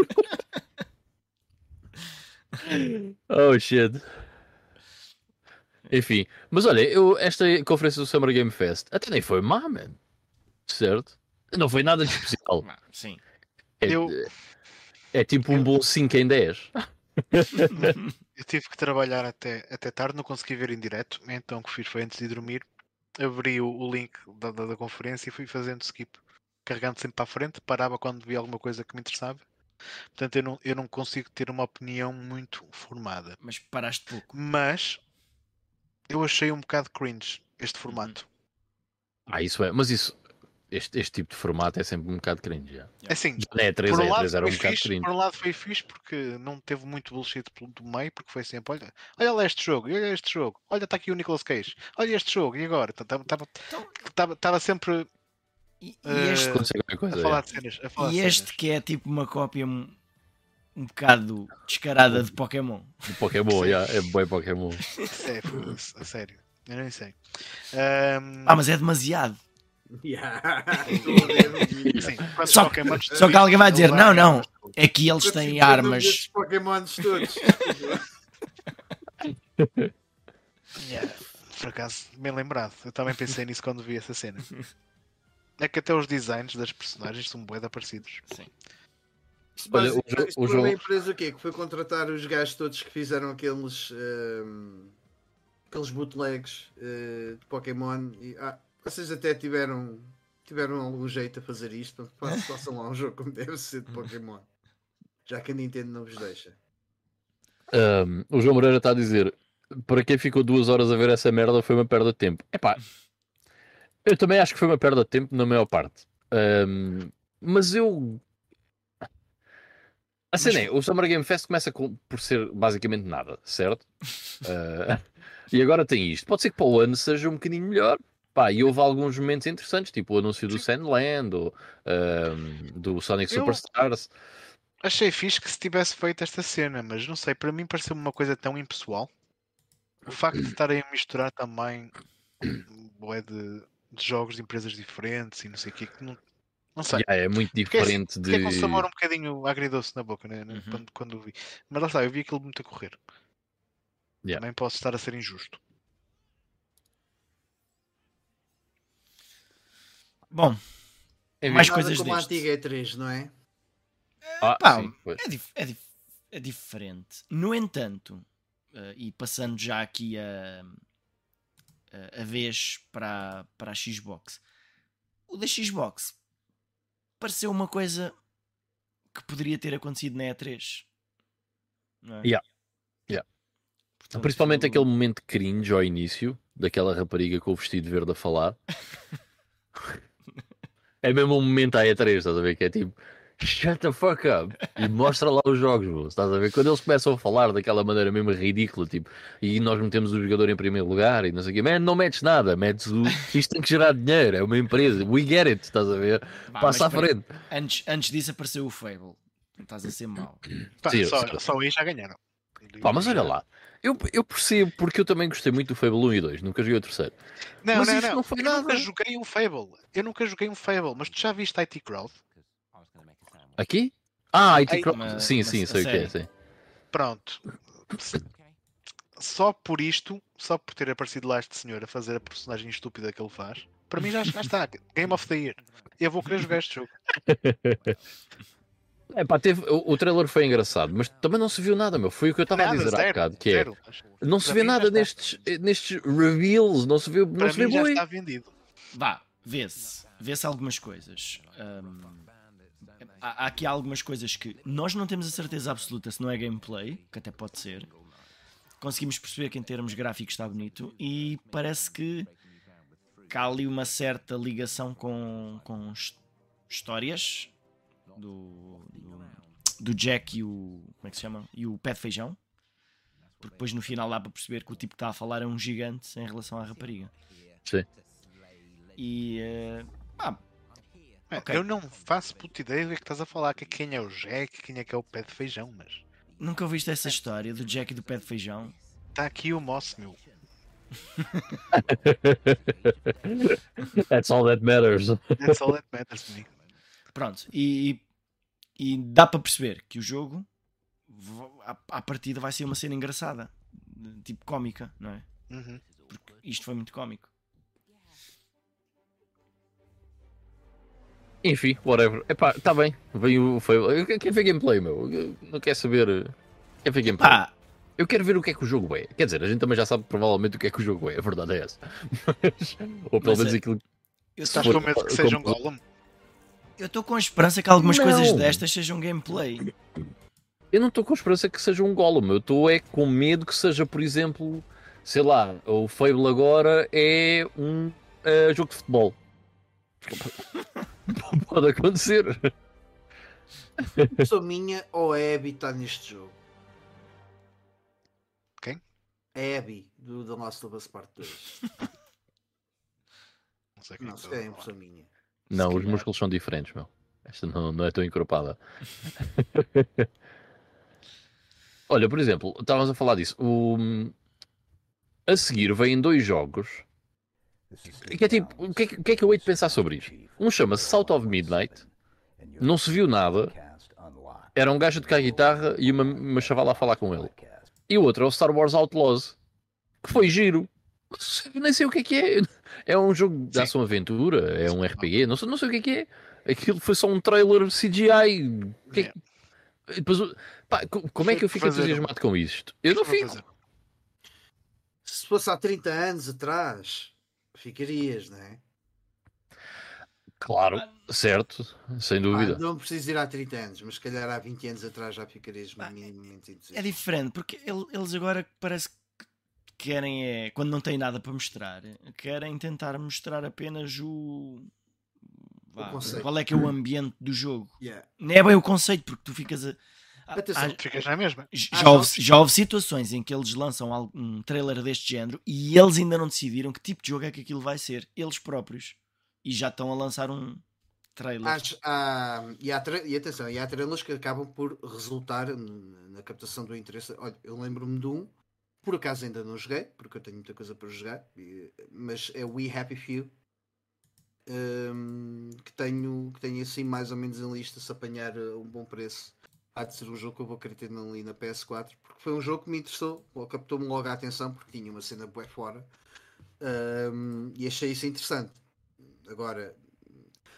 oh shit. Enfim, mas olha, eu, esta conferência do Summer Game Fest até nem foi má, man. Certo? Não foi nada de especial. Sim. É, Eu- é tipo um bom 5 em 10. Eu tive que trabalhar até, até tarde, não consegui ver em direto, então o que fiz foi antes de dormir, abri o, o link da, da, da conferência e fui fazendo skip, carregando sempre para a frente, parava quando via alguma coisa que me interessava. Portanto, eu não, eu não consigo ter uma opinião muito formada. Mas paraste pouco. Mas eu achei um bocado cringe este formato. Ah, isso é. Mas isso. Este, este tipo de formato é sempre um bocado cringe. Já. Assim, Já é 3 por um, é lado 3 era um foi bocado fixe, cringe. por um lado foi fixe porque não teve muito bullshit pelo- do meio, porque foi sempre, olha, olha lá este jogo, e olha este jogo, olha está aqui o Nicolas Cage, olha este jogo, e agora? Então- Estava sempre E, e este, qualquer a falar é. de cenas. A falar e de este cenas. que é tipo uma cópia um, um bocado descarada de Pokémon. Do Pokémon, já, é bem Pokémon. É, a sério. Eu nem sei. Ahm, Ah, mas é demasiado. Yeah. Sim, Só que- Só que alguém vai dizer: não, não, é que eles têm armas. Pokémons todos. Yeah, Por acaso, bem lembrado. Eu também pensei nisso quando vi essa cena. É que até os designs das personagens são bué de parecidos. Isto, Olha, o o uma empresa o quê? Que foi contratar os gajos todos que fizeram aqueles ehm, aqueles bootlegs eh, de Pokémon e ah, vocês até tiveram tiveram algum jeito a fazer isto Fa- façam lá um jogo como deve ser de Pokémon já que a Nintendo não vos deixa Um, o João Moreira está a dizer: para quem ficou duas horas a ver essa merda foi uma perda de tempo. Epá, eu também acho que foi uma perda de tempo na maior parte. Um, mas eu. A cena é, o Summer Game Fest começa com- por ser basicamente nada, certo? Uh, e agora tem isto. Pode ser que para o ano seja um bocadinho melhor. Pá, e houve alguns momentos interessantes, tipo o anúncio do Sandland, ou, um, do Sonic Eu- Superstars. Achei fixe que se tivesse feito esta cena, mas não sei, para mim pareceu-me uma coisa tão impessoal. O facto de estarem a misturar também bué de, de jogos de empresas diferentes e não sei o que, não, não sei. Yeah, é muito Porque é- diferente Fiquei de. com um sabor um bocadinho agridoce na boca né, né, Uhum. quando, quando o vi. Mas lá está, eu vi aquilo muito a correr. Yeah. Também posso estar a ser injusto. Bom, Enfim, mais coisas como a destes. antiga E3 não é? Ah, Pá, sim, é, dif- é dif- é diferente. No entanto, eh, e passando já aqui a, a, a vez para, para a Xbox, o da Xbox pareceu uma coisa que poderia ter acontecido na E3. Não é? Yeah. Yeah. Portanto, Principalmente aquele momento cringe ao início, daquela rapariga com o vestido verde a falar. é mesmo um momento à E3, estás a ver? Que é tipo, shut the fuck up e mostra lá os jogos, bro, estás a ver? Quando eles começam a falar daquela maneira mesmo ridícula, tipo, e nós metemos o jogador em primeiro lugar e não sei o quê, man, não metes nada, metes o. Isto tem que gerar dinheiro, é uma empresa, we get it, estás a ver? Pá, Passa à frente. Antes, antes disso apareceu o Fable. Estás a ser mau. Pá, Sim, só, sim. só aí já ganharam. Pá, mas olha lá, eu, eu percebo porque eu também gostei muito do Fable 1 e 2, nunca joguei o terceiro. Não, Mas não, não. não foi eu nada. nunca joguei um Fable. Eu nunca joguei um Fable, mas tu já viste IT Crowd? Aqui? Ah, IT Crowd. uma- Sim, uma- sim, sei o que é, sim. Pronto. Só por isto, só por ter aparecido lá este senhor a fazer a personagem estúpida que ele faz, para mim já, já está. Game of the Year. Eu vou querer jogar este jogo. É pá, teve, o, o trailer foi engraçado, mas também não se viu nada, meu. Foi o que eu estava a dizer há zero, bocado, que é, zero. não se vê nada nestes, nestes reveals, não se vê, não Para se vê mim já boi. está vendido. Vá, vê-se. Vê-se algumas coisas. Ahm, há, há aqui algumas coisas que nós não temos a certeza absoluta se não é gameplay, que até pode ser. Conseguimos perceber que em termos gráficos está bonito e parece que, que há ali uma certa ligação com, com his- histórias do, do, do Jack e o. Como é que se chama? E o pé de feijão. Porque depois no final dá para perceber que o tipo que está a falar é um gigante em relação à rapariga. Sim. E. eh, pá, É, Ok. Eu não faço puta ideia do que é que estás a falar, que quem é o Jack, quem é que é o pé de feijão, mas nunca ouviste essa história do Jack e do pé de feijão? está aqui o Moss, meu. That's all that matters. That's all that matters to me. Pronto, e, e dá para perceber que o jogo, à, à partida, vai ser uma cena engraçada, tipo cómica, não é? Uhum. Porque isto foi muito cómico. Enfim, whatever. Epá, tá bem. Veio o Fable. Eu- Quem vê gameplay, meu? Eu Não quer saber. Quer ver gameplay? Pá, Eu quero ver o que é que o jogo é. Quer dizer, a gente também já sabe provavelmente o que é que o jogo é, a verdade é essa. Mas, ou pelo Mas menos é- aquilo. Eu Estás for- com medo que seja um golem? estou com a esperança que algumas Não. coisas destas sejam gameplay. Eu não estou com esperança que seja um Golem, eu estou é com medo que seja, por exemplo, sei lá, o Fable agora é um eh, jogo de futebol. Pode acontecer. Sou minha ou a Abby está neste jogo? Quem? A Abby, do The Last of Us Part 2. Não sei quem Não, é se a é impressão minha. Não, os músculos são diferentes, meu. Esta não, não é tão encorpada. Olha, por exemplo, estávamos a falar disso. O... A seguir vêm dois jogos. Que é tipo, o que é que, é que eu hei de pensar sobre isto? Um chama-se South of Midnight. Não se viu nada. Era um gajo a tocar guitarra e uma, uma chavala a falar com ele. E o outro é o Star Wars Outlaws. Que foi giro. Eu Nem sei o que é que é. É um jogo de ação-aventura. É um RPG. Não sei, não sei o que é que é. Aquilo foi só um trailer CGI. Que é que- depois, pá, co- como é que eu fico Fazer- entusiasmado com isto? Eu não fico. Se fosse há 30 anos atrás, ficarias, não é? Claro, certo, sem Ah, dúvida. não preciso ir há 30 anos, mas se calhar há 20 anos atrás já ficarias Ah, minimamente É entusiasmado. diferente, porque el- eles agora parece que querem, é, quando não têm nada para mostrar, querem tentar mostrar apenas o. vá, conceito. qual é que é o ambiente do jogo? Yeah. Não é bem o conceito, porque tu ficas a. Atenção. a- Ficas na mesma. já, há houve, já houve situações em que eles lançam um trailer deste género e eles ainda não decidiram que tipo de jogo é que aquilo vai ser, eles próprios. E já estão a lançar um trailer. Há- há- e, há tra- e atenção, e há trailers que acabam por resultar na captação do interesse. Olha, eu lembro-me de um, por acaso ainda não joguei, porque eu tenho muita coisa para jogar, mas é o We Happy Few. hum, que tenho que tenho assim mais ou menos em lista se apanhar a um bom preço há de ser um jogo que eu vou querer ter ali na PS4 porque foi um jogo que me interessou ou captou-me logo a atenção porque tinha uma cena bué fora. Hum, e achei isso interessante. Agora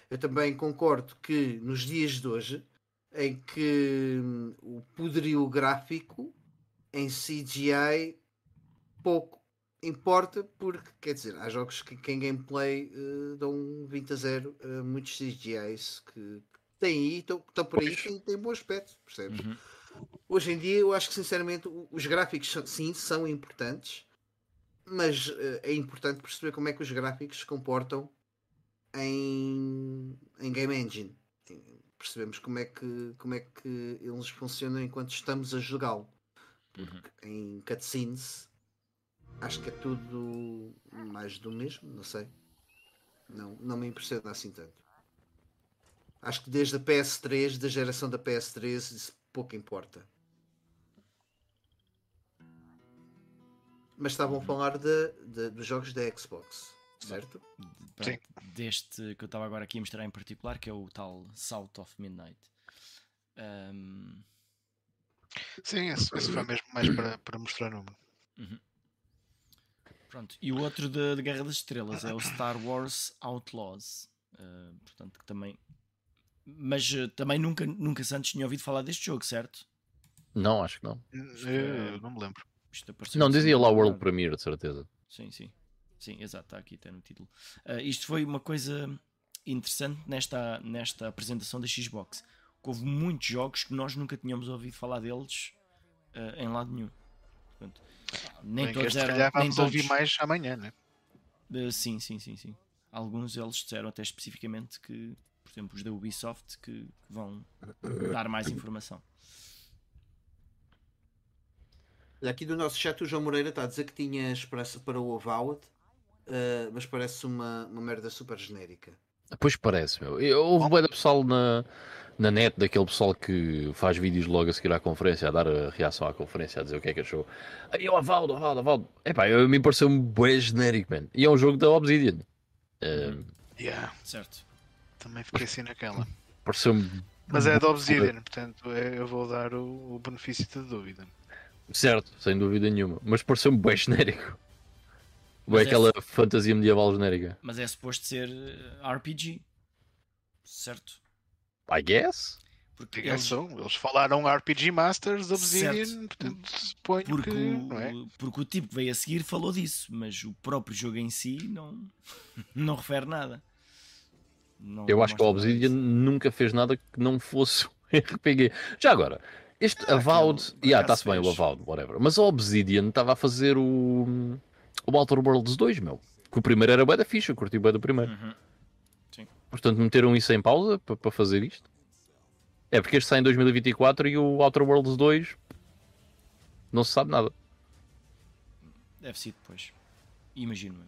eu também concordo que nos dias de hoje, em que hum, o poderio gráfico em CGI pouco importa, porque quer dizer, há jogos que, que em gameplay eh, dão 20 a 0 a muitos CGIs que têm aí, estão, estão por aí, Pois. têm, bom aspecto, percebes? Uhum. Hoje em dia eu acho que sinceramente os gráficos sim são importantes, mas eh, é importante perceber como é que os gráficos se comportam em, em Game Engine. Em- Percebemos como é, que, como é que eles funcionam enquanto estamos a jogá-lo. Porque em cutscenes acho que é tudo mais do mesmo, não sei. Não, não me impressiona assim tanto. Acho que desde a PS3, da geração da PS3, isso pouco importa. Mas estavam a falar de, de- dos jogos da Xbox, certo? Pronto, deste que eu estava agora aqui a mostrar em particular, que é o tal South of Midnight. Ahm, Sim, esse, esse foi mesmo mais para, para mostrar número. pronto. E o outro de, de Guerra das Estrelas é o Star Wars Outlaws. Ah, portanto, que também. Mas eh, também nunca, nunca se antes tinha ouvido falar deste jogo, certo? Não, acho que não. Eu, eu não me lembro. Não, dizia lá World nada. Premiere, de certeza. Sim, sim. Sim, exato, está aqui até no título. Ah, isto foi uma coisa interessante nesta, nesta apresentação da Xbox. Que houve muitos jogos que nós nunca tínhamos ouvido falar deles ah, em lado nenhum. Portanto, nem Bem, que todos eram. calhar nem vamos todos, ouvir mais amanhã, né? Ah, sim, sim, sim, sim. Alguns deles disseram até especificamente que, por exemplo, os da Ubisoft que vão dar mais informação. Aqui do nosso chat o João Moreira está a dizer que tinha esperança para o Avowed, eh, mas parece uma, uma merda super genérica. Pois parece, meu. E Houve bué de pessoal na, na net, daquele pessoal que faz vídeos logo a seguir à conferência, a dar a reação à conferência, a dizer o que é que achou. Aí, o Avaldo, Avaldo, Avaldo. Epá, eu, a mim pareceu-me bué genérico, man. E é um jogo da Obsidian. Yeah, Certo. Também fiquei assim naquela. pareceu-me Mas é da Obsidian, portanto é- eu vou dar o, o benefício da dúvida. certo, sem dúvida nenhuma. Mas pareceu-me bué genérico. Mas é- aquela fantasia medieval genérica. Mas é suposto ser eh, RPG. Certo? I guess? Porque eles, só, Eles falaram RPG Masters, Obsidian, Certo. portanto suponho porque, que. o, Não é? porque o tipo que veio a seguir falou disso, mas o próprio jogo em si não, não refere nada. Não- Eu não acho que o Obsidian nunca fez nada que não fosse um RPG. Já agora, este Ah, Avowed, aquele, por yeah, está-se bem o. Avowed, whatever. Mas o Obsidian estava a fazer o, o Outer Worlds 2, meu. Que o primeiro era bué da ficha, eu curti bué do primeiro. Uhum. Portanto, meteram isso em pausa para fazer isto. É porque este sai em 2024 e o Outer Worlds 2 não se sabe nada. Deve ser depois. Imagino.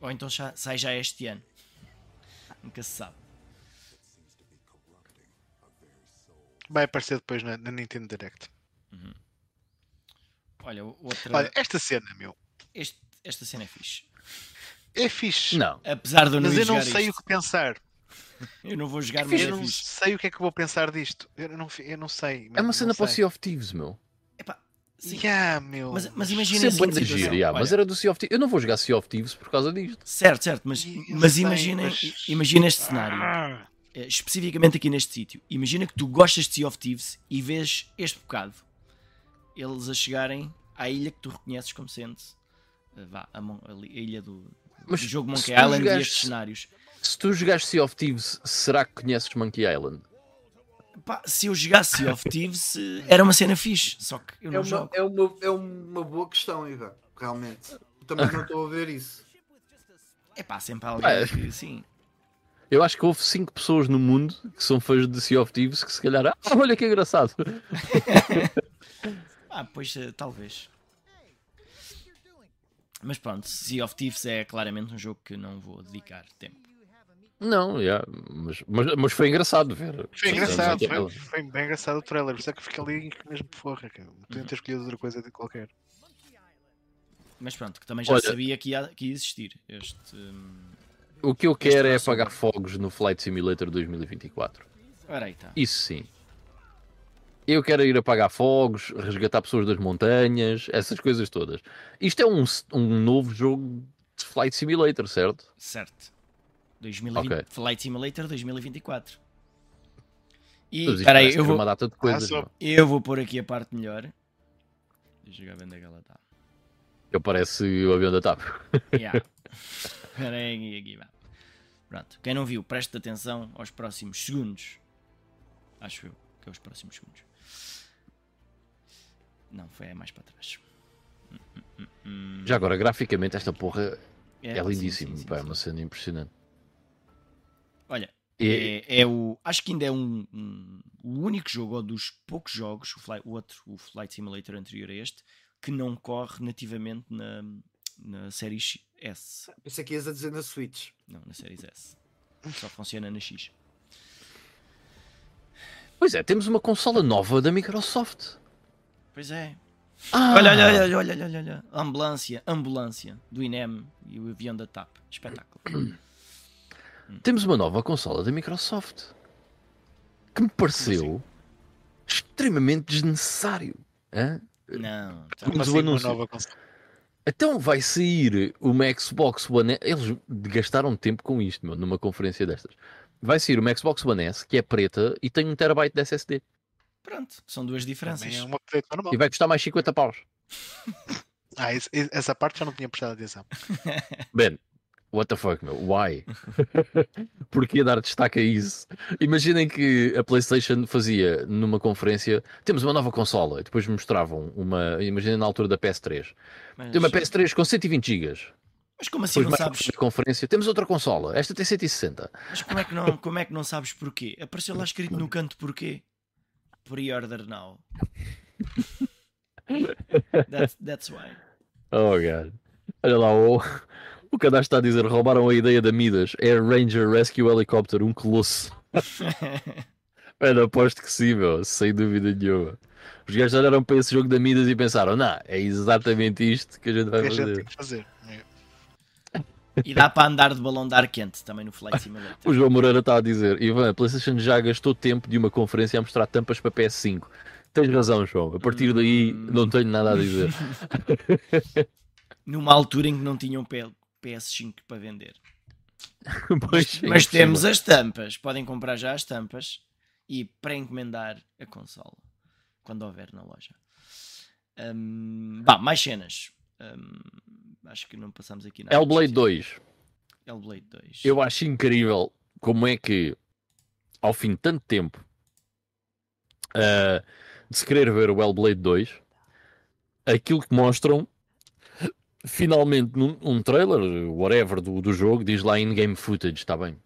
Ou então sai já este ano. Nunca se sabe. Vai aparecer depois na, na Nintendo Direct. Olha, outra. Olha, esta cena, meu, este- esta cena é fixe. é fixe. Não. Apesar de eu não Mas eu não sei o isto. que pensar. Eu não vou jogar, mas Eu é não fixe. sei o que é que vou pensar disto. Eu não, eu não sei. É uma cena para o. Sea of Thieves, meu. Sim. Yeah, meu. Mas, mas imagina Isso é a bué seguinte de situação. giro, yeah, mas era do Sea of Thieves. Eu não vou jogar Sea of Thieves por causa disto. Certo, certo, mas, Eu- mas sei, imagina, mas- imagina este cenário. Ah, eh, especificamente aqui neste sítio. Imagina que tu gostas de Sea of Thieves e vês este bocado. Eles a chegarem à ilha que tu reconheces como sendo eh, vá, a, Mon- ali- a ilha do, Mas do jogo Monkey Island e jogaste- estes cenários. Se tu jogaste Sea of Thieves, será que conheces Monkey Island? Pá, se eu jogasse Sea of Thieves era uma cena fixe, só que eu É não uma, jogo. é, uma, é uma boa questão, Ivan. Realmente. Também não estou a ver isso. É pá, sempre há alguém É. que sim. Eu acho que houve 5 pessoas no mundo que são fãs de Sea of Thieves que se calhar, ah, olha que engraçado. Ah, pois eh, talvez. Mas pronto, Sea of Thieves é claramente um jogo que não vou dedicar tempo. Não, yeah, mas, mas, mas foi engraçado ver. Foi engraçado, foi, foi bem engraçado o trailer, por isso é que eu fiquei ali mesmo porra, cara. Podiam ter escolhido outra coisa de qualquer. Mas pronto, que também já Olha- sabia que ia, que ia existir este. hum, O que eu quero é apagar fogos no Flight Simulator 2024. Ora aí tá. Isso sim. Eu quero ir apagar fogos, resgatar pessoas das montanhas, essas coisas todas. Isto é um, um novo jogo de Flight Simulator, certo? Certo. 2020, Ok. Flight Simulator 2024. E espera aí, eu vou, uma data de coisas. não? eu vou pôr aqui a parte melhor. Deixa eu ver onde é que ela está. Eu parece o avião da TAP. Yeah. Espera aí, aqui, aqui, vá. Pronto. Quem não viu, preste atenção aos próximos segundos. Acho eu que é os próximos segundos. Não, foi mais para trás. Hum, hum, hum. Já agora, graficamente, esta porra é, sim, pá, é uma cena impressionante. Olha, E, É, é o. Acho que ainda é um, um- o único jogo, ou dos poucos jogos, o, Flight- o outro, o Flight Simulator anterior a este, que não corre nativamente na, na série S. Pensei que ias a dizer na Switch. Não, na série S. Só funciona na X. Pois é, temos uma consola nova da Microsoft. Pois é. Ah, olha, olha, olha, olha, olha, olha. Ambulância, ambulância do INEM e o avião da TAP. Espetáculo. Temos uma nova consola da Microsoft. Que me pareceu extremamente desnecessário. Hã? Não, tá. Como assim uma nova consola? Então vai sair uma Xbox One S. Eles gastaram tempo com isto, meu, numa conferência destas. Vai sair uma Xbox One S que é preta e tem um terabyte de SSD. Pronto, são duas diferenças. É uma update normal. E vai custar mais 50 paus. Ah, essa parte já não tinha prestado atenção. Ben, what the fuck, meu? Why? Porquê dar destaque a isso? Imaginem que a PlayStation fazia numa conferência: temos uma nova consola, e depois mostravam uma. Imaginem na altura da PS3. Mas, Tem uma PS3 com 120 GB. mas como assim Depois, não sabes? conferência, temos outra consola. Esta tem 160. Mas como é que não, como é que não sabes porquê? Apareceu lá escrito no canto porquê. Pre-order now. That's, that's why. Oh, God. Olha lá, o, o cadastro está a dizer: roubaram a ideia da Midas. Air Ranger Rescue Helicopter, um colosso. Mano, aposto que sim, meu, sem dúvida nenhuma. Os gajos olharam para esse jogo da Midas e pensaram: não, é exatamente isto que a gente vai Que a gente fazer. tem que fazer. É. E dá para andar de balão de ar quente também no Flight Simulator. O João Moreira está a dizer: Ivan, a PlayStation já gastou tempo de uma conferência a mostrar tampas para PS5. Tens razão, João. A partir daí não tenho nada a dizer. Numa altura em que não tinham PS5 para vender. Pois, Mas temos as tampas. Podem comprar já as tampas e pré-encomendar a consola quando houver na loja. Um, bah, mais cenas. Um, acho que não passamos aqui nada. Hellblade especial. 2. Hellblade 2. Eu acho incrível como é que, ao fim de tanto tempo, ah, de se querer ver o Hellblade 2, aquilo que mostram, finalmente num um trailer, whatever, do, do jogo, diz lá in-game footage, está bem?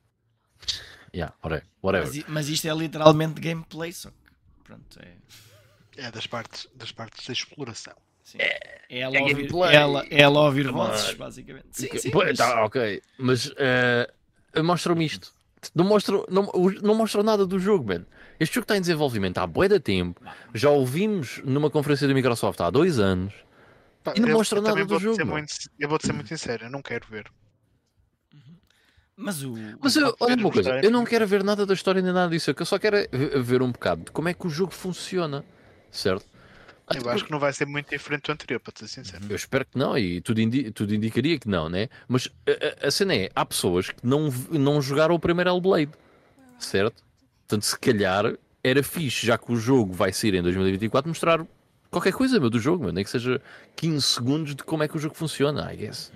Yeah, whatever. Mas, mas isto é literalmente gameplay, só que pronto, é, É das partes, das partes da exploração. sim. é, ela, é ouvir, gameplay. ela, ela ouvir vozes, basicamente. Sim, sim, pô, mas- tá, ok, mas ah, mostram-me isto. Não mostram, não, não mostram nada do jogo, man. Este jogo está em desenvolvimento há bué de tempo. Já ouvimos numa conferência da Microsoft há dois anos. Pá, E não eu- mostra eu nada do jogo, muito- eu vou-te ser muito sincero, eu não quero ver. Mas o. Mas eu, olha uma coisa, história. eu não quero ver nada da história nem nada disso. Eu só quero é ver- um bocado de como é que o jogo funciona, certo? Até Eu acho que não vai ser muito diferente do anterior, para ser sincero. Eu espero que não, e tudo, indi- tudo indicaria que não, né? Mas a, a- a cena é: há pessoas que não, não jogaram o primeiro Hellblade, certo? Portanto, se calhar era fixe, já que o jogo vai sair em 2024, mostrar qualquer coisa meu, do jogo, meu, nem que seja 15 segundos de como é que o jogo funciona, I guess.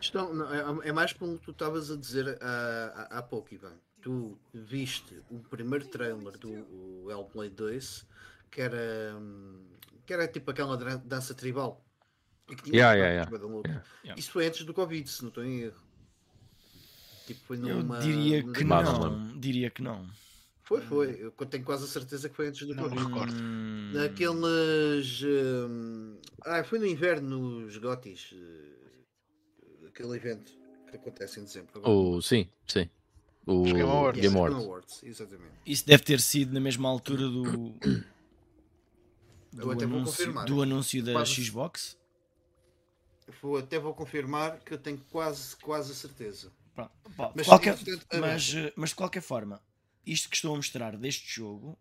Isto não- não, é, é mais como tu estavas a dizer há, há, há pouco, Ivan. Tu viste o primeiro trailer do Hellblade 2, que era, hum, que era tipo aquela dança tribal. E que tinha Yeah, yeah. Yeah. Yeah. Isso foi antes do Covid, se não estou em erro. Tipo, foi Eu numa, diria numa que não. Diria que não. Foi, foi. Eu tenho quase a certeza que foi antes do Não Covid. recordo. Hum, Naqueles. hum, Ah, foi no inverno nos Gotis. eh, Aquele evento que acontece em dezembro. agora. O, sim, sim. O Os Game Awards. Game Game Awards. Exatamente. Isso deve ter sido na mesma altura do. Do até vou anúncio, confirmar. do anúncio da Quase. Xbox. Vou, até vou confirmar que eu tenho quase, quase a certeza. Pronto, pá, Mas, qualquer- mas, eh, mas de qualquer forma, isto que estou a mostrar deste jogo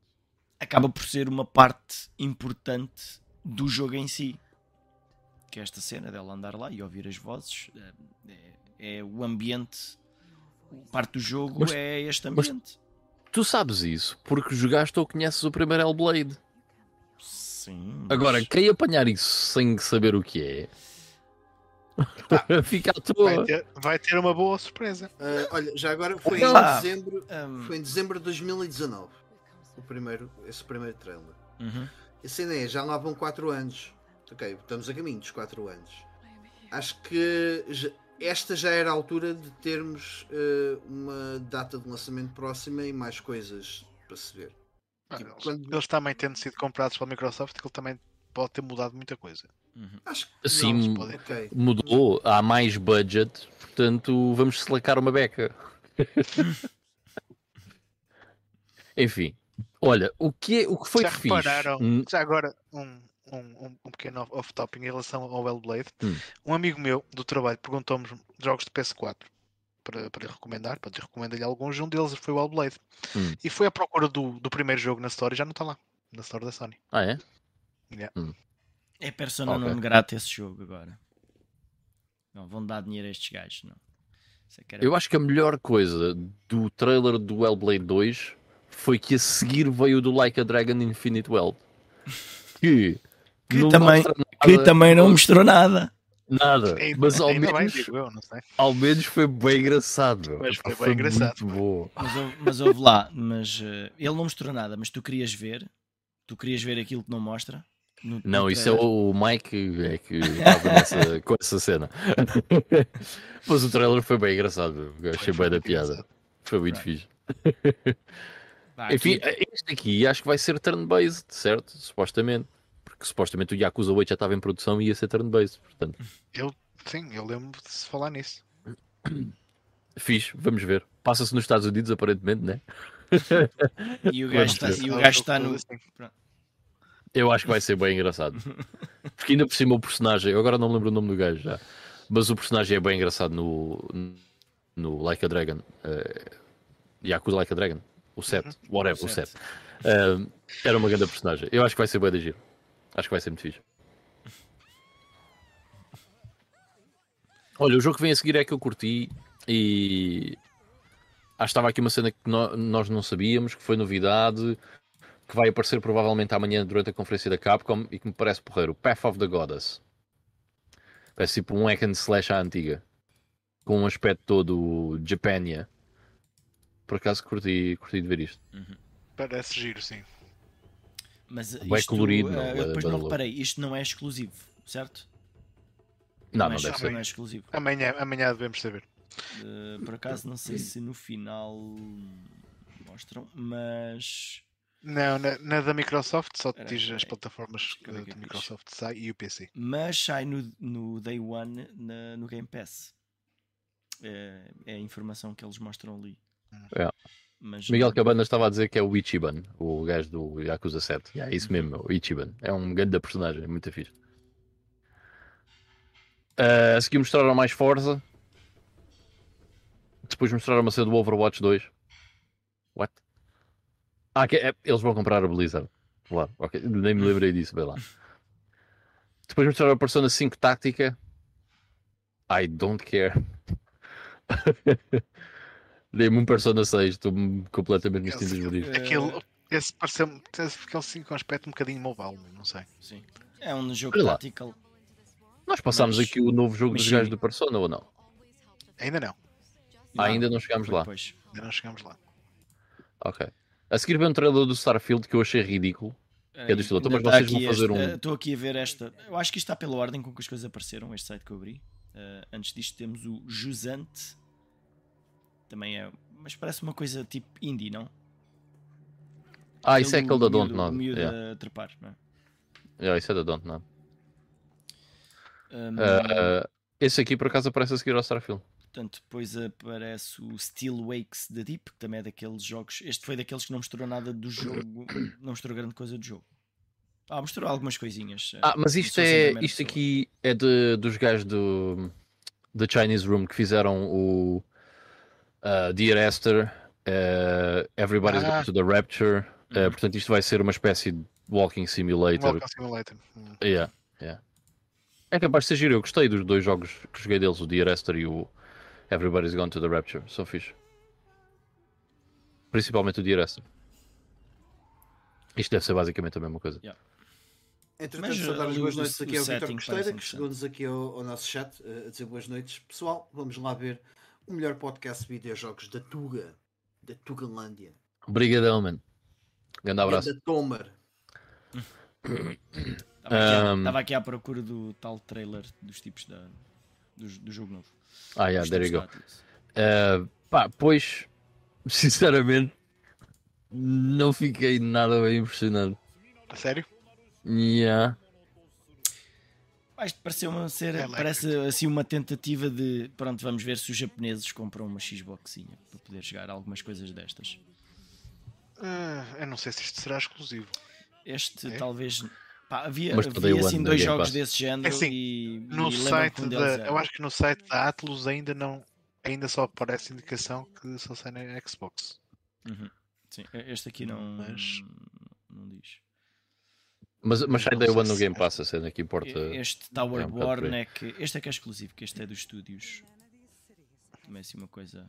acaba por ser uma parte importante do jogo em si. Que é esta cena dela andar lá e ouvir as vozes. eh, É, é o ambiente. Parte do jogo Mas- é este ambiente. Tu sabes isso porque jogaste ou conheces o primeiro Hellblade. Sim. mas- Agora, quem apanhar isso sem saber o que é, fica à Vai toa. ter, vai ter uma boa surpresa. ah, olha, já agora foi em, Ah. dezembro, Hum, foi em dezembro de 2019. O primeiro, esse primeiro trailer. uhum. A cena é, já lá vão 4 anos. Ok, estamos a caminho dos 4 anos. Acho que já- esta já era a altura de termos eh, uma data de lançamento próxima e mais coisas para se ver. Ah, Tipo, eles, quando- eles também tendo sido comprados pela Microsoft, ele também pode ter mudado muita coisa. Acho que Sim, não, pode- ok. Mudou, há mais budget, portanto vamos selecar uma beca. Enfim, olha, o que, é, o que foi já que fiz? repararam, Hum, já agora um, um, um, um pequeno off- off-topic em relação ao Hellblade. Hum. Um amigo meu do trabalho perguntou-me jogos de PS4 para, para lhe recomendar, para lhe recomendar-lhe alguns. Um deles foi o Hellblade. Hum. E foi à procura do, do primeiro jogo na Store e já não está lá. Na Store da Sony. Ah, é? É persona Ok. não grata esse jogo agora. Não vão dar dinheiro a estes gajos, não. É Eu acho que a melhor coisa do trailer do Hellblade 2 foi que a seguir veio o do Like a Dragon Infinite World. Que, Que não também- mostra Que nada, também não mostrou nada. nada. Ainda- Mas ao bem, menos, digo eu, não sei. ao menos foi bem engraçado. Mas foi bem engraçado, Muito bom. Mas houve, mas houve lá, mas eh, ele não mostrou nada, mas tu querias ver, tu querias ver aquilo que não mostra. No- no Não, isso é o Mike é que estava nessa, com essa cena. Mas o trailer foi bem engraçado. Eu achei Foi bem da piada. engraçado. Foi muito Right. fixe. Enfim, aqui- este aqui acho que vai ser turn-based, certo? Supostamente. Porque supostamente o Yakuza 8 já estava em produção e ia ser turn-based. Portanto, Sim, eu lembro de se falar nisso. fixe, vamos ver. Passa-se nos Estados Unidos, aparentemente, né? e o Vamos gajo está, ver. e o gajo eu- está eu- no. assim, Eu acho que vai ser bem engraçado. Porque ainda por cima o personagem, eu agora não me lembro o nome do gajo já, mas o personagem é bem engraçado no, no Like a Dragon. Uh, Yakuza Like a Dragon. O 7, whatever, o 7. Certo. era uma grande personagem. Eu acho que vai ser bem de giro. Acho que vai ser muito fixe. Olha, o jogo que vem a seguir é que eu curti e que estava aqui uma cena que nó- nós não sabíamos, que foi novidade, que vai aparecer provavelmente amanhã durante a conferência da Capcom e que me parece porreiro. Path of the Goddess. Parece tipo um hack and slash à antiga. Com um aspecto todo Japania. Por acaso curti, curti de ver isto. Parece giro, sim. Mas isto, colorido, eh, não, eu é depois não reparei, isto não é exclusivo, certo? Não, é não ex- deve ser. Não é exclusivo. Amanhã, amanhã devemos saber. Eh, por acaso não sei se no final mostram, mas Não, na, na da Microsoft só te diz as plataformas que é a que diz. Microsoft sai e o PC. mas sai no, no Day One na- no Game Pass. É, é a informação que eles mostram ali. É. Mas Miguel Cabana estava a dizer que é o Ichiban, o gajo do Yakuza 7. É isso mesmo, o Ichiban. É um grande personagem, muito fixe. Uh, a seguir mostraram mais Forza. Depois mostraram uma cena do Overwatch 2. Ah, que é- eles vão comprar a Blizzard. Claro, ok. Nem me lembrei disso, bem lá. Depois mostraram a Persona 5 Tática. I don't care. Dei-me um Persona 6, estou completamente me sentindo Esse- esmorido. Aquele, esse pareceu-me aquele sim com aspecto um bocadinho mobile, não sei. Sim. É um jogo tactical. Nós passámos Mas- aqui o novo jogo dos mas gajos sim. do Persona ou não? Ainda não, Ah, ainda não chegámos lá. Ainda não chegamos lá. Ok. A seguir vem um trailer do Starfield que eu achei ridículo. é do estilo, então, mas vocês vão aqui fazer este- um- eh, Estou aqui a ver esta. Eu acho que isto está pela ordem com que as coisas apareceram, este site que eu abri. Eh, antes disto temos o Jusante. Também é. Mas parece uma coisa tipo indie, não? Ah, isso é aquele da do Don't miúdo- miúdo Yeah. a trepar, não é? Yeah, isso é da Don't Nod. Um, Ah, esse aqui por acaso aparece a seguir ao Starfield. Portanto, depois aparece o Steel Wakes da Deep, que também é daqueles jogos. Este foi daqueles que não mostrou nada do jogo, não mostrou grande coisa do jogo. Ah, mostrou algumas coisinhas. eh, Ah, mas isto é. Isto pessoa. aqui é de, dos gajos do. da Chinese Room que fizeram o. ah, Dear Esther, ah, Everybody's Ah. Going to the Rapture. Uhum. portanto, isto vai ser uma espécie de Walking Simulator. Walking Simulator. Hum. Yeah, yeah. É capaz de ser giro. Eu gostei dos dois jogos que joguei deles, o Dear Esther e o Everybody's Gone to the Rapture. São fixe. Principalmente o Dear Esther. Isto deve ser basicamente a mesma coisa. Entretanto, Mas, só dar as ali boas noites aqui ao Vitor Costeira, que chegou-nos aqui ao, ao nosso chat eh, a dizer boas noites. Pessoal, vamos lá ver o melhor podcast de videojogos da Tuga, da Tugalândia. Obrigadão, mano. Grande abraço. Da Tomer. Estava aqui, à- Um, aqui à procura do tal trailer dos tipos da, do, do jogo novo. Ah, yeah, there you go. Uh, pá, pois, sinceramente, não fiquei nada bem impressionado. A sério? Yeah. Ah, Isto pareceu ser, Electric. parece assim uma tentativa de pronto, vamos ver se os japoneses compram uma Xboxinha para poder jogar algumas coisas destas. Ah, eu não sei se isto será exclusivo. Este É? talvez pá, havia, Mas havia assim dois Game jogos Pass. desse género É assim, e, No e site da, era- eu acho que no site da Atlus ainda não ainda só aparece indicação que só sai na Xbox. Uhum. Sim, este aqui não, Mas- não diz. Mas, mas sai Day sei One no Game é. Pass, a cena que importa. Este Tower é um Born é que. Este é que é exclusivo, que este é dos estúdios. Também assim uma coisa.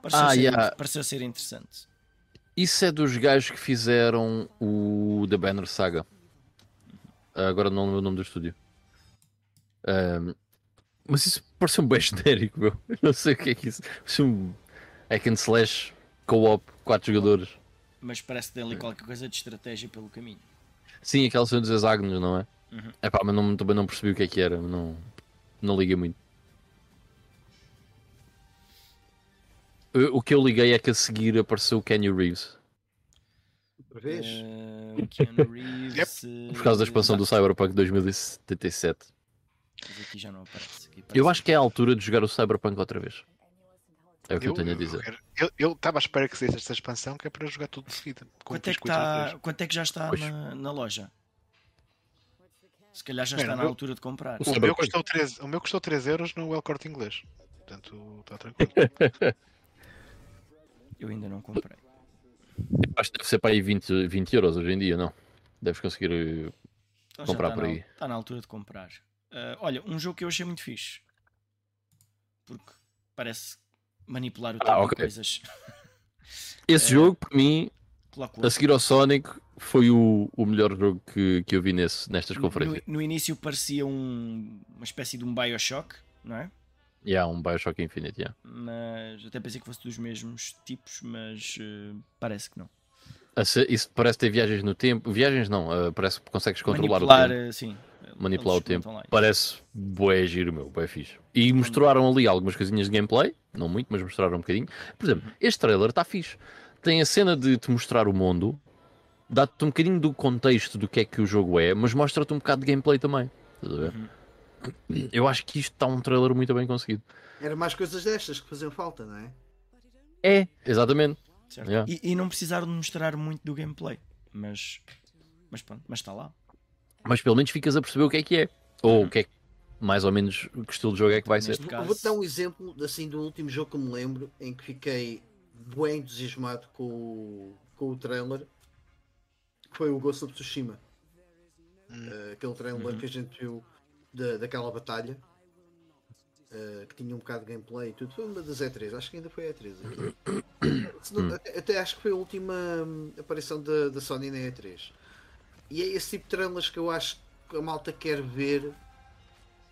Pareceu, Ah, ser, yeah. pareceu ser interessante. Isso é dos gajos que fizeram o The Banner Saga. Agora não lembro o nome do estúdio. Ahm, mas isso pareceu um bem genérico, meu. Eu não sei o que é que isso. Pareceu um hack and slash co-op, 4 jogadores. Mas parece que tem ali qualquer coisa de estratégia pelo caminho. Sim, aquela cena dos hexágonos, não é? Uhum. Epá, mas não, também não percebi o que é que era. Não, não liguei muito. O o que eu liguei é que a seguir apareceu o Kenny Reeves. Outra vez? Eh, Keanu Reeves. eh, Por causa da expansão do. Cyberpunk 2077. Mas aqui já não aparece. Aqui Eu aparece- acho que é a altura de jogar o Cyberpunk outra vez. É o que eu, Eu tenho a dizer. eu- estava à espera que saísse esta expansão que é para jogar tudo de seguida. Quanto é, que tá, 3. quanto é que já está na, na loja? Se calhar já Bem, está na meu- altura de comprar. O O meu, custou 3, o meu custou 3 euros no El Corte Inglês. Portanto, está tranquilo. Eu ainda não comprei. Acho que deve ser para aí 20, 20 euros hoje em dia, não? Deves conseguir. eh, Então Comprar já por aí. Está na altura de comprar. Ah, olha, um jogo que eu achei muito fixe. Porque parece manipular o Ah, tempo ok. e coisas. Esse É. jogo, para mim, Clockwork. a seguir ao Sonic, foi o, o melhor jogo que, que eu vi nesse, nestas conferências. No, no início parecia um- uma espécie de um Bioshock, não é? E há um Bioshock Infinite, yeah. Mas até pensei que fosse dos mesmos tipos, mas eh, parece que não. Isso parece ter viagens no tempo. Viagens não, ah, parece que consegues controlar Manipular, o tempo. eh, sim. Manipular o tempo. lá. Parece bué giro, meu, bué fixe. E mostraram ali algumas coisinhas de gameplay, não muito, mas mostraram um bocadinho. Por exemplo, este trailer está fixe. Tem a cena de te mostrar o mundo, dá-te um bocadinho do contexto do que é que o jogo é, mas mostra-te um bocado de gameplay também. Estás a ver? Uhum. Eu acho que isto está um trailer muito bem conseguido. Era mais coisas destas que faziam falta, não é? É, exatamente. Certo? Yeah. E, e não precisaram de mostrar muito do gameplay, mas, mas pronto, mas está lá. Mas pelo menos ficas a perceber o que é que é. Ou o que é que, mais ou menos, que estilo de jogo é que vai ser. Neste Eu caso- Vou-te dar um exemplo assim, do último jogo que eu me lembro em que fiquei bem entusiasmado com o, com o trailer. Foi o Ghost of Tsushima. Hum. Eh, aquele trailer Uhum. que a gente viu da, daquela batalha. eh, que tinha um bocado de gameplay e tudo. Foi uma das E3, acho que ainda foi a E3. aqui. Se não- Hum. até, até acho que foi a última hum, aparição da, da Sony na E3. E é esse tipo de trailers que eu acho que a malta quer ver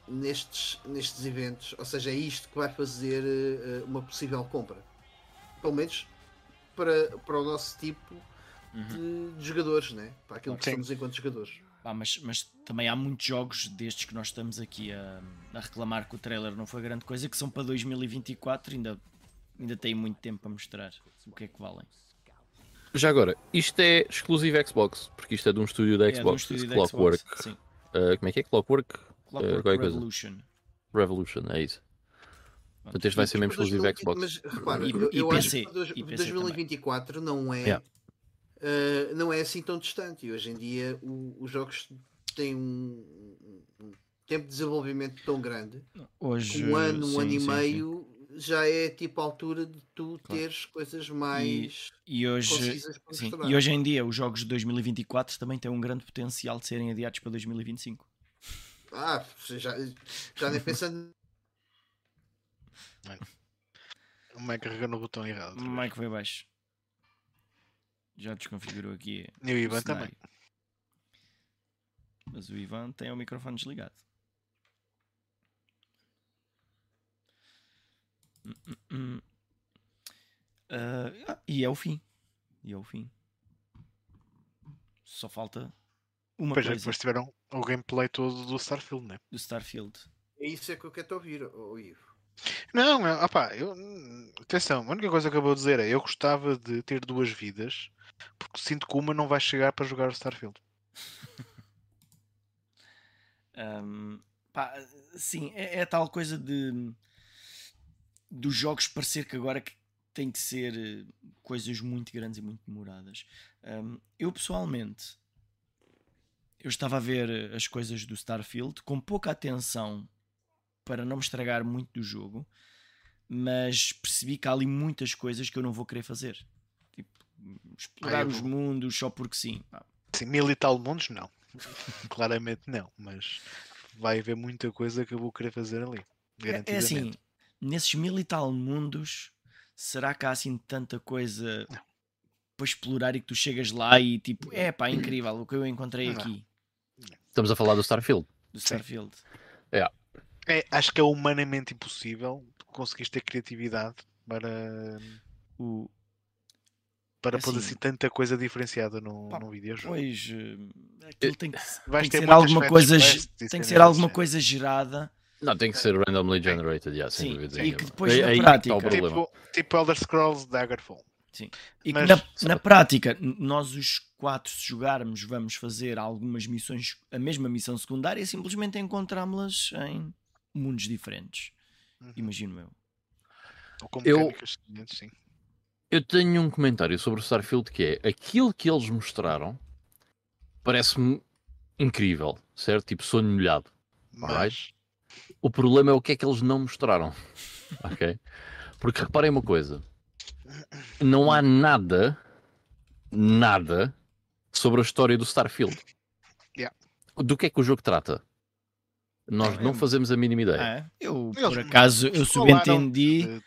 nestes, nestes eventos. Ou seja, é isto que vai fazer eh, uma possível compra. Pelo menos para, para o nosso tipo de, de jogadores, né? para aquilo que Sim. somos enquanto jogadores. Pá, mas, mas também há muitos jogos destes que nós estamos aqui a, a reclamar que o trailer não foi grande coisa, que são para 2024 ainda, ainda tem muito tempo para mostrar o que é que valem. Já agora, isto é exclusivo Xbox, porque isto é de um estúdio da É, de um Xbox, estúdio esse da Clockwork. Xbox, Sim. Uh, como é que é? Clockwork Clockwork qualquer coisa. Revolution. Revolution, é isso. Portanto, este vai ser mesmo Para exclusivo 2020, Xbox. Mas repara, E- eu, e eu PC, acho que para dois- e PC 2024 não é, Yeah. Eh, não é assim tão distante. E hoje em dia o- os jogos têm um, um tempo de desenvolvimento tão grande Hoje, um ano, um sim, ano e sim, sim. meio já é tipo a altura de tu teres coisas mais E hoje, sim, mostrar. e hoje em dia os jogos de 2024 também têm um grande potencial de serem adiados para 2025. Ah, já, já nem pensando. O Mac carregou no botão errado. O. Mike foi abaixo. Já desconfigurou aqui. E o Ivan o também. Mas o Ivan tem o microfone desligado. Ah, e é o fim. E é o fim. Só falta uma Pois é, coisa depois tiveram o gameplay todo do Starfield, né? do Starfield. É isso é que eu quero te ouvir, oh, Ivo. Não, não, opá, eu, hum, atenção, a única coisa que eu vou dizer é eu gostava de ter duas vidas porque sinto que uma não vai chegar para jogar o Starfield. Ahm, pá, sim, é, é tal coisa de dos jogos parecer que agora que tem que ser eh, coisas muito grandes e muito demoradas. Ahm, eu pessoalmente eu estava a ver eh, as coisas do Starfield com pouca atenção para não me estragar muito do jogo, mas percebi que há ali muitas coisas que eu não vou querer fazer. Tipo, explorar Ah, os vou. mundos só porque sim. Pá, Sim, mil e tal mundos, não. Claramente não, mas vai haver muita coisa que eu vou querer fazer ali. É, é assim, nesses mil e tal mundos, será que há assim tanta coisa para explorar e que tu chegas lá e tipo, é pá, incrível o que eu encontrei Não. aqui Estamos a falar do Starfield. do Starfield. É, acho que é humanamente impossível conseguires ter criatividade para, O, para É pôr assim, assim tanta coisa diferenciada no, pá, no videojogo. pois, eh, aquilo tem que, tem que ter ser alguma fast coisa, e tem que ser alguma assim. coisa gerada. Não, tem que ser randomly generated, yeah, sem Sim, dúvida e que depois na aí que prática- está o problema. Tipo, tipo Elder Scrolls Daggerfall. E que Mas- na, na prática, nós os quatro, se jogarmos, vamos fazer algumas missões, a mesma missão secundária, e simplesmente encontramos-las em mundos diferentes. Uhum. Imagino eu. Ou com Eu- mecânicas semelhantes, sim. Eu tenho um comentário sobre o Starfield que é aquilo que eles mostraram parece-me incrível, certo? Tipo sonho molhado. Mas O problema é o que é que eles não mostraram. ok? Porque reparem uma coisa: não há nada, nada sobre a história do Starfield. Yeah. Do que é que o jogo trata? Nós É. não fazemos a mínima ideia. Ah, é? eu, por acaso, eu subentendi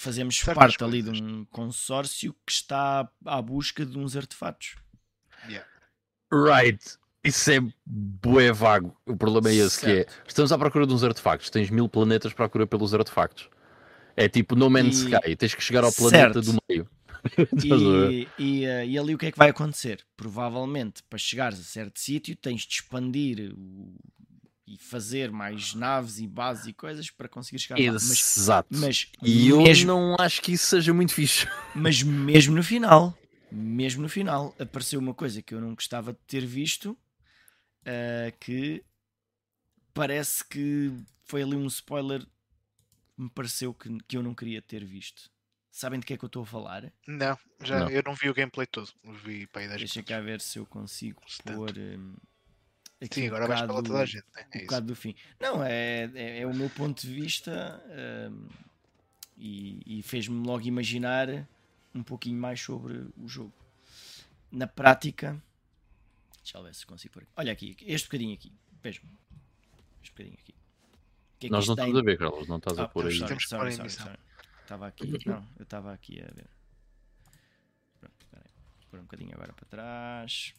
fazemos certas parte ali de coisas. um consórcio que está à busca de uns artefatos. Right. Isso é bué vago. O problema é esse, que é, Certo. estamos à procura de uns artefactos, tens mil planetas para procurar pelos artefactos. É tipo No Man's E- Sky, tens que chegar ao planeta Certo. do meio. E, e, eh, e ali o que é que vai acontecer? Provavelmente, para chegares a certo sítio, tens de expandir o- e fazer mais naves e bases e coisas para conseguir chegar lá. Mas, Exato. mas, e eu mesmo, não acho que isso seja muito fixe. mas mesmo no final, mesmo no final, apareceu uma coisa que eu não gostava de ter visto, eh, que parece que foi ali um spoiler que me pareceu que, que eu não queria ter visto. Sabem de que é que eu estou a falar? Não, já, Não. eu não vi o gameplay todo. Vi para aí 10 Deixa minutos. cá ver se eu consigo Bastante. pôr aqui Sim, um agora vais para lá bocado- toda a gente. Né? um É isso. bocado do fim. Não, é, é, é o meu ponto de vista hum, e, e fez-me logo imaginar um pouquinho mais sobre o jogo. Na prática, deixa eu ver se consigo pôr aqui. Olha aqui, este bocadinho aqui, vejam. Este bocadinho aqui. Que é que Nós não estamos a ver, Carlos, não estás a Ah, pôr aí. sorry, sorry, em sorry, sorry. Estava aqui, não, eu estava aqui a ver. Pronto, espera aí. Vou pôr um bocadinho agora para trás.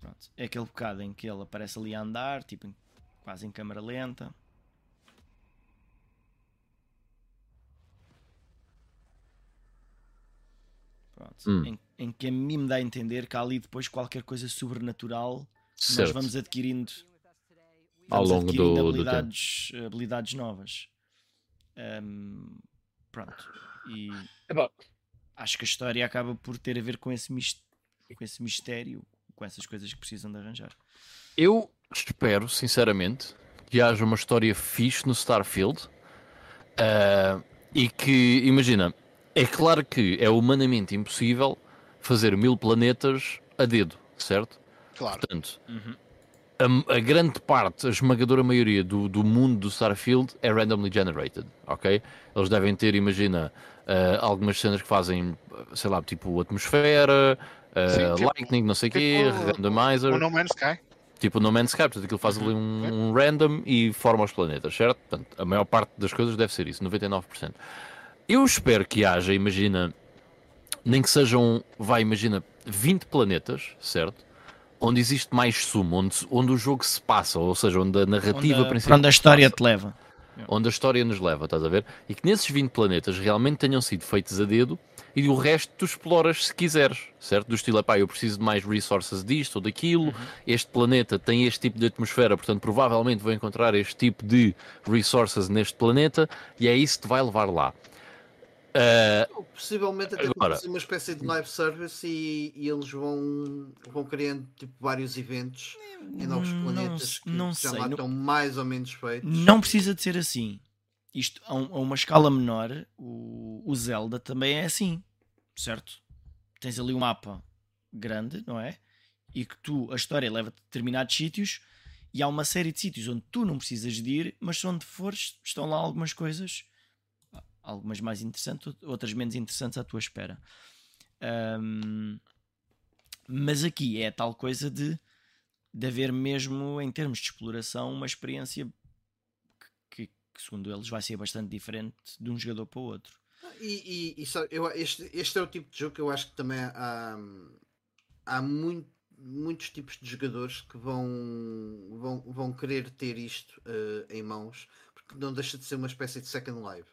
Pronto, é aquele bocado em que ele aparece ali a andar, tipo quase em câmara lenta. Pronto, Hum. em, em que a mim me dá a entender que há ali depois qualquer coisa sobrenatural que nós vamos adquirindo Ao vamos longo adquirindo do- do habilidades, habilidades novas. Ahm, pronto. E Epá, acho que a história acaba por ter a ver com esse, com esse mistério, com essas coisas que precisam de arranjar. Eu espero, sinceramente, que haja uma história fixe no Starfield ah, e que, imagina, é claro que é humanamente impossível fazer mil planetas a dedo, certo? Claro. Portanto, a, a grande parte, a esmagadora maioria do, do mundo do Starfield é randomly generated, ok? Eles devem ter, imagina, ah, algumas cenas que fazem, sei lá, tipo atmosfera, Sim, tipo- lightning, não sei o quê, tipo randomizer. O No Man's Sky. Tipo No Man's Sky, portanto aquilo faz ali um, um random e forma os planetas, certo? Portanto, a maior parte das coisas deve ser isso, 99%. Eu espero que haja, imagina, nem que sejam, vai, imagina, 20 planetas, certo? Onde existe mais sumo, onde, onde o jogo se passa, ou seja, onde a narrativa Onde a- principal onde a história se te leva. onde a história nos leva, estás a ver? E que nesses 20 planetas realmente tenham sido feitos a dedo e o resto tu exploras se quiseres, certo? Do estilo, pá, eu preciso de mais resources disto ou daquilo, este planeta tem este tipo de atmosfera, portanto provavelmente vou encontrar este tipo de resources neste planeta e é isso que te vai levar lá. Ah, Possivelmente até Agora- uma espécie de live service e, e eles vão, vão criando tipo, vários eventos em novos Não planetas se- que não já sei, lá não- estão mais ou menos feitos. Não precisa de ser assim. Isto a, um- a uma escala menor, o, o Zelda também é assim, certo? Tens ali um mapa grande, não é? E que tu, a história leva-te a determinados sítios e há uma série de sítios onde tu não precisas de ir, mas onde fores, estão lá algumas coisas, algumas mais interessantes, outras menos interessantes à tua espera. Ahm, mas aqui é a tal coisa de, de haver mesmo, em termos de exploração, uma experiência que, segundo eles, vai ser bastante diferente de um jogador para o outro. E, e- e sabe, eu, este, este é o tipo de jogo que eu acho que também há, há muito- muitos tipos de jogadores que vão, vão, vão querer ter isto eh, em mãos, porque não deixa de ser uma espécie de second life.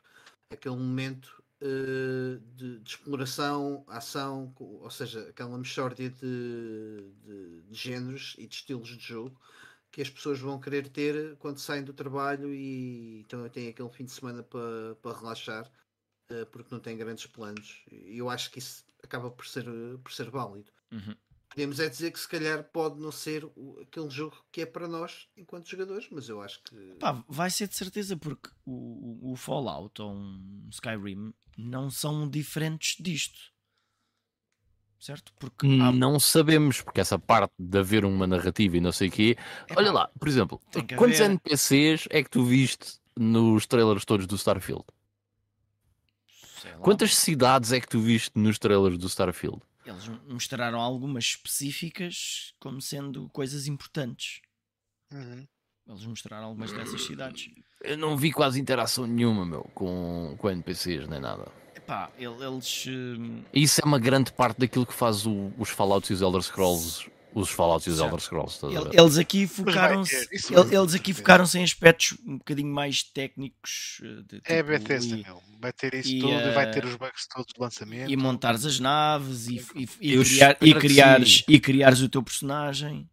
Aquele momento eh, de, de exploração, ação, ou seja, aquela mixórdia de, de, de géneros e de estilos de jogo que as pessoas vão querer ter quando saem do trabalho e também têm aquele fim de semana para, para relaxar eh, porque não têm grandes planos. E eu acho que isso acaba por ser, por ser válido. Uhum. Podemos é dizer que se calhar pode não ser o- aquele jogo que é para nós enquanto jogadores, mas eu acho que Pá, vai ser de certeza porque o- o Fallout ou um Skyrim não são diferentes disto. Certo? Porque há- não sabemos, porque essa parte de haver uma narrativa e não sei o quê. Epá, Olha lá, por exemplo, quantos haver. NPCs é que tu viste nos trailers todos do Starfield? Quantas cidades é que tu viste nos trailers do Starfield? eles mostraram algumas específicas como sendo coisas importantes. Uhum. Eles mostraram algumas dessas cidades. Eu não vi quase interação nenhuma, meu, com, com NPCs nem nada. Epá, eles. hum, isso é uma grande parte daquilo que faz o- os Fallouts e os Elder Scrolls. Os Fallouts e os. Elder Scrolls, estás a ele- ver? Eles aqui focaram-se. Eles aqui focaram-se em aspectos um bocadinho mais técnicos. eh, de, É a tipo, Bethesda, e- meu. Vai ter isso e, tudo e vai eh, ter os bugs todos de lançamento. e montares as naves e, e, e, criar, e, criares, e criares o teu personagem.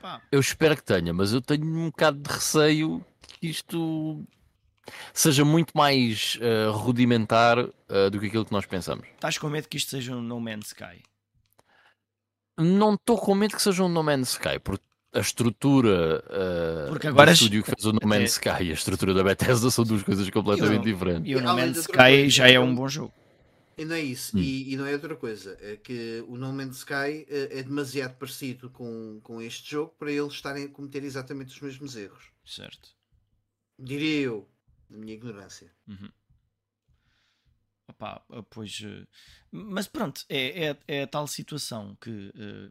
Pá, Eu espero que tenha, mas eu tenho um bocado de receio que isto seja muito mais eh, rudimentar eh, do que aquilo que nós pensamos. estás com medo que isto seja um No Man's Sky? Não estou com medo que seja um No Man's Sky, porque a estrutura Porque agora do estúdio que fez o No Man's Sky e a estrutura da Bethesda são duas coisas completamente Eu- diferentes. E o No Man's Sky coisa, já é eu- um bom jogo. E não é isso, Hum. e, e não é outra coisa, é que o No Man's Sky é demasiado parecido com, com este jogo para eles estarem a cometer exatamente os mesmos erros. Certo. Diria eu, na minha ignorância. Uhum. Opá, ah, pois, eh, mas pronto, é, é, é a tal situação que eh,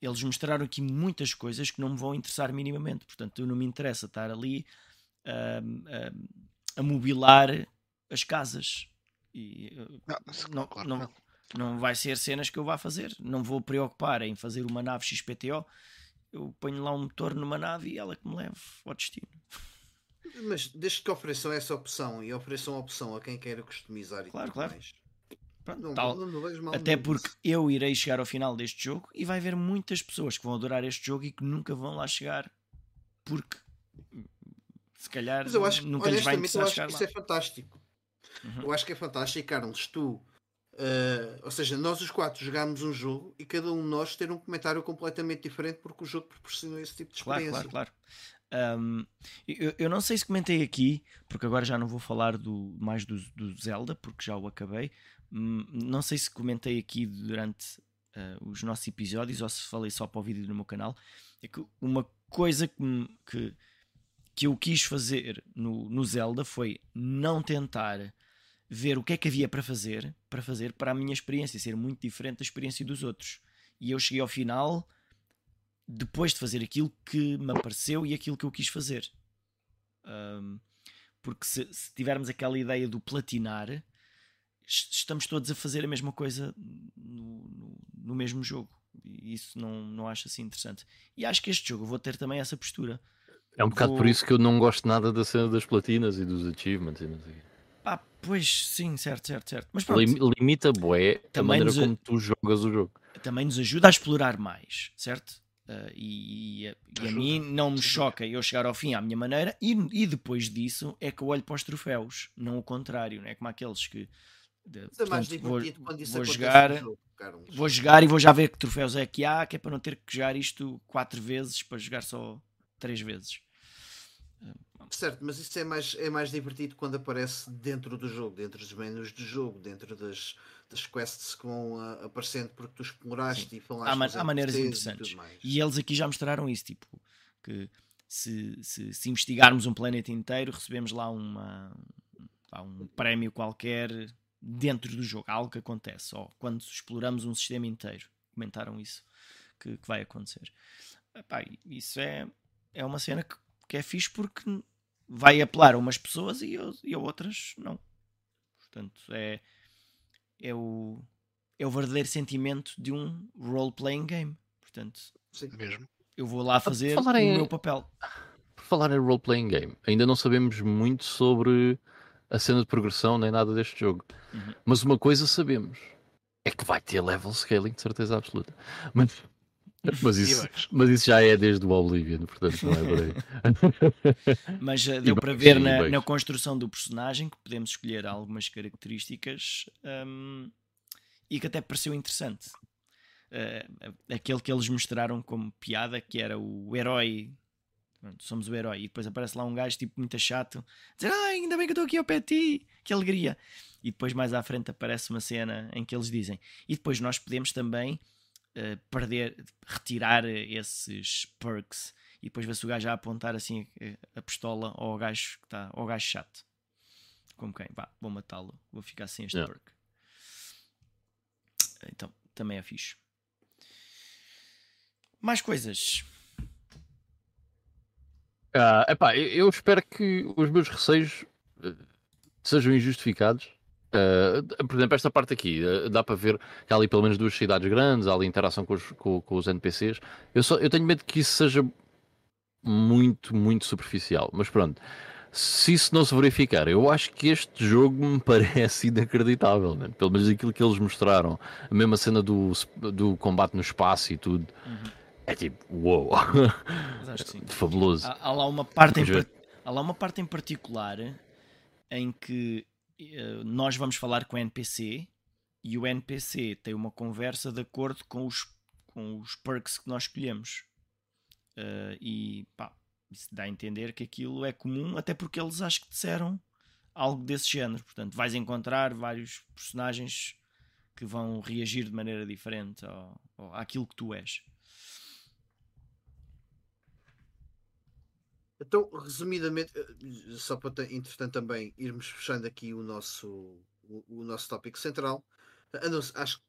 eles mostraram aqui muitas coisas que não me vão interessar minimamente. Portanto, eu não me interessa estar ali ahm, ahm, a mobilar as casas. E, eh, Não, não, claro não, não. não vai ser cenas que eu vá fazer. Não vou preocupar em fazer uma nave XPTO. Eu ponho lá um motor numa nave e ela que me leve ao destino. Mas desde que ofereçam essa opção e ofereçam a opção a quem queira customizar e Claro, tudo claro. mais, Pronto, não, tal- não, não Até porque nisso. eu irei chegar ao final deste jogo e vai haver muitas pessoas que vão adorar este jogo e que nunca vão lá chegar porque se calhar Mas eu acho, nunca lhes vai honestamente, eu interessar acho que lá. isso é fantástico. Uhum. Eu acho que é fantástico, Carlos, tu. eh, ou seja, nós os quatro jogámos um jogo e cada um de nós ter um comentário completamente diferente porque o jogo proporcionou esse tipo de Claro, experiência. claro, claro. Ahm, eu, eu não sei se comentei aqui, porque agora já não vou falar do, mais do, do Zelda, porque já o acabei. Hum, Não sei se comentei aqui durante ah, os nossos episódios ou se falei só para o vídeo no meu canal. É que uma coisa que, que, que eu quis fazer no, no Zelda foi não tentar ver o que é que havia para fazer, para fazer para a minha experiência ser muito diferente da experiência dos outros. E eu cheguei ao final depois de fazer aquilo que me apareceu e aquilo que eu quis fazer. Ahm, porque se, se tivermos aquela ideia do platinar, es- estamos todos a fazer a mesma coisa no, no- no mesmo jogo. E isso não, não acho assim interessante. E acho que este jogo eu vou ter também essa postura. É um bocado por Vou- isso que eu não gosto nada da cena das platinas e dos achievements e não sei. Ah, pois sim, certo, certo, certo. Mas pronto, Lim- Limita bué a maneira nos- como tu jogas o jogo. também nos ajuda a explorar mais, certo? Ah, e, e a- e a mim não me choca eu chegar ao fim à minha maneira e, e depois disso é que eu olho para os troféus, não o contrário, não é? Como aqueles que de- é mais portanto, vou, divertido quando isso vou jogar, jogo, vou jogar e vou já ver que troféus é que há, que é para não ter que jogar isto quatro vezes para jogar só três vezes. Certo, mas isso é mais, é mais divertido quando aparece dentro do jogo, dentro dos menus do jogo, dentro das, das quests que vão ah, aparecendo porque tu exploraste e falaste Há, ma- com os há maneiras e interessantes. mais. E eles aqui já mostraram isso, tipo, que se, se, se investigarmos um planeta inteiro, recebemos lá uma, um prémio qualquer dentro do jogo, algo que acontece, ou quando exploramos um sistema inteiro. Comentaram isso que, que vai acontecer. Epá, isso é, é uma cena que, que é fixe porque vai apelar a umas pessoas e, e a outras não. Portanto, é, é, o, é o verdadeiro sentimento de um role-playing game. Portanto, Sim. Mesmo. eu vou lá fazer falar o em- meu papel. Por falar em role-playing game, ainda não sabemos muito sobre a cena de progressão nem nada deste jogo. Uhum. Mas uma coisa sabemos: é que vai ter level scaling de certeza absoluta. Mas, mas, isso, mas isso já é desde o Oblivion, portanto não é por aí. Mas uh, deu para ver na, na construção do personagem que podemos escolher algumas características um, e que até pareceu interessante. Uh, aquele que eles mostraram como piada, que era o herói. Pronto, somos o herói. E depois aparece lá um gajo tipo muito chato, dizer Ai, ainda bem que eu estou aqui ao pé de ti, que alegria. E depois mais à frente aparece uma cena em que eles dizem. E depois nós podemos também uh, perder, retirar esses perks e depois vê-se o gajo a apontar assim a, a pistola ao gajo que está, ao gajo chato. Como quem? Vá, vou matá-lo, vou ficar sem este Yeah. perk. Então, também é fixe. Mais coisas. Ah, epá, eu- espero que os meus receios eh, sejam injustificados. Ah, por exemplo, esta parte aqui, ah, dá para ver que há ali pelo menos duas cidades grandes, há ali interação com os, com- com os NPCs. Eu, só, eu tenho medo que isso seja muito, muito superficial. Mas pronto, se isso não se verificar, eu acho que este jogo me parece inacreditável. né? Pelo menos aquilo que eles mostraram, a mesma cena do, do combate no espaço e tudo. É tipo, uou, fabuloso. Há, há lá uma parte em, há lá uma parte em particular em que nós vamos falar com o NPC e o NPC tem uma conversa de acordo com os, com os perks que nós escolhemos. Eh, e pá, isso dá a entender que aquilo é comum, até porque eles acho que disseram algo desse género. Portanto, vais encontrar vários personagens que vão reagir de maneira diferente ao, ao, àquilo que tu és. Então, resumidamente, eh, só para entretanto também irmos fechando aqui o nosso, o, o nosso tópico central, se- acho que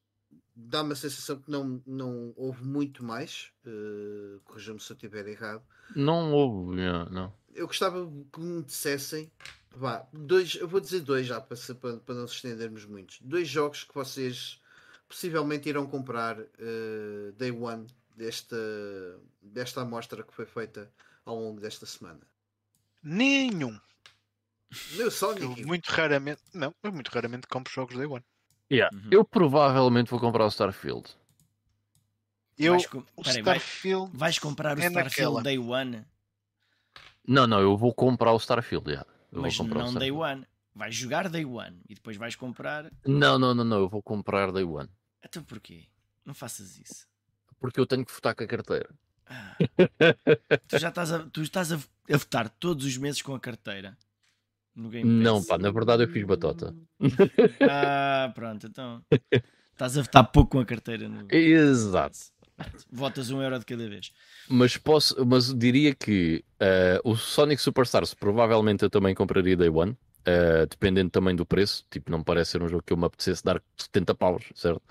dá-me a sensação que não, não houve muito mais, uh, corrija-me se eu estiver errado. Não houve, yeah, não. Eu gostava que me dissessem, vá, dois, eu vou dizer dois já para, se- para, para não nos estendermos muito, dois jogos que vocês possivelmente irão comprar eh, day one desta, desta amostra que foi feita ao longo desta semana. Nenhum. Meu Eu muito raramente. Não, eu muito raramente compro jogos Day One. Yeah. Uhum. Eu provavelmente vou comprar o Starfield. Eu, Vais com- o peraí, vai- Starfield. Vais comprar o É Starfield naquela. Day One, Não, não, eu vou comprar o Starfield. yeah. Eu mas vou comprar o não Day. One. Vais jogar Day One e depois vais comprar. Não, não, não, não, eu vou comprar Day One. Então porquê? Não faças isso. Porque eu tenho que votar com a carteira. Tu já estás, a, tu estás a, a votar todos os meses com a carteira no Game Pass. Não, pá, na verdade eu fiz batota. Ah, pronto, então. Estás a votar pouco com a carteira. No... Exato. Votas um euro de cada vez. Mas posso, mas diria que eh, o Sonic Superstars provavelmente eu também compraria Day One. Eh, dependendo também do preço, tipo, não parece ser um jogo que eu me apetecesse dar 70 paus, certo?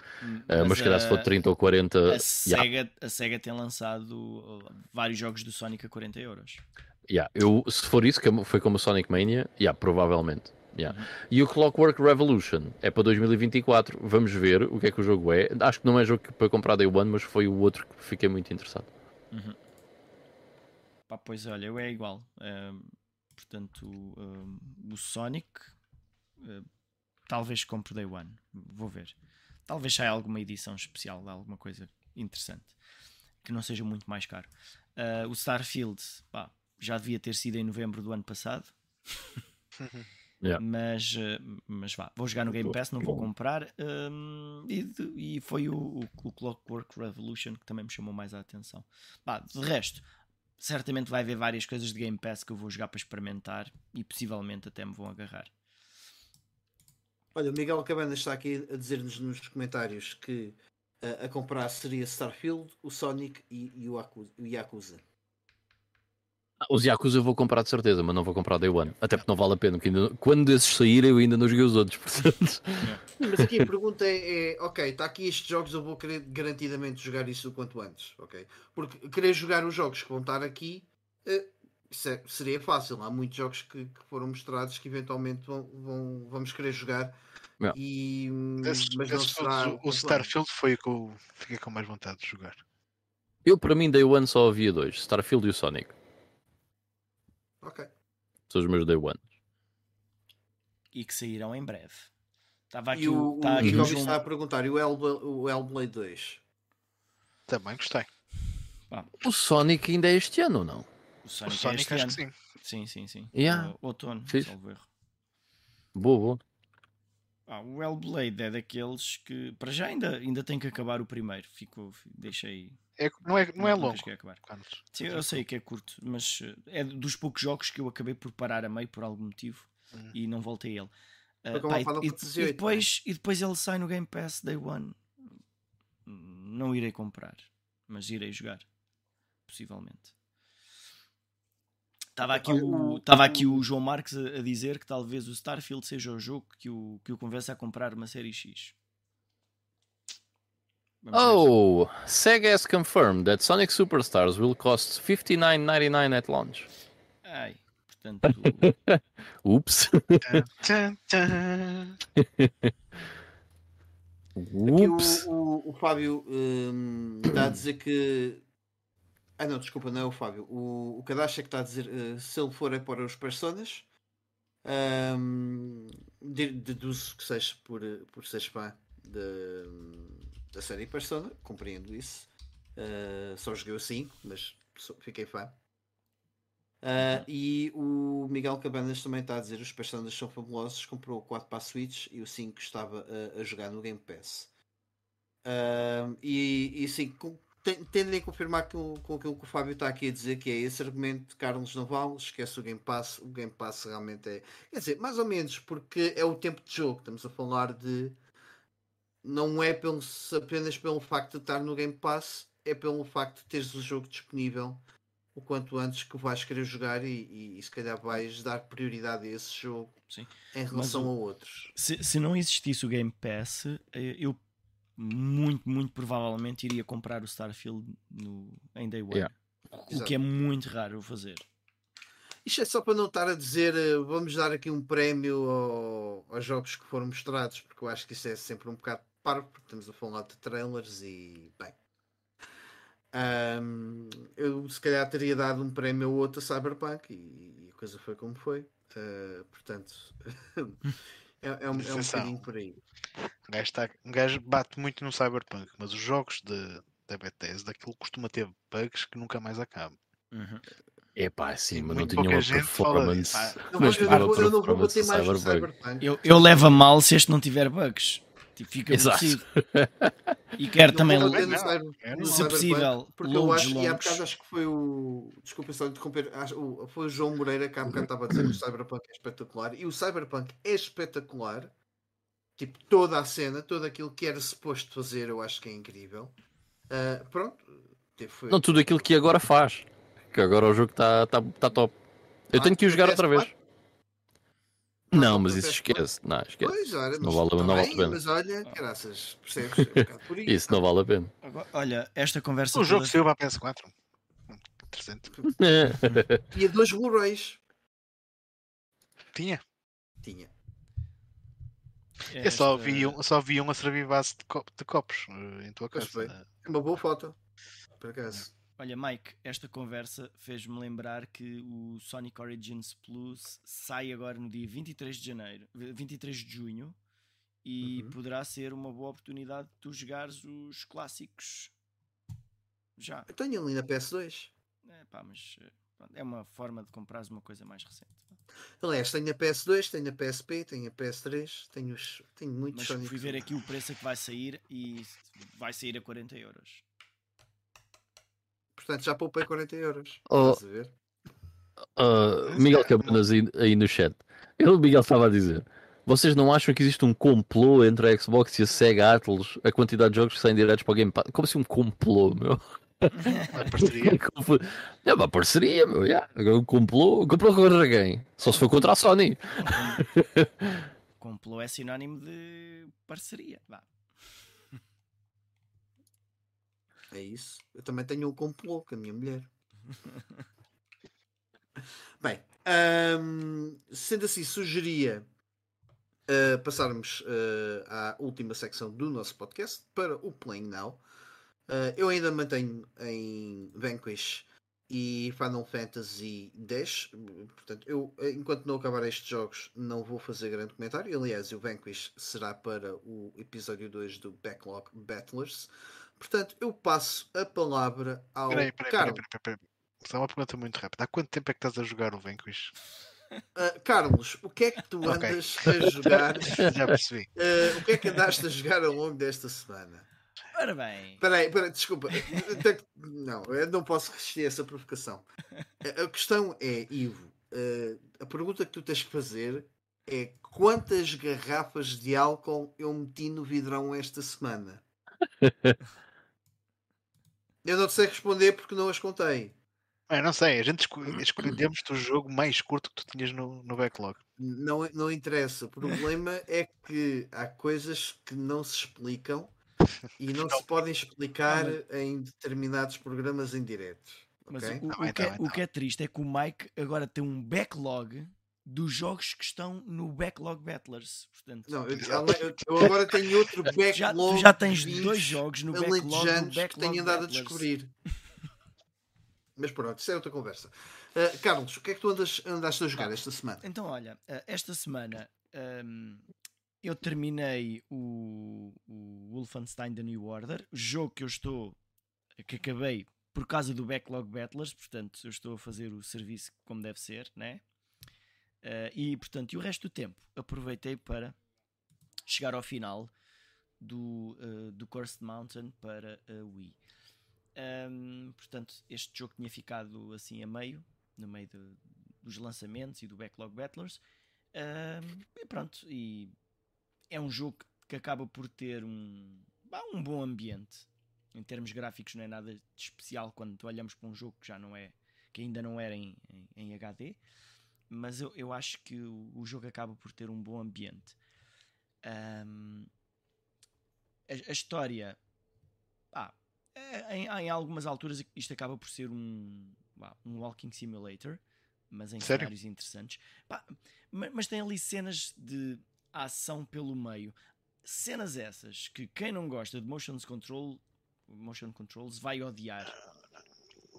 Eh, mas se calhar se for a- 30 ou 40, A yeah, Sega, a Sega tem lançado uh, vários jogos do Sonic a 40 euros. Yeah, eu, se for isso, que foi como o Sonic Mania, yeah, provavelmente. Yeah. Uhum. E o Clockwork Revolution é para 2024. Vamos ver o que é que o jogo é. Acho que não é jogo que- para comprar Day One, mas foi o outro que fiquei muito interessado. Pá, pois olha, eu é igual. Ahm, portanto, ahm, o Sonic ah, talvez compre Day One. Vou ver. Talvez saia alguma edição especial, alguma coisa interessante que não seja muito mais caro. Ah, o Starfield pá, já devia ter sido em novembro do ano passado. Yeah. Mas, ah, mas vá, vou jogar no Game Pass, não vou comprar. ahm, e, e foi o, o, o Clockwork Revolution que também me chamou mais a atenção. Pá, de resto, certamente vai haver várias coisas de Game Pass que eu vou jogar para experimentar e possivelmente até me vão agarrar. olha, o Miguel Cabana está aqui a dizer-nos nos comentários que eh, a comprar seria Starfield, o Sonic e, e o, Yakuza, Os Yakuza eu vou comprar de certeza, mas não vou comprar Day One. Até porque não vale a pena. porque ainda- quando esses saírem, eu ainda não joguei os outros. Portanto, Mas aqui a pergunta é, é, ok, está aqui estes jogos, eu vou querer garantidamente jogar isso o quanto antes, ok? Porque querer jogar os jogos que vão estar aqui é- seria fácil. Há muitos jogos que, que foram mostrados que eventualmente vão, vão- vamos querer jogar. Yeah. E, hum, Esses- mas não será o- o. Starfield foi o que eu fiquei com mais vontade de jogar. eu, para mim, Day One só havia dois: Starfield e o Sonic. Ok. São os meus Day One. E que sairão em breve. Estava aqui E o, o, tá o aqui o João João- está a perguntar, e o Hellblade, o Hellblade 2? Também gostei. O Sonic ainda é este ano ou não? o O Sonic, é Sonic este acho ano. que sim. Sim, sim, sim. Yeah. O- outono, Fixe. salvo erro. Boa, boa. Ah, o Hellblade é daqueles que para já ainda, ainda tem que acabar o primeiro. Ficou, deixei. É, não é, não é longo. Sim, eu sei que é curto, mas eh, é dos poucos jogos que eu acabei por parar a meio por algum motivo Hum. e não voltei a ele. Como pá, e, e VIII, depois, e depois ele sai no Game Pass Day One. Não irei comprar, mas irei jogar. Possivelmente. Estava aqui, o, estava aqui o João Marques a, dizer que talvez o Starfield seja o jogo que o, que o convença a comprar uma série X. Oh, Sega has confirmed that Sonic Superstars will cost $59.99 at launch. Ai, portanto, Ups. O, Ups. o, o Fábio hum, está a dizer que. Ah, não, desculpa, não é o Fábio. O, o Kadashi é que está a dizer eh, se ele for é para os personas. hum, de- deduzo que seja por, eh, por ser fã da, da série Persona, compreendo isso. Uh, só joguei o 5, mas fiquei fã. Uh, e o Miguel Cabanas também está a dizer os personagens são fabulosos, comprou o 4 para a Switch e o 5 estava a, a jogar no Game Pass. Uh, e, e sim, tendem a confirmar com, com aquilo que o Fábio está aqui a dizer, que é esse argumento de Carlos Naval, esquece o Game Pass, o Game Pass realmente é. Quer dizer, mais ou menos, porque é o tempo de jogo, estamos a falar de. Não é pelo, apenas pelo facto de estar no Game Pass, é pelo facto de teres o jogo disponível o quanto antes que vais querer jogar e, e, e se calhar vais dar prioridade a esse jogo Sim. em relação o- a outros. se, se não existisse o Game Pass, eh, eu muito, muito provavelmente iria comprar o Starfield no, em Day One. Yeah. O que é muito raro eu fazer. Isto é só para não estar a dizer eh, vamos dar aqui um prémio ao- aos jogos que foram mostrados, porque eu acho que isso é sempre um bocado parvo, porque estamos a falar de trailers e bem. Ahm, eu se calhar teria dado um prémio ou outro a Cyberpunk e, e a coisa foi como foi. Ah, portanto, é, é um, é um bocadinho por aí. Um gajo, tá- um gajo bate muito no Cyberpunk, mas os jogos de, da Bethesda, aquilo costuma ter bugs que nunca mais acabam. Uhum. Epá, sim, E mas não muito tinha pouca uma gente fala performance. Eu, Mas eu não vou, eu não vou performance bater mais no Cyberpunk. Cyberpunk. Eu, eu levo a mal se este não tiver bugs. Tipo, fica Exato. E quero Não também. Não, Cyber- é. Se possível, porque eu loads acho, e há bocado acho que foi o. Desculpa só interromper, acho- o- foi o João Moreira que há bocado estava a dizer que o Cyberpunk é espetacular e o Cyberpunk é espetacular. Tipo, toda a cena, tudo aquilo que era suposto fazer, eu acho que é incrível. Ah, pronto, foi- Não, tudo aquilo que agora faz. Que agora o jogo está tá, tá top. Eu Ah, tenho que o no jogar outra vez. PS4? Não, mas no isso PS4? esquece. Não, esquece. Pois, olha, Não mas, vale- não vale a bem, pena. mas olha, graças, percebes? É um aí. Isso não vale a pena. Agora, Olha, esta conversa. O jogo toda- saiu para a PS4. Hum, Interessante. Tinha dois Blu-rays. Tinha. Tinha. Eu só esta- vi, um, só vi um a servir base de, co- de copos eh, em tua casa. É uma boa foto. Por acaso. Olha, Mike, esta conversa fez-me lembrar que o Sonic Origins Plus sai agora no dia 23 de janeiro, 23 de junho, e Uhum. poderá ser uma boa oportunidade de tu jogares os clássicos já. Eu tenho ali na PS2. É, pá, mas eh, pronto, é uma forma de comprares uma coisa mais recente. Aliás, tenho a PS2, tenho a PSP, tenho a PS3, tenho, os, tenho muitos Mas Sonic. fui ver aqui o preço que vai sair e vai sair a 40 euros. Portanto, já poupei 40 euros. Oh. Estás a ver? Ah, Miguel Cabanas aí, aí no chat. Ele, o Miguel estava a dizer: Vocês não acham que existe um complô entre a Xbox e a Sega Atlas? A quantidade de jogos que saem diretos para o Game Pass? Como assim um complô, meu? A parceria. É uma parceria, meu. Yeah. Agora Um complô. Complô contra quem? Só se for contra a Sony. Complô é sinónimo de parceria. Vá. É isso. Eu também tenho um complô com a minha mulher. Bem, ahm, sendo assim, sugeria ah, passarmos ah, à última secção do nosso podcast para o Playing Now. Ah, eu ainda mantenho em Vanquish e Final Fantasy X. Portanto, eu, enquanto não acabar estes jogos, não vou fazer grande comentário. Aliás, o Vanquish será para o episódio 2 do Backlog Battlers. Portanto, eu passo a palavra ao Peraí, peraí, peraí, Carlos. peraí, peraí, peraí. Só uma pergunta muito rápida. Há quanto tempo é que estás a jogar o Vanquish? Ah, Carlos, o que é que tu andas a jogar? Já percebi. Ah, o que é que andaste a jogar ao longo desta semana? Ora bem, Espera aí, espera aí, desculpa. Não, eu não posso resistir a essa provocação. A- questão é, Ivo, ah, a pergunta que tu tens que fazer é quantas garrafas de álcool eu meti no vidrão esta semana? Eu não te sei responder porque não as contei. Ah, não sei, a gente esco- escolhemos-te o jogo mais curto que tu tinhas no, no backlog. Não, não interessa. O problema é que há coisas que não se explicam e não se podem explicar em determinados programas em direto. Mas Ok. o, Tá o bem, que é, bem, o tá que é triste é que o Mike agora tem um backlog dos jogos que estão no Backlog Battlers. Portanto, Não, eu, eu- agora tenho outro backlog. já, tu já tens dois jogos no backlog alejantes que Backlog tenho andado a Battlers. descobrir. Mas pronto, isso é outra conversa. Uh, Carlos, o que é que tu andas, andaste a jogar esta semana? Então, olha, eh, esta semana hum, eu terminei o, o Wolfenstein The New Order, jogo que eu estou, que acabei por causa do Backlog Battlers, portanto, eu estou a fazer o serviço como deve ser, né? Eh, e, portanto, e o resto do tempo aproveitei para chegar ao final do, eh, do Cursed Mountain para a Wii. Hum, portanto, este jogo tinha ficado assim a meio, no meio de- dos lançamentos e do Backlog Battlers. Hum, e pronto, e é um jogo que- acaba por ter um, um bom ambiente. Em termos gráficos não é nada de especial quando olhamos para um jogo que já não é, que ainda não era em, em- em HD, mas eu, eu acho que o, o jogo acaba por ter um bom ambiente. Hum, a, a história, ah, em, em algumas alturas isto acaba por ser um, um walking simulator, mas em Sério? cenários interessantes. Pá, ma- mas tem ali cenas de ação pelo meio. Cenas essas que quem não gosta de motion control, motion controls vai odiar.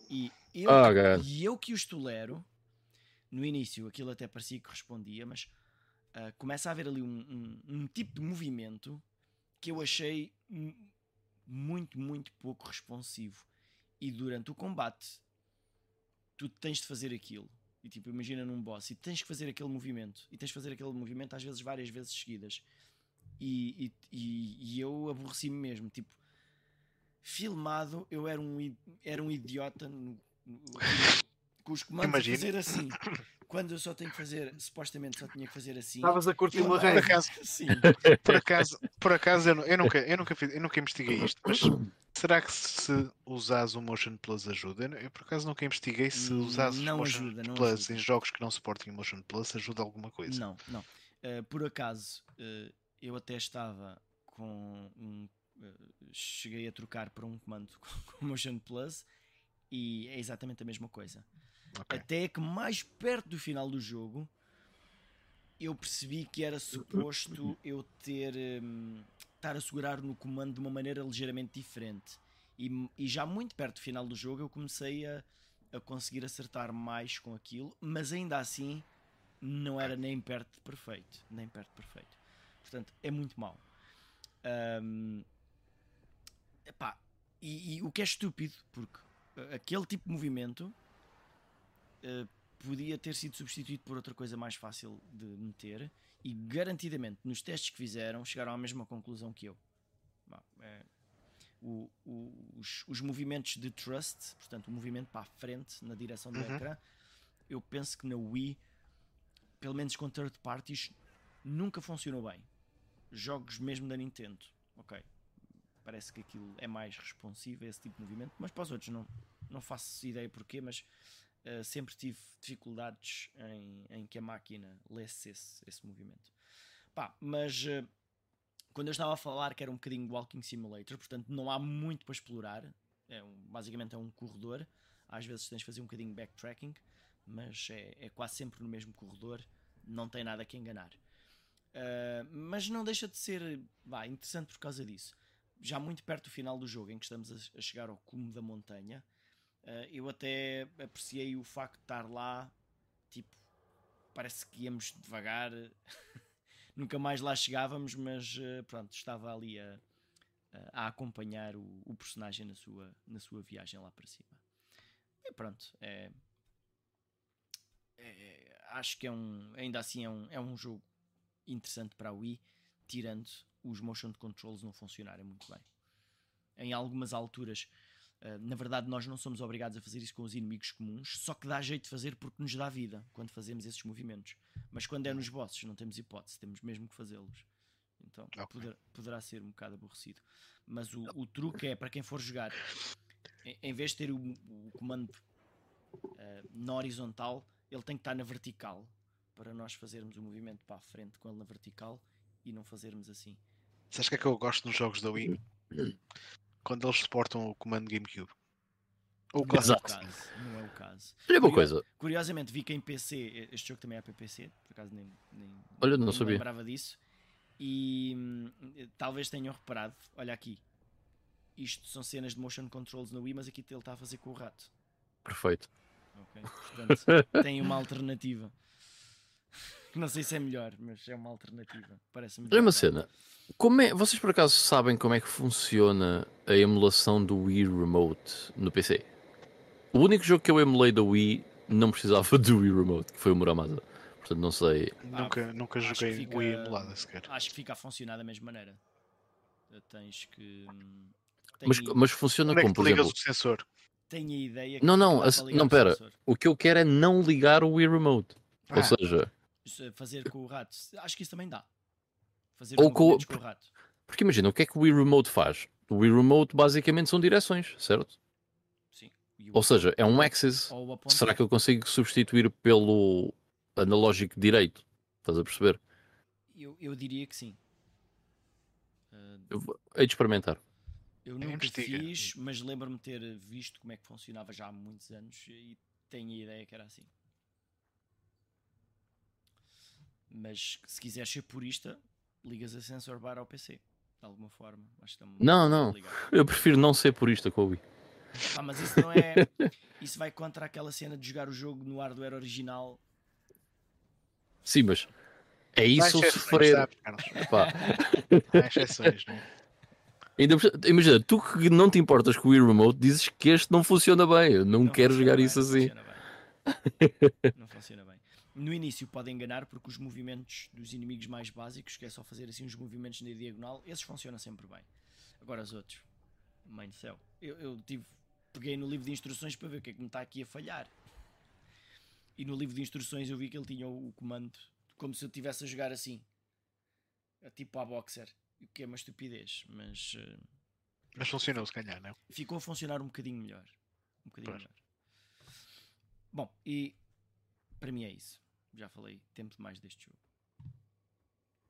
E eu, God. e eu que os tolero, no início aquilo até parecia que respondia, mas ah, começa a haver ali um, um- um tipo de movimento que eu achei mu- muito, muito pouco responsivo. E durante o combate, tu tens de fazer aquilo. E tipo, imagina num boss e tens que fazer aquele movimento. E tens de fazer aquele movimento às vezes várias vezes seguidas. E, e, e- e eu aborreci-me mesmo. Tipo, filmado, eu era um, era um idiota no- no- com os comandos Imagino. a fazer assim. Quando eu só tenho que fazer, supostamente só tinha que fazer assim. Estavas a curtir uma andava- Por acaso, Sim. por acaso, por acaso eu, eu nunca, eu, nunca fiz- eu nunca investiguei isto, mas será que se usares o Motion Plus ajuda? Eu, eu, por acaso nunca investiguei se Hum, usares não o Motion ajuda, não Plus ajuda. em jogos que não suportem o Motion Plus ajuda alguma coisa. Não, não. Uh, por acaso, uh, eu até estava com um. uh, cheguei a trocar para um comando com o Motion Plus e é exatamente a mesma coisa. Ok. Até que mais perto do final do jogo eu percebi que era suposto eu ter hum, estar a segurar no comando de uma maneira ligeiramente diferente. E, e já muito perto do final do jogo eu comecei a, a conseguir acertar mais com aquilo, mas ainda assim não era nem perto de perfeito. Nem perto de perfeito. Portanto, é muito mau. Hum, epá, e, e o que é estúpido, porque uh, aquele tipo de movimento uh, podia ter sido substituído por outra coisa mais fácil de meter e garantidamente nos testes que fizeram chegaram à mesma conclusão que eu. Bom, é, o- o- os, os movimentos de thrust, portanto, o movimento para a frente na direção do Uhum. ecrã, eu penso que na Wii, pelo menos com third parties, nunca funcionou bem. Jogos mesmo da Nintendo, ok. Parece que aquilo é mais responsivo a esse tipo de movimento, mas para os outros não, não faço ideia porquê, mas uh, sempre tive dificuldades em, em que a máquina lesse esse, esse movimento. Pá, mas uh, quando eu estava a falar que era um bocadinho Walking Simulator, portanto não há muito para explorar, é um- basicamente é um corredor, às vezes tens de fazer um bocadinho backtracking, mas é, é quase sempre no mesmo corredor, não tem nada que enganar. Uh, mas não deixa de ser interessante por causa disso. Já muito perto do final do jogo, em que estamos a, a chegar ao cume da montanha, uh, eu até apreciei o facto de estar lá, tipo, parece que íamos devagar, nunca mais lá chegávamos, mas uh, pronto, estava ali a, a acompanhar o, o personagem na sua, na sua viagem lá para cima. E pronto, é, é- acho que é um, ainda assim é um, é um jogo interessante para a Wii, tirando os motion controls não funcionarem muito bem. Em algumas alturas, na verdade, nós não somos obrigados a fazer isso com os inimigos comuns, só que dá jeito de fazer porque nos dá vida quando fazemos esses movimentos. Mas quando é nos bosses, não temos hipótese, temos mesmo que fazê-los. Então Ok. poder- poderá ser um bocado aborrecido. Mas o, o truque é para quem for jogar, em, em vez de ter o, o comando uh, na horizontal, ele tem que estar na vertical para nós fazermos o movimento para a frente com ele na vertical e não fazermos assim. Sabes o que é que eu gosto nos jogos da Wii? Quando eles suportam o comando GameCube. O Não é o caso. Não é o caso. Olha uma coisa, Curiosamente, vi que em PC, este jogo também é para PC, por acaso nem, nem, Olha, não nem me sabia. lembrava disso. E hum, talvez tenham reparado, olha aqui, isto são cenas de motion controls no Wii, mas aqui ele está a fazer com o rato. perfeito. ok? Portanto, tem uma alternativa. Não sei se é melhor, mas é uma alternativa. Parece-me Olha uma cena. Como é, vocês por acaso sabem como é que funciona a emulação do Wii Remote no PC? O único jogo que eu emulei da Wii não precisava do Wii Remote, que foi o Muramasa. Portanto, não sei. Nunca, nunca acho que joguei fica- Wii emulada sequer. Acho que fica a funcionar da mesma maneira. Tens que. hum, Mas, mas funciona Onde é que como, por exemplo, o sensor? tenho a ideia que Não, não, a não, o pera. sensor. o que eu quero é não ligar o Wii Remote. Ah, Ou seja, Se Fazer com o rato. Acho que isso também dá. Fazer Ou com- com o rato. porque imagina, o que é que o Wii Remote faz? O Wii Remote basicamente são direções, certo? Sim. O- Ou seja, é um axis. Será que eu consigo substituir pelo analógico direito? Estás a perceber? eu, eu diria que sim. Ah, Eu vou- hei de experimentar. eu nunca investiga. fiz, mas lembro-me ter visto como é que funcionava já há muitos anos e tenho a ideia que era assim. Mas se quiseres ser purista, ligas a sensor bar ao PC. De alguma forma. Acho que está Não, não. ligado. Eu prefiro não ser purista com o Wii. Ah, mas isso não é. Isso vai contra aquela cena de jogar o jogo no hardware original. Sim, mas é isso ou sofrer. sabes, Carlos? Pá, Há exceções, não é? ainda imagina, tu que não te importas com o Wii Remote dizes que este não funciona bem. Eu não, quero funciona jogar bem, isso não assim. funciona bem. Não funciona bem. No início pode enganar porque os movimentos dos inimigos mais básicos, que é só fazer assim uns movimentos na diagonal, esses funcionam sempre bem. Agora os outros, mãe do céu. Eu, eu tive, peguei no livro de instruções para ver o que é que me está aqui a falhar. E no livro de instruções eu vi que ele tinha o, o comando como se eu estivesse a jogar assim, tipo a boxer. O que é uma estupidez, mas eh, Mas funcionou, se calhar, não é? ficou a funcionar um bocadinho melhor. Um bocadinho melhor. Bom, e para mim é isso. Já falei tempo demais deste jogo.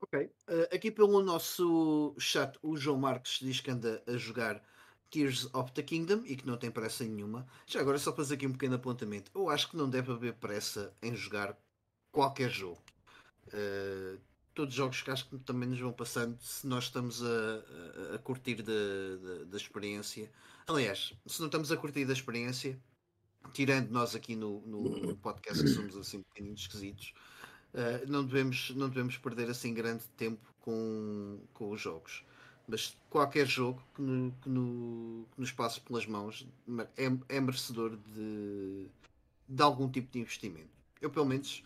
Ok. Eh, aqui pelo nosso chat, o João Marques diz que anda a jogar Tears of the Kingdom e que não tem pressa nenhuma. Já agora, só para fazer aqui um pequeno apontamento, eu acho que não deve haver pressa em jogar qualquer jogo. Eh, todos os jogos que acho que também nos vão passando, se nós estamos a, a- a curtir da, da- da experiência. Aliás, se não estamos a curtir da experiência, tirando nós aqui no, no- podcast que somos assim um bocadinho esquisitos, Uh, não, devemos, não devemos perder assim grande tempo com, com os jogos. Mas qualquer jogo que, no- que no- que nos passe pelas mãos é, é merecedor de, de algum tipo de investimento. Eu, pelo menos,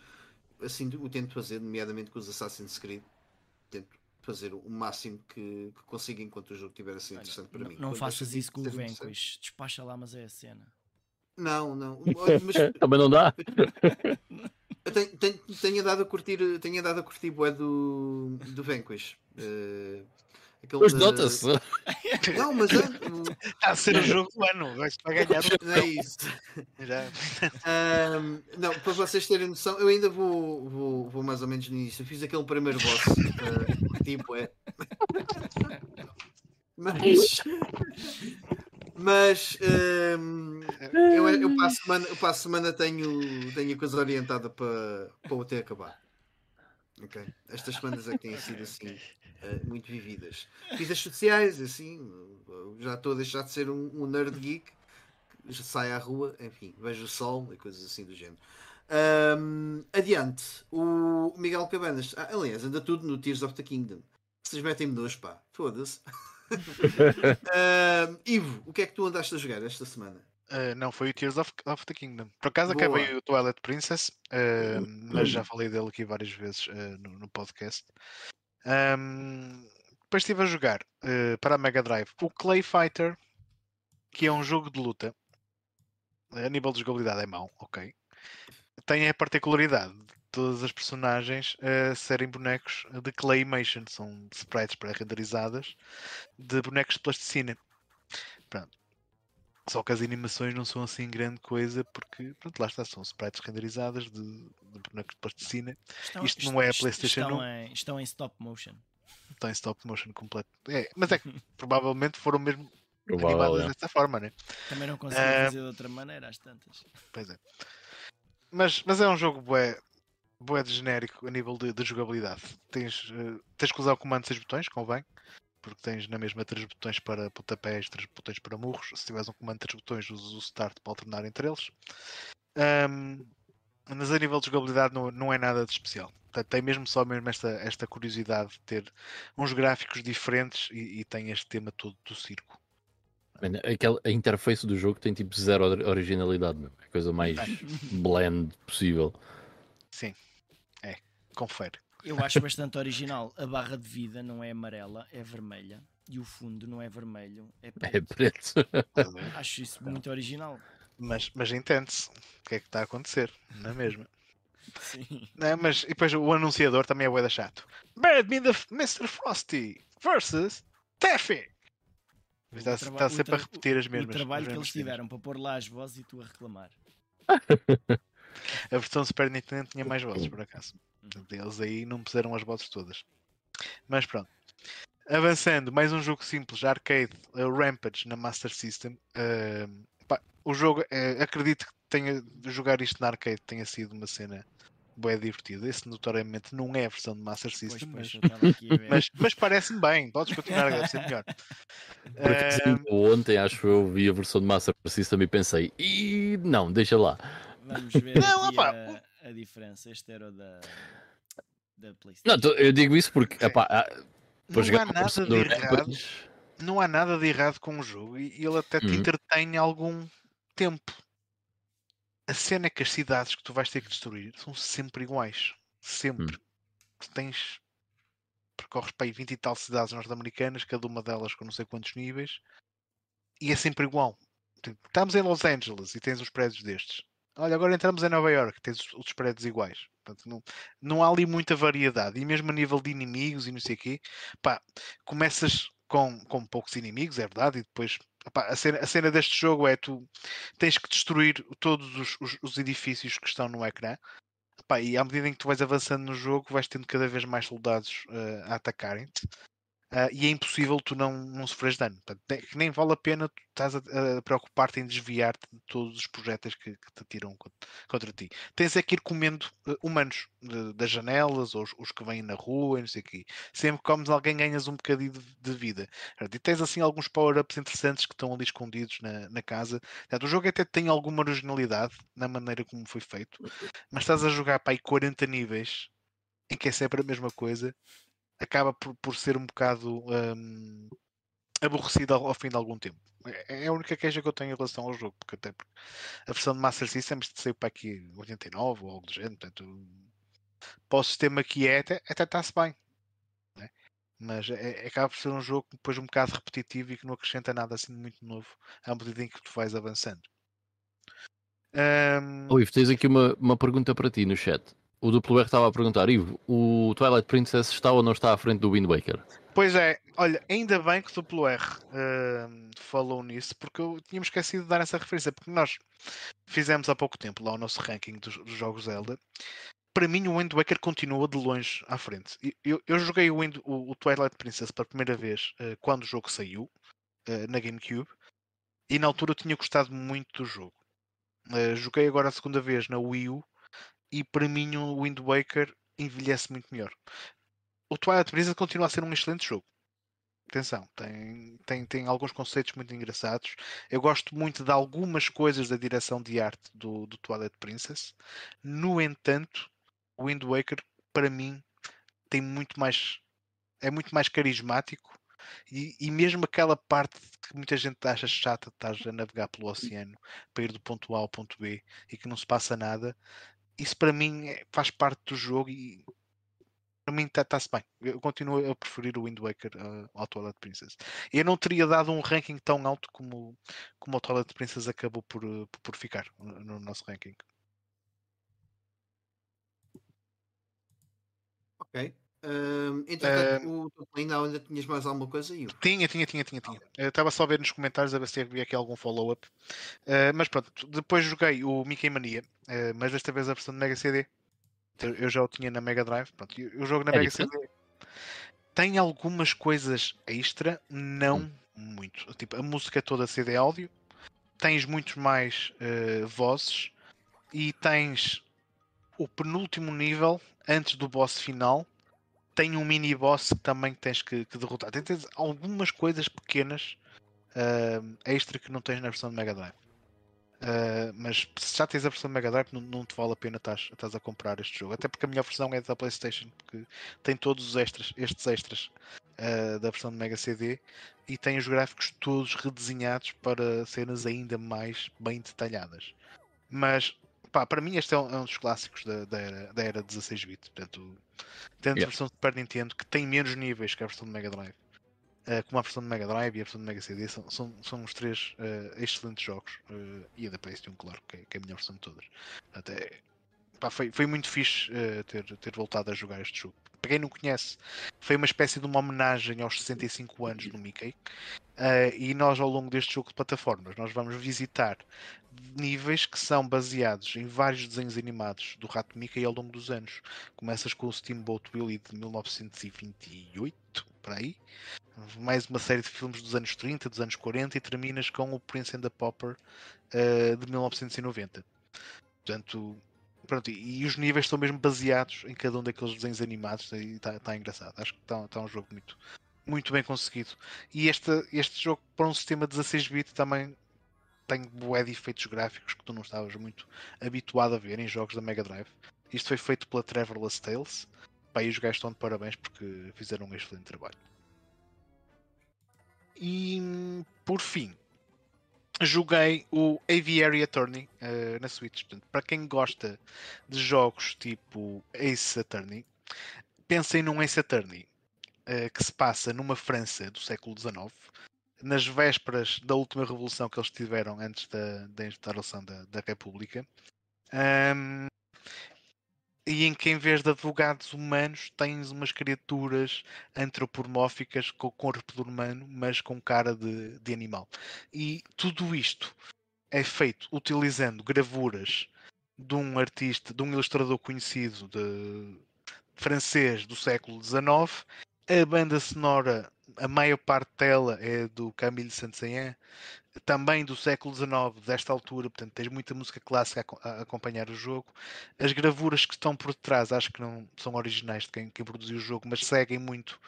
assim o tento fazer, nomeadamente com os Assassin's Creed. Tento fazer o máximo que, que consigo enquanto o jogo estiver assim Olha, interessante para não- mim. não Quando faças isso com o Vanquish. Despacha lá, mas é a cena. Não, não. Mas Também não dá? Eu tenho, tenho, tenho andado a curtir, tenho andado a curtir bué do, do Vanquish. Aquele Mas de- nota-se. Não, mas é, Está a ser o jogo do ano, vai vai ganhar não é isso. não, para vocês terem noção, eu ainda vou, vou, vou mais ou menos no início. Eu fiz aquele primeiro boss. tipo, é. Mas. Mas. ahm, eu, eu, para a semana, eu para semana tenho, tenho a coisa orientada para, para o ter acabar. Ok? Estas semanas é que têm sido assim. eh, muito vividas. Vidas sociais, assim, já estou a deixar de ser um, um nerd geek, já saio à rua, enfim, vejo o sol e coisas assim do género. Ahm, adiante, o Miguel Cabanas, ah, aliás, anda tudo no Tears of the Kingdom. Vocês metem-me dois, pá, foda-se. Ahm, Ivo, o que é que tu andaste a jogar esta semana? Uh, não, foi o Tears of, of the Kingdom. Por acaso Boa. acabei o Twilight Princess, uh, mas já falei dele aqui várias vezes uh, no, no podcast. Um, depois estive a jogar uh, para a Mega Drive o Clay Fighter, que é um jogo de luta. A nível de jogabilidade é mau, ok. Tem a particularidade de todas as personagens uh, serem bonecos de Claymation, são sprites pré-renderizadas de bonecos de plasticina. Pronto. Só que as animações não são assim grande coisa porque, pronto, lá está, são sprites renderizadas de, de bonecos de plasticina. Estão, Isto não é a PlayStation estão 1. Em, estão em stop motion. Está em stop motion completo. É, mas é que provavelmente foram mesmo Provável, animadas é. dessa forma, né? Também não consigo Eh, fazer de outra maneira, às tantas. Pois é. Mas, mas é um jogo bué, bué de genérico a nível de, de jogabilidade. Tens, eh, tens que usar o comando de 6 botões, convém. Porque tens na mesma 3 botões para pontapés, 3 botões para murros. Se tiveres um comando de 3 botões, usas o start para alternar entre eles. Ahm, mas a nível de jogabilidade não, não é nada de especial. Portanto, tem mesmo só mesmo esta, esta curiosidade de ter uns gráficos diferentes e, e tem este tema todo do circo. Mano, aquela, a interface do jogo tem tipo zero ori- originalidade. É a coisa mais bland possível. Sim, confere. Eu acho bastante original. A barra de vida não é amarela, é vermelha. E o fundo não é vermelho, é É preto. preto. Acho isso muito original. Mas, mas entende-se o que é que está a acontecer, não é mesmo? Sim. Não, mas e depois o anunciador também é bué da chato. Bad me the Mr. Frosty versus Taffy. Está, está o sempre a repetir as O mesmas. trabalho as que mesmas eles tiveram para pôr lá as vozes e tu a reclamar. A versão Super Nintendo tinha mais vozes, por acaso. Portanto, Eles aí não puseram as vozes todas. Mas pronto. Avançando, mais um jogo simples, arcade, uh, Rampage na Master System. Uh, pá, o jogo, eh, acredito que tenha, jogar isto na arcade tenha sido uma cena bem divertida. Esse notoriamente não é a versão de Master Pois, System, pois, mas, a ver. mas, mas parece-me bem. Podes continuar, deve ser melhor. Por acaso, ainda ontem acho que eu vi a versão de Master System e pensei, e não, deixa lá. Vamos ver Não, opá, a, a diferença. Este era o da, da Não, PlayStation. tô- eu digo isso porque, epá, ah, para não jogar há nada de do errado não há nada de errado com o jogo e ele até te Uhum. entretém algum tempo. A cena é que as cidades que tu vais ter que destruir são sempre iguais. Sempre. Tu tens. Percorres para aí 20 e tal cidades norte-americanas, cada uma delas com não sei quantos níveis, e é sempre igual. Tipo, Estamos em Los Angeles e tens os prédios destes. Olha, agora entramos em Nova York, tens os, os prédios iguais. Portanto, não, não há ali muita variedade. E mesmo a nível de inimigos e não sei o quê, pá, começas com, com poucos inimigos, é verdade, e depois a, cena, a cena deste jogo é tu tens que destruir todos os, os- os edifícios que estão no ecrã. E à medida em que tu vais avançando no jogo, vais tendo cada vez mais soldados eh, a atacarem-te. Ah, e é impossível tu não, não sofreres dano. Portanto, nem vale a pena tu estás a, a preocupar-te em desviar-te de todos os projéteis que, que te atiram contra, contra ti. Tens é que ir comendo eh, humanos de- das janelas, ou os, os que vêm na rua, não sei o quê. Sempre comes alguém ganhas um bocadinho de, de vida. E tens assim alguns power-ups interessantes que estão ali escondidos na, na casa. Portanto, o jogo até tem alguma originalidade na maneira como foi feito, mas estás a jogar para aí 40 níveis em que é sempre a mesma coisa, acaba por, por ser um bocado aborrecido ao, ao fim de algum tempo. É é a única queixa que eu tenho em relação ao jogo, porque até porque a versão de Master System saiu para aqui 89 ou algo do género, portanto, para o sistema que é, até até está-se bem. né? Mas é, é- acaba por ser um jogo depois um bocado repetitivo e que não acrescenta nada assim muito novo à medida em que tu vais avançando. Oh, Ivo, tens aqui uma, uma pergunta para ti no chat. O duplo R estava a perguntar, Ivo, o Twilight Princess está ou não está à frente do Wind Waker? Pois é, olha, ainda bem que o Duplo R hum, falou nisso, porque eu tinha-me esquecido de dar essa referência, porque nós fizemos há pouco tempo lá o nosso ranking dos, dos jogos Zelda. Para mim, o Wind Waker continua de longe à frente. Eu, eu joguei o, Wind- o- o Twilight Princess pela primeira vez eh, quando o jogo saiu, eh, na GameCube, e na altura eu tinha gostado muito do jogo. Eh, joguei agora a segunda vez na Wii U, e para mim o Wind Waker envelhece muito melhor o Twilight Princess continua a ser um excelente jogo. Atenção, tem, tem, tem alguns conceitos muito engraçados. Eu gosto muito de algumas coisas da direção de arte do, do Twilight Princess. No entanto, o Wind Waker, para mim, tem muito mais. é muito mais carismático. E, e mesmo aquela parte que muita gente acha chata de estar a navegar pelo oceano para ir do ponto A ao ponto B e que não se passa nada, isso para mim é- faz parte do jogo e para mim está-se bem. Eu continuo a preferir o Wind Waker uh, ao Twilight Princess. Eu não teria dado um ranking tão alto como, como o Twilight Princess acabou por, uh, por- ficar no no nosso ranking. Ok. Hum, entretanto, o teu ainda, ainda tinhas mais alguma coisa? Eu? Tinha, tinha, tinha, tinha, tinha. Eu estava só a ver nos comentários a ver se havia aqui algum follow-up. Uh, mas pronto, depois joguei o Mickey Mania, uh, mas desta vez a versão de Mega CD. Eu- Eu já o tinha na Mega Drive. Pronto, e o jogo na É Mega diferente? CD tem algumas coisas extra, não muito. Tipo, a música toda CD áudio, tens muitos mais eh, vozes e tens o penúltimo nível antes do boss final. Tem um mini boss que também tens que, que derrotar. Tem, tens algumas coisas pequenas eh, extra que não tens na versão de Mega Drive. Uh, mas se já tens a versão de Mega Drive, não, não te vale a pena estás a comprar este jogo. Até porque a melhor versão é da PlayStation, porque tem todos os extras, estes extras uh, da versão de Mega CD e tem os gráficos todos redesenhados para cenas ainda mais bem detalhadas. Mas pá, para mim, este é um, é um dos clássicos da, da, era, da era 16-bit. Portanto, tanto Yeah. a versão de Super Nintendo que tem menos níveis que a versão de Mega Drive. Uh, como a versão de Mega Drive e a versão de Mega CD são, são, são os três uh, excelentes jogos uh, e a da PlayStation, claro, que é, que é a melhor versão de todas. Até, pá, foi, foi muito fixe ter, ter voltado a jogar este jogo. Para quem não conhece, foi uma espécie de uma homenagem aos 65 anos do Mickey. E nós, ao longo deste jogo de plataformas, nós vamos visitar níveis que são baseados em vários desenhos animados do Rato Mickey ao longo dos anos. Começas com o Steamboat Willie de 1928, por aí. Mais uma série de filmes dos anos 30, dos anos 40 e terminas com o Prince and the Pauper uh, de 1990. Portanto, pronto, e, e, os níveis estão mesmo baseados em cada um daqueles desenhos animados e está tá engraçado. Acho que está tá um jogo muito, muito bem conseguido. E este, este jogo para um sistema 16-bit também tem bué de efeitos gráficos que tu não estavas muito habituado a ver em jogos da Mega Drive. Isto foi feito pela Traveler's Tales. Pá, e os gajos estão de parabéns porque fizeram um excelente trabalho. E por fim, joguei o Aviary Attorney uh, na Switch. Portanto, para quem gosta de jogos tipo Ace Attorney, pensem num Ace Attorney uh, que se passa numa França do século XIX, nas vésperas da última revolução que eles tiveram antes da, da instalação da, da República. Um, e em que em vez de advogados humanos tens umas criaturas antropomórficas com corpo humano, mas com cara de, de animal. E tudo isto é feito utilizando gravuras de um artista, de um ilustrador conhecido de, francês do século XIX. A banda sonora, a maior parte dela é do Camille Saint-Saëns, também do século XIX, desta altura, portanto tens muita música clássica a, acompanhar o jogo. As gravuras que estão por detrás acho que não são originais de quem, quem, produziu o jogo, mas seguem muito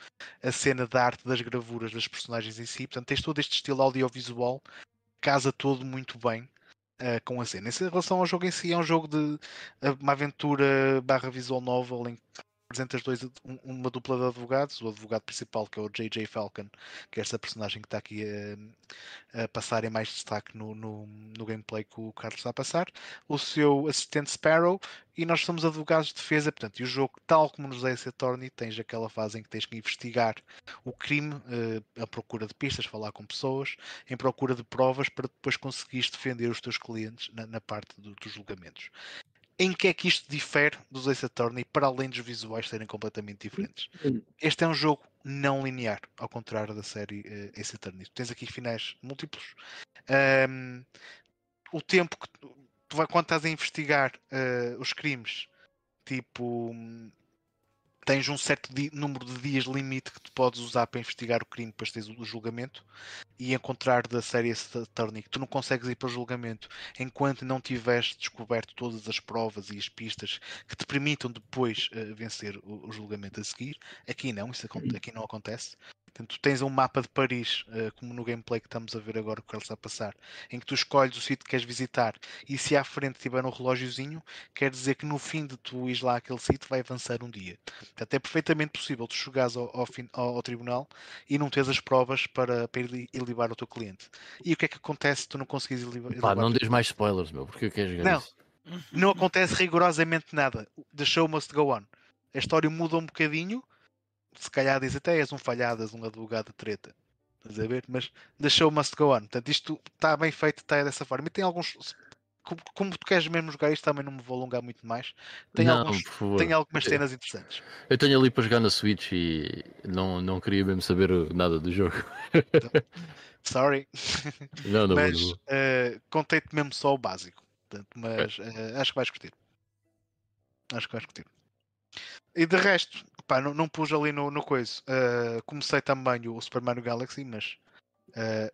a cena da arte das gravuras das personagens em si. Portanto, tens todo este estilo audiovisual, casa todo muito bem uh, com a cena. Em relação ao jogo em si, é um jogo de uma aventura barra visual novel em que apresentas dois, uma dupla de advogados, o advogado principal que é o J.J. Falcon, que é esta personagem que está aqui a, a passar em mais destaque no, no, no, gameplay que o Carlos está a passar, o seu assistente Sparrow, e nós somos advogados de defesa, portanto, e o jogo, tal como nos Ace Attorney, tens aquela fase em que tens que investigar o crime, uh, à procura de pistas, falar com pessoas, em procura de provas para depois conseguires defender os teus clientes na, na parte do, dos julgamentos em que é que isto difere dos Ace Attorney para além dos visuais serem completamente diferentes? Este é um jogo não linear, ao contrário da série uh, Ace Attorney. Tu tens aqui finais múltiplos. Um, o tempo que tu, tu vai, quando estás a investigar uh, os crimes, tipo, um, tens um certo número de dias limite que tu podes usar para investigar o crime, depois tens o julgamento e encontrar da série Attorney que tu não consegues ir para o julgamento enquanto não tiveres descoberto todas as provas e as pistas que te permitam depois uh, vencer o, o, julgamento a seguir. Aqui não, isso aqui não acontece. Portanto, tu tens um mapa de Paris, uh, como no gameplay que estamos a ver agora, que ele está a passar, em que tu escolhes o sítio que queres visitar e se à frente tiver um relógiozinho, quer dizer que no fim de tu ires lá àquele sítio vai avançar um dia. Portanto, é perfeitamente possível tu chegares ao, ao, ao, ao tribunal e não teres as provas para, para ilibar o teu cliente. E o que é que acontece se tu não conseguires ilibar? Pá, não dês mais spoilers, meu, porque eu quero jogar não, isso. Não acontece rigorosamente nada. The show must go on. A história muda um bocadinho se calhar diz até és um falhadas, um advogado de treta. Estás a ver? Mas show must go on. Portanto, isto está bem feito, está dessa forma. E tem alguns. Como, como, tu queres mesmo jogar isto, também não me vou alongar muito mais. Tem, não, alguns, tem algumas cenas interessantes. Eu tenho ali para jogar na Switch e não, não queria mesmo saber nada do jogo. Sorry. Não, não mas uh, contei-te mesmo só o básico. Portanto, mas uh, acho que vais curtir. Acho que vais curtir. E de resto, pá, não, não pus ali no, no coisa. Uh, comecei também o Super Mario Galaxy, mas Uh,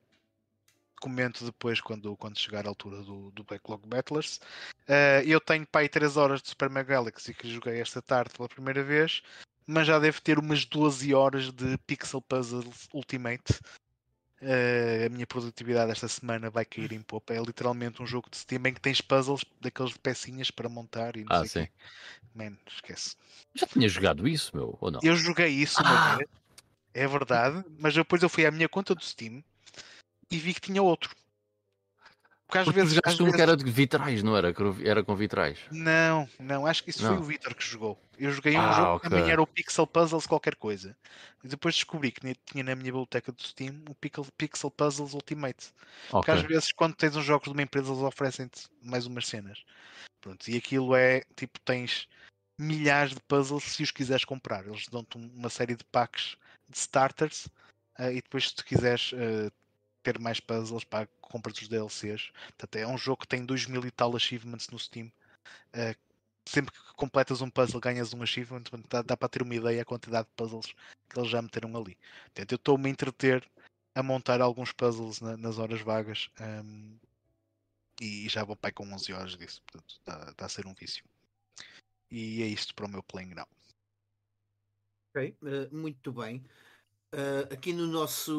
comento depois quando, quando chegar a altura do, do Backlog Battlers. Uh, eu tenho aí 3 horas de Super Mega Galaxy que joguei esta tarde pela primeira vez, mas já devo ter umas 12 horas de Pixel Puzzle Ultimate. Uh, a minha produtividade esta semana vai cair em popa. É literalmente um jogo de Steam em que tens puzzles daqueles de pecinhas para montar e não Ah, sei sim. quê. Man, esquece. Já tinha jogado isso, meu, ou não? Eu joguei isso uma Ah. vez, é verdade, mas depois eu fui à minha conta do Steam e vi que tinha outro. Porque às Porque vezes, jogaste um que vezes- era de vitrais, não era? Era com vitrais. Não, não, acho que isso foi Não. o Vitor que jogou. Eu joguei um Ah, jogo que também era o Pixel Puzzles qualquer coisa. E depois descobri que tinha na minha biblioteca do Steam o Pixel, Pixel Puzzles Ultimate. Porque Ok. às vezes quando tens uns jogos de uma empresa eles oferecem-te mais umas cenas. Pronto, e aquilo é tipo, tens milhares de puzzles se os quiseres comprar. Eles dão-te um- uma série de packs de starters eh, e depois se tu quiseres eh, ter mais puzzles para compras os DLCs. Portanto, é um jogo que tem 2 mil e tal achievements no Steam. Eh, sempre que completas um puzzle ganhas um achievement, dá, dá para ter uma ideia a quantidade de puzzles que eles já meteram ali. Portanto, eu estou-me a entreter a montar alguns puzzles na- nas horas vagas ehm, e já vou pai com 11 horas disso, portanto está, está a ser um vício. E é isto para o meu playing now. Ok, eh, muito bem. Eh, aqui no nosso,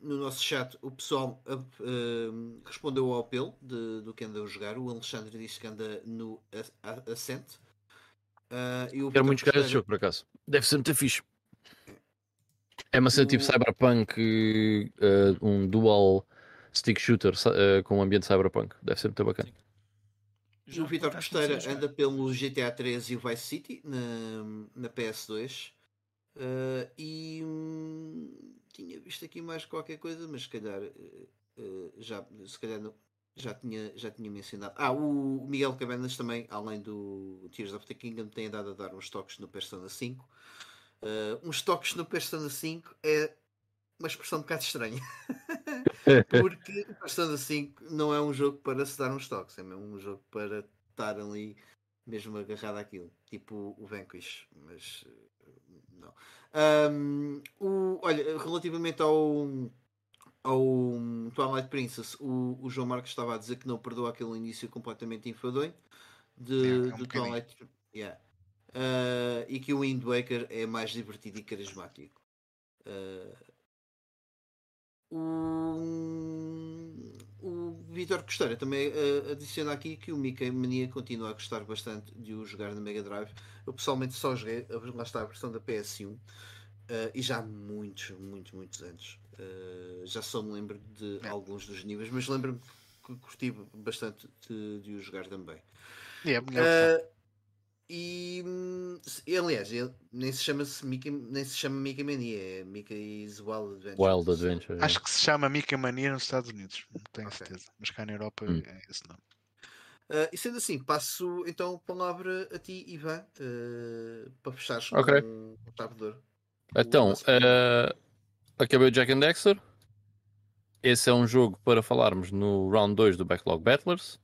no nosso chat, o pessoal eh, respondeu ao apelo de- do que anda a jogar. O Alexandre disse que anda no Ascent. E o Quero muito jogar esse jogo, por acaso. Deve ser muito fixe. É uma cena tipo O- Cyberpunk, eh, um dual stick shooter com um ambiente Cyberpunk. Deve ser muito bacana. Já o Vitor Costeira anda pelo GTA 3 e o Vice City na, na PS2. Eh, e hum, tinha visto aqui mais qualquer coisa, mas se calhar eh, eh, já, se calhar não- já, tinha, já tinha mencionado. Ah, o, Miguel Cabanas também, além do Tears of the Kingdom, tem andado a dar uns toques no Persona 5. Eh, uns toques no Persona 5 é uma expressão um bocado estranha. Porque o Persona 5 não é um jogo para se dar uns toques, é mesmo um jogo para estar ali mesmo agarrado àquilo, tipo o Vanquish, mas Ahm, o, olha, relativamente ao, ao Twilight Princess, o, o João Marcos estava a dizer que não perdoa aquele início completamente enfadonho de, É, é um do. Twilight. Yeah. Ah, e que o Wind Waker é mais divertido e carismático. Ah, o, o Vitor Costeira também eh, adiciona aqui que o Mickey Mania continua a gostar bastante de o jogar na Mega Drive. Eu pessoalmente só joguei, lá está a versão da PS1 eh, e já há muitos, muitos, muitos anos. Eh, já só me lembro de É. alguns dos níveis, mas lembro-me que curti bastante de, de o jogar também. E é. Eh, e, hum, se- aliás, ele nem se chama -se Mickey, nem se chama Mickey Mania, é Mickey's Wild Adventure. Wild Adventure. Acho que se chama Mica Mania nos Estados Unidos, não tenho Ok. certeza. Mas cá na Europa Hum. é esse nome. Uh, e sendo assim, passo então a palavra a ti, Ivan, uh, para fechares Ok. com o ouro. Então, eh, acabei o Jack and Dexter. Esse é um jogo para falarmos no round 2 do Backlog Battlers.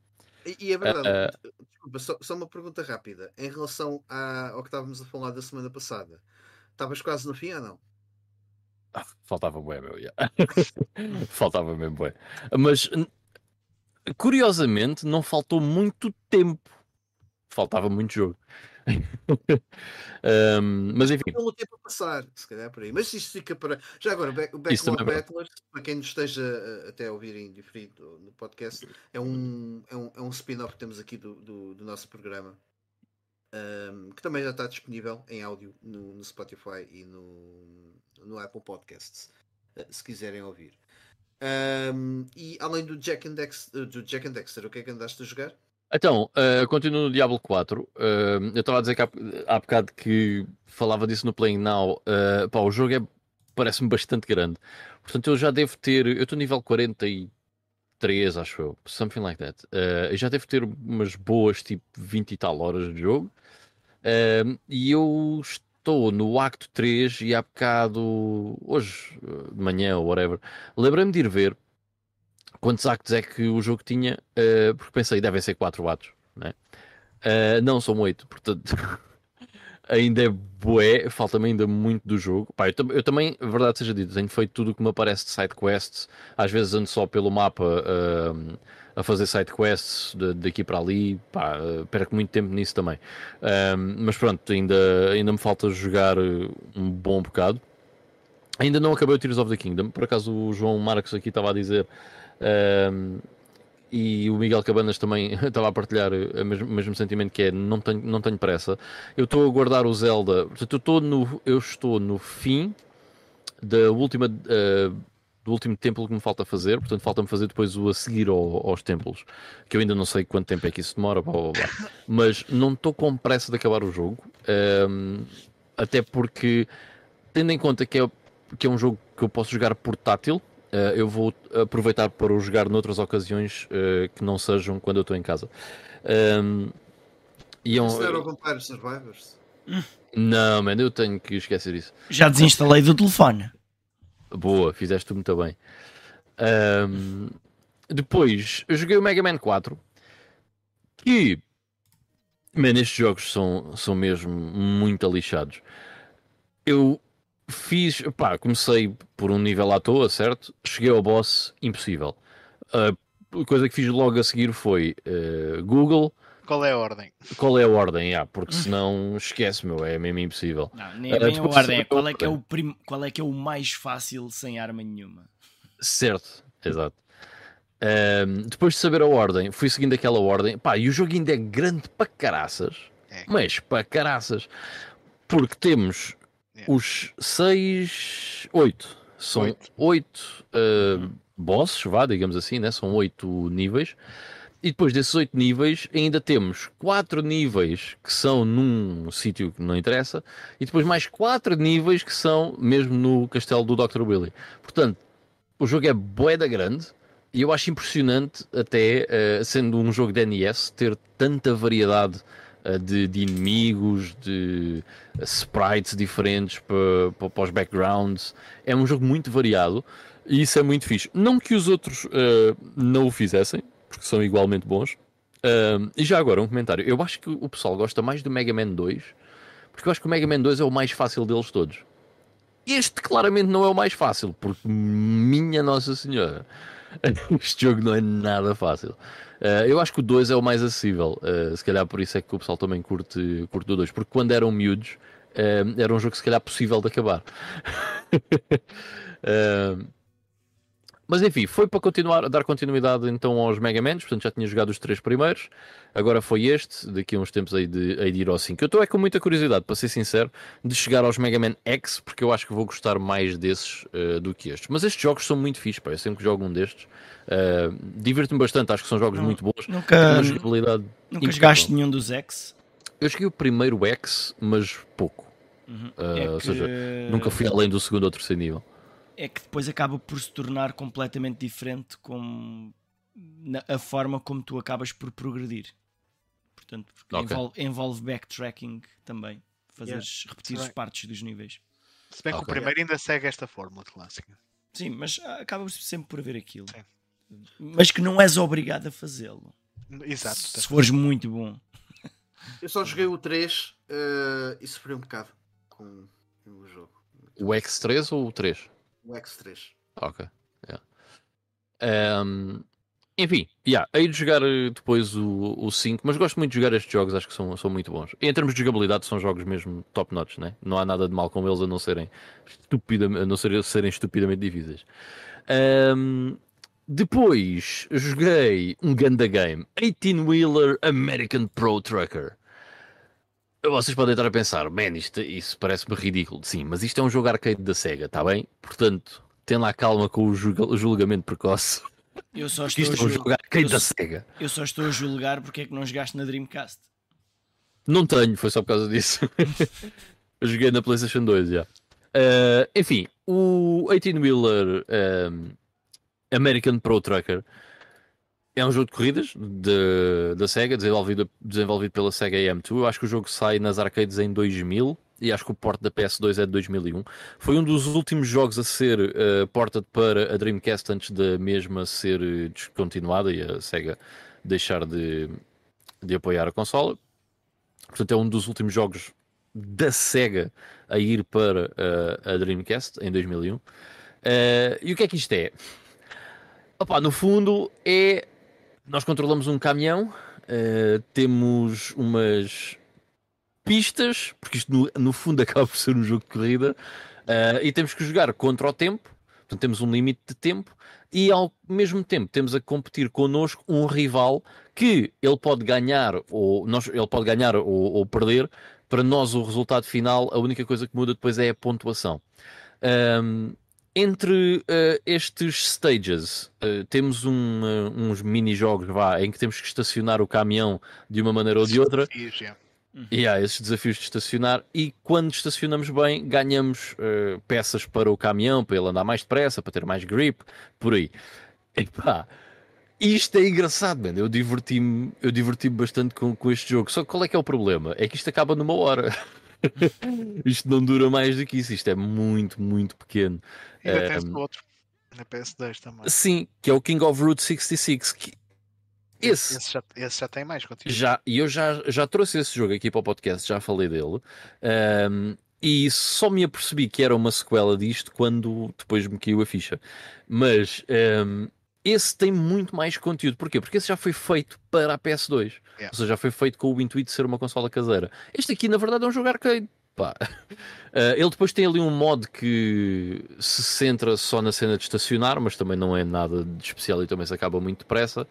E, é verdade, eh, desculpa, só, só uma pergunta rápida. Em relação à- ao que estávamos a falar da semana passada, estavas quase no fim ou não? Ah, faltava bué, meu. yeah. faltava mesmo bué. Mas curiosamente não faltou muito tempo. Faltava muito jogo. Ahm, mas enfim, Pelo tempo a passar, se calhar por aí. Mas isto fica para. Já agora, o Backlog é Battlers, para quem nos esteja uh, até a ouvir em diferido no podcast, é um, é um, é um spin-off que temos aqui do, do, do nosso programa. um, que também já está disponível em áudio no, no Spotify e no, no Apple Podcasts, uh, se quiserem ouvir. Um, e além do Jack and, Dexter, do Jack and Dexter, o que é que andaste a jogar? Então, uh, continuo no Diablo 4. Uh, eu estava a dizer que há, há bocado que falava disso no Playing Now. Uh, pá, o jogo é, parece-me bastante grande. Portanto, eu já devo ter. Eu estou nível 43, acho eu. Something like that. Eu já devo ter umas boas, tipo 20 e tal horas de jogo. E eu estou no acto 3 e há bocado, hoje de manhã ou whatever, lembrei-me de ir ver quantos actos é que o jogo tinha, uh, porque pensei, devem ser 4 atos, né? Uh, não, são 8, portanto ainda é bué, falta-me ainda muito do jogo. Pá, eu, eu também, verdade seja dita, tenho feito tudo o que me aparece de side quests. Às vezes ando só pelo mapa ahm, a fazer side quests de- daqui para ali. Pá, perco muito tempo nisso também. Mas pronto, ainda, ainda me falta jogar um bom bocado. Ainda não acabei o Tears of the Kingdom. Por acaso o João Marcos aqui estava a dizer. Ahm, e o Miguel Cabanas também estava a partilhar o mesmo, o mesmo sentimento que é não tenho, não tenho pressa. Eu estou a guardar o Zelda. Portanto, eu estou no, eu estou no fim da última, eh, do último templo que me falta fazer. Portanto, falta-me fazer depois o a seguir ao- aos templos. Que eu ainda não sei quanto tempo é que isso demora. blá, blá, blá. Mas não estou com pressa de acabar o jogo. ehm, até porque, tendo em conta que é, que é um jogo que eu posso jogar portátil. Eh, eu vou aproveitar para o jogar noutras ocasiões eh, que não sejam quando eu estou em casa. Ehm, e é um- não era ao contrário, Survivors. não, mano, eu tenho que esquecer isso. Já desinstalei do telefone. Boa, fizeste muito bem. Ahm, depois, eu joguei o Mega Man 4. Que, man, estes jogos são, são mesmo muito lixados. Eu fiz, pá, comecei por um nível à toa, certo? Cheguei ao boss, impossível. A coisa que fiz logo a seguir foi eh, Google, Qual é a ordem? qual é a ordem? Ah, porque senão esquece, meu, é mesmo impossível. Não, nem é bem a depois ordem. É qual, é que é o prim... qual é que é o mais fácil sem arma nenhuma? Certo, exato. Ahm, depois de saber a ordem, fui seguindo aquela ordem. Pá, e o jogo ainda é grande para caraças. É. Mas para caraças. Porque temos É. os seis, oito. São Oito. oito ah, bosses, vá, digamos assim, né? São oito níveis. E depois desses oito níveis, ainda temos quatro níveis que são num sítio que não interessa, e depois mais quatro níveis que são mesmo no castelo do Dr. Willy. Portanto, o jogo é boeda grande e eu acho impressionante, até eh, sendo um jogo de NES, ter tanta variedade de, de inimigos, de eh, sprites diferentes para, para os backgrounds. É um jogo muito variado e isso é muito fixe. Não que os outros eh, não o fizessem, porque são igualmente bons. Um, e já agora, um comentário. Eu acho que o pessoal gosta mais do Mega Man 2, porque eu acho que o Mega Man 2 é o mais fácil deles todos. Este claramente não é o mais fácil, porque minha Nossa Senhora, este jogo não é nada fácil. Uh, eu acho que o 2 é o mais acessível, uh, se calhar por isso é que o pessoal também curte, curte o 2, porque quando eram miúdos, uh, era um jogo se calhar possível de acabar. Mas enfim, foi para continuar, dar continuidade então aos Mega Mans, portanto já tinha jogado os três primeiros, agora foi este, daqui a uns tempos aí de, aí de ir ao 5. Eu estou é com muita curiosidade, para ser sincero, de chegar aos Mega Man X, porque eu acho que vou gostar mais desses uh, do que estes. Mas estes jogos são muito fixos, pá, eu sempre que jogo um destes, uh, divirto-me bastante, acho que são jogos Não, muito bons, Nunca, uma jogabilidade nunca jogaste nenhum dos X? Eu joguei o primeiro X, mas pouco, Uhum. Uh, ou seja, nunca fui além do segundo ou terceiro nível. É que depois acaba por se tornar completamente diferente com na- a forma como tu acabas por progredir. Portanto, porque Ok. envolve, envolve backtracking também, fazeres repetir as partes dos níveis. Se bem que o primeiro ainda segue esta fórmula clássica. Sim, mas acabas sempre por haver aquilo. Sim. Mas que não és obrigado a fazê-lo. Exato. Se fores muito bom. Eu só joguei o 3 eh, e sofri um bocado com o jogo. O X3 ou o 3? O X3. Ok. yeah. Um, enfim, yeah, hei de jogar eh, depois o, o 5, mas gosto muito de jogar estes jogos, acho que são, são muito bons. Em termos de jogabilidade, são jogos mesmo top notch, né? não há nada de mal com eles a não serem, estupidamente, a não ser- serem estupidamente difíceis. Um, depois joguei um Ganda Game 18-Wheeler American Pro Trucker. Vocês podem estar a pensar, man, isto, isso parece-me ridículo. Sim, mas isto é um jogo arcade da SEGA, está bem? Portanto, tem lá calma com o julga- o julgamento precoce. Eu só estou, isto a é um jogo arcade eu da SEGA. eu só estou a julgar porque é que não jogaste na Dreamcast. Não tenho, foi só por causa disso. Eu joguei na PlayStation 2, já. Eh, enfim, o 18-Wheeler ehm, American Pro Trucker é um jogo de corridas de- da SEGA, desenvolvido, desenvolvido pela SEGA AM2. Eu acho que o jogo sai nas arcades em 2000 e acho que o port da PS2 é de 2001. Foi um dos últimos jogos a ser uh, ported para a Dreamcast antes da mesma ser eh, descontinuada e a SEGA deixar de, de apoiar a consola. Portanto, é um dos últimos jogos da Sega a ir para uh, a Dreamcast em 2001. Uh, e o que é que isto é? Opa, no fundo é nós controlamos um caminhão, uh, temos umas pistas, porque isto no, no, fundo acaba por ser um jogo de corrida, e temos que jogar contra o tempo, portanto temos um limite de tempo, e ao mesmo tempo temos a competir connosco um rival que ele pode ganhar ou nós, ele pode ganhar ou, ou perder. Para nós, o resultado final, a única coisa que muda depois é a pontuação. Um, entre uh, estes stages, uh, temos um, uh, uns mini-jogos em que temos que estacionar o caminhão de uma maneira ou de outra. Uhum. E há esses desafios de estacionar, e quando estacionamos bem, ganhamos uh, peças para o caminhão, para ele andar mais depressa, para ter mais grip, por aí. E pá, isto é engraçado, mano. Eu diverti-me eu diverti bastante com, com este jogo. Só que qual é que é o problema? É que isto acaba numa hora. isto não dura mais do que isso. Isto é muito, muito pequeno. E até um, outro, na PS2 também. Sim, que é o King of Route 66. Que esse, esse, já, esse já tem mais. Já, e eu já, já trouxe esse jogo aqui para o podcast, já falei dele. Um, e só me apercebi que era uma sequela disto quando depois me caiu a ficha. Mas um, esse tem muito mais conteúdo. Porquê? Porque esse já foi feito para a PS2. Yeah. Ou seja, já foi feito com o intuito de ser uma consola caseira. Este aqui, na verdade, é um jogo arcade. Pá. Uh, ele depois tem ali um mod que se centra só na cena de estacionar, mas também não é nada de especial e também se acaba muito depressa.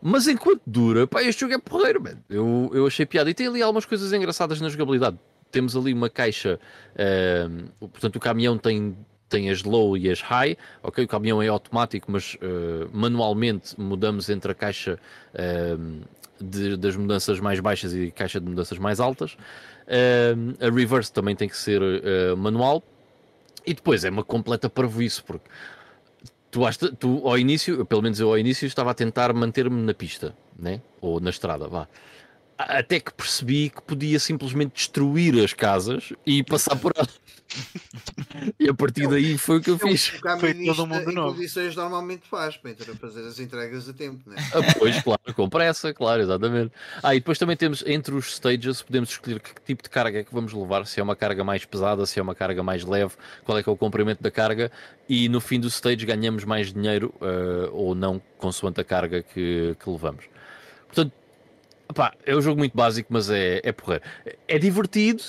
Mas enquanto dura, pá, este jogo é porreiro, man. Eu, eu achei piada. E tem ali algumas coisas engraçadas na jogabilidade. Temos ali uma caixa, uh, portanto, o caminhão tem, tem as low e as high. Ok, o caminhão é automático, mas uh, manualmente mudamos entre a caixa uh, de, das mudanças mais baixas e a caixa de mudanças mais altas. a reverse também tem que ser manual. E depois é uma completa parvoíce, porque tu, tu ao início, pelo menos eu ao início, estava a tentar manter-me na pista, né? ou na estrada, vá. Até que percebi que podia simplesmente destruir as casas e passar por elas. e a partir daí foi o que eu fiz. Foi todo mundo novo. condições normalmente faz para fazer as entregas a tempo, né? Ah, pois, claro, com pressa, claro, exatamente. Ah, e depois também temos entre os stages, podemos escolher que tipo de carga é que vamos levar, se é uma carga mais pesada, se é uma carga mais leve, qual é que é o comprimento da carga, e no fim do stage ganhamos mais dinheiro uh, ou não, consoante a carga que, que levamos. Portanto, Pá, é um jogo muito básico, mas é, é porreiro. É divertido,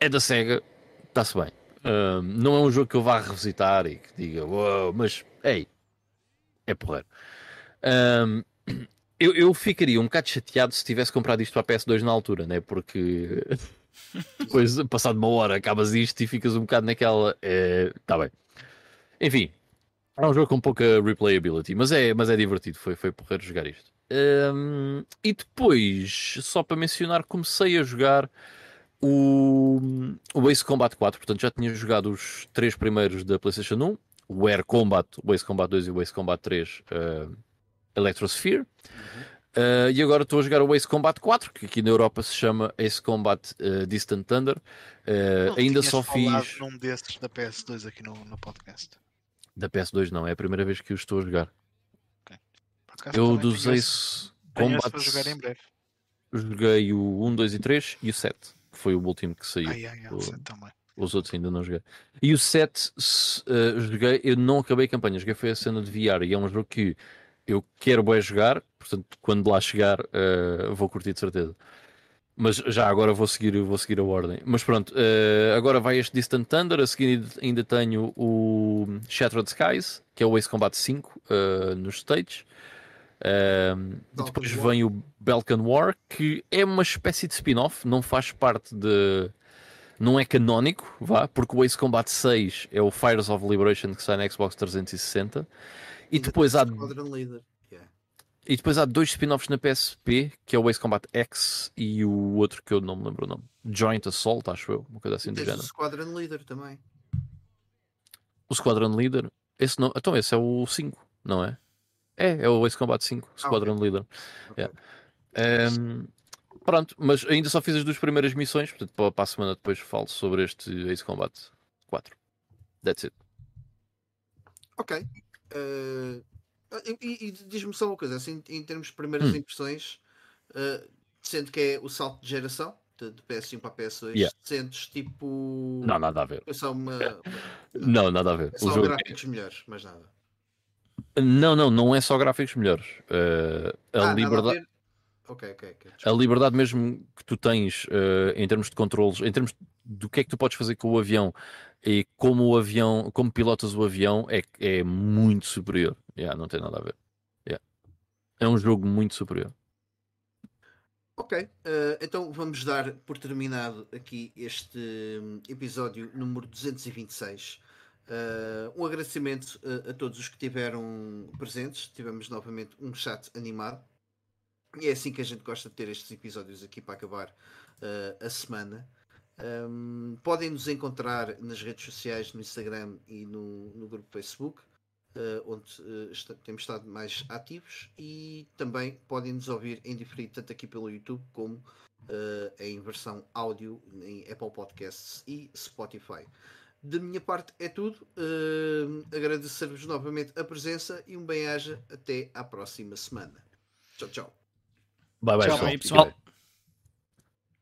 é da SEGA, está-se bem. Um, não é um jogo que eu vá revisitar e que diga, wow, mas, ei, é porreiro. Um, eu, eu ficaria um bocado chateado se tivesse comprado isto para a PS2 na altura, né? Porque depois, passado uma hora, acabas isto e ficas um bocado naquela. Está é, bem. Enfim, é um jogo com pouca replayability, mas é, mas é divertido. Foi, foi porreiro jogar isto. Um, e depois, só para mencionar, comecei a jogar o, o Ace Combat 4. Portanto, já tinha jogado os três primeiros da PlayStation 1: o Air Combat, o Ace Combat 2 e o Ace Combat 3 uh, Electrosphere. Uhum. Uh, e agora estou a jogar o Ace Combat 4, que aqui na Europa se chama Ace Combat uh, Distant Thunder. Uh, ainda só fiz. num desses da PS2 aqui no, no podcast. Da PS2 não, é a primeira vez que o estou a jogar. Eu dos Ace Combat. Joguei o 1, 2 e 3 e o 7, que foi o último que saiu. Ai, ai, ai, o, os outros ainda não joguei. E o 7 uh, joguei, eu não acabei a campanha, joguei foi a cena de VR e é um jogo que eu quero bem jogar, portanto, quando lá chegar, uh, vou curtir de certeza. Mas já agora vou seguir, vou seguir a ordem. Mas pronto, uh, agora vai este Distant Thunder. A seguir ainda tenho o Shattered Skies, que é o Ace Combat 5 uh, nos stages. Uh, depois vem o Balkan War, que é uma espécie de spin-off, não faz parte de. Não é canónico, vá, porque o Ace Combat 6 é o Fires of Liberation que sai na Xbox 360. E depois há. E depois há dois spin-offs na PSP, que é o Ace Combat X e o outro que eu não me lembro o nome. Joint Assault, acho eu, uma coisa assim do género. o Squadron Leader também. O Squadron Leader? Esse não... Então esse é o 5, não é? É, é o Ace Combat 5, Squadron ah, okay. Leader. Okay. Yeah. Um, pronto, mas ainda só fiz as duas primeiras missões, portanto para, a semana depois falo sobre este Ace Combat 4. That's it. Ok. Uh, e, e diz-me só uma coisa, assim, em termos de primeiras hum. impressões, uh, sendo que é o salto de geração, de, de PS1 para PS2, Yeah. sentes tipo. Não, nada a ver. É só uma. Não, nada a ver. É O só jogo- gráficos melhores, mas nada. Não, não, não é só gráficos melhores. Eh, a, Ah, liberdade, ver? Ok, ok, ok. a liberdade mesmo que tu tens eh, em termos de controles, em termos do que é que tu podes fazer com o avião e como o avião, como pilotas o avião, é, é muito superior. Yeah, não tem nada a ver. Yeah. É um jogo muito superior. Ok, eh, então vamos dar por terminado aqui este hum, episódio número 226. Eh, um agradecimento eh, a todos os que tiveram presentes. Tivemos novamente um chat animado. E é assim que a gente gosta de ter estes episódios aqui para acabar eh, a semana. Um, podem nos encontrar nas redes sociais, no Instagram e no, no grupo Facebook, eh, onde esta- temos estado mais ativos e também podem nos ouvir em diferido tanto aqui pelo YouTube como em versão áudio em Apple Podcasts e Spotify. De minha parte é tudo. Eh, Agradecer-vos novamente a presença e um bem-aja até à próxima semana. Tchau, tchau. Bye bye, Tchau, pessoal.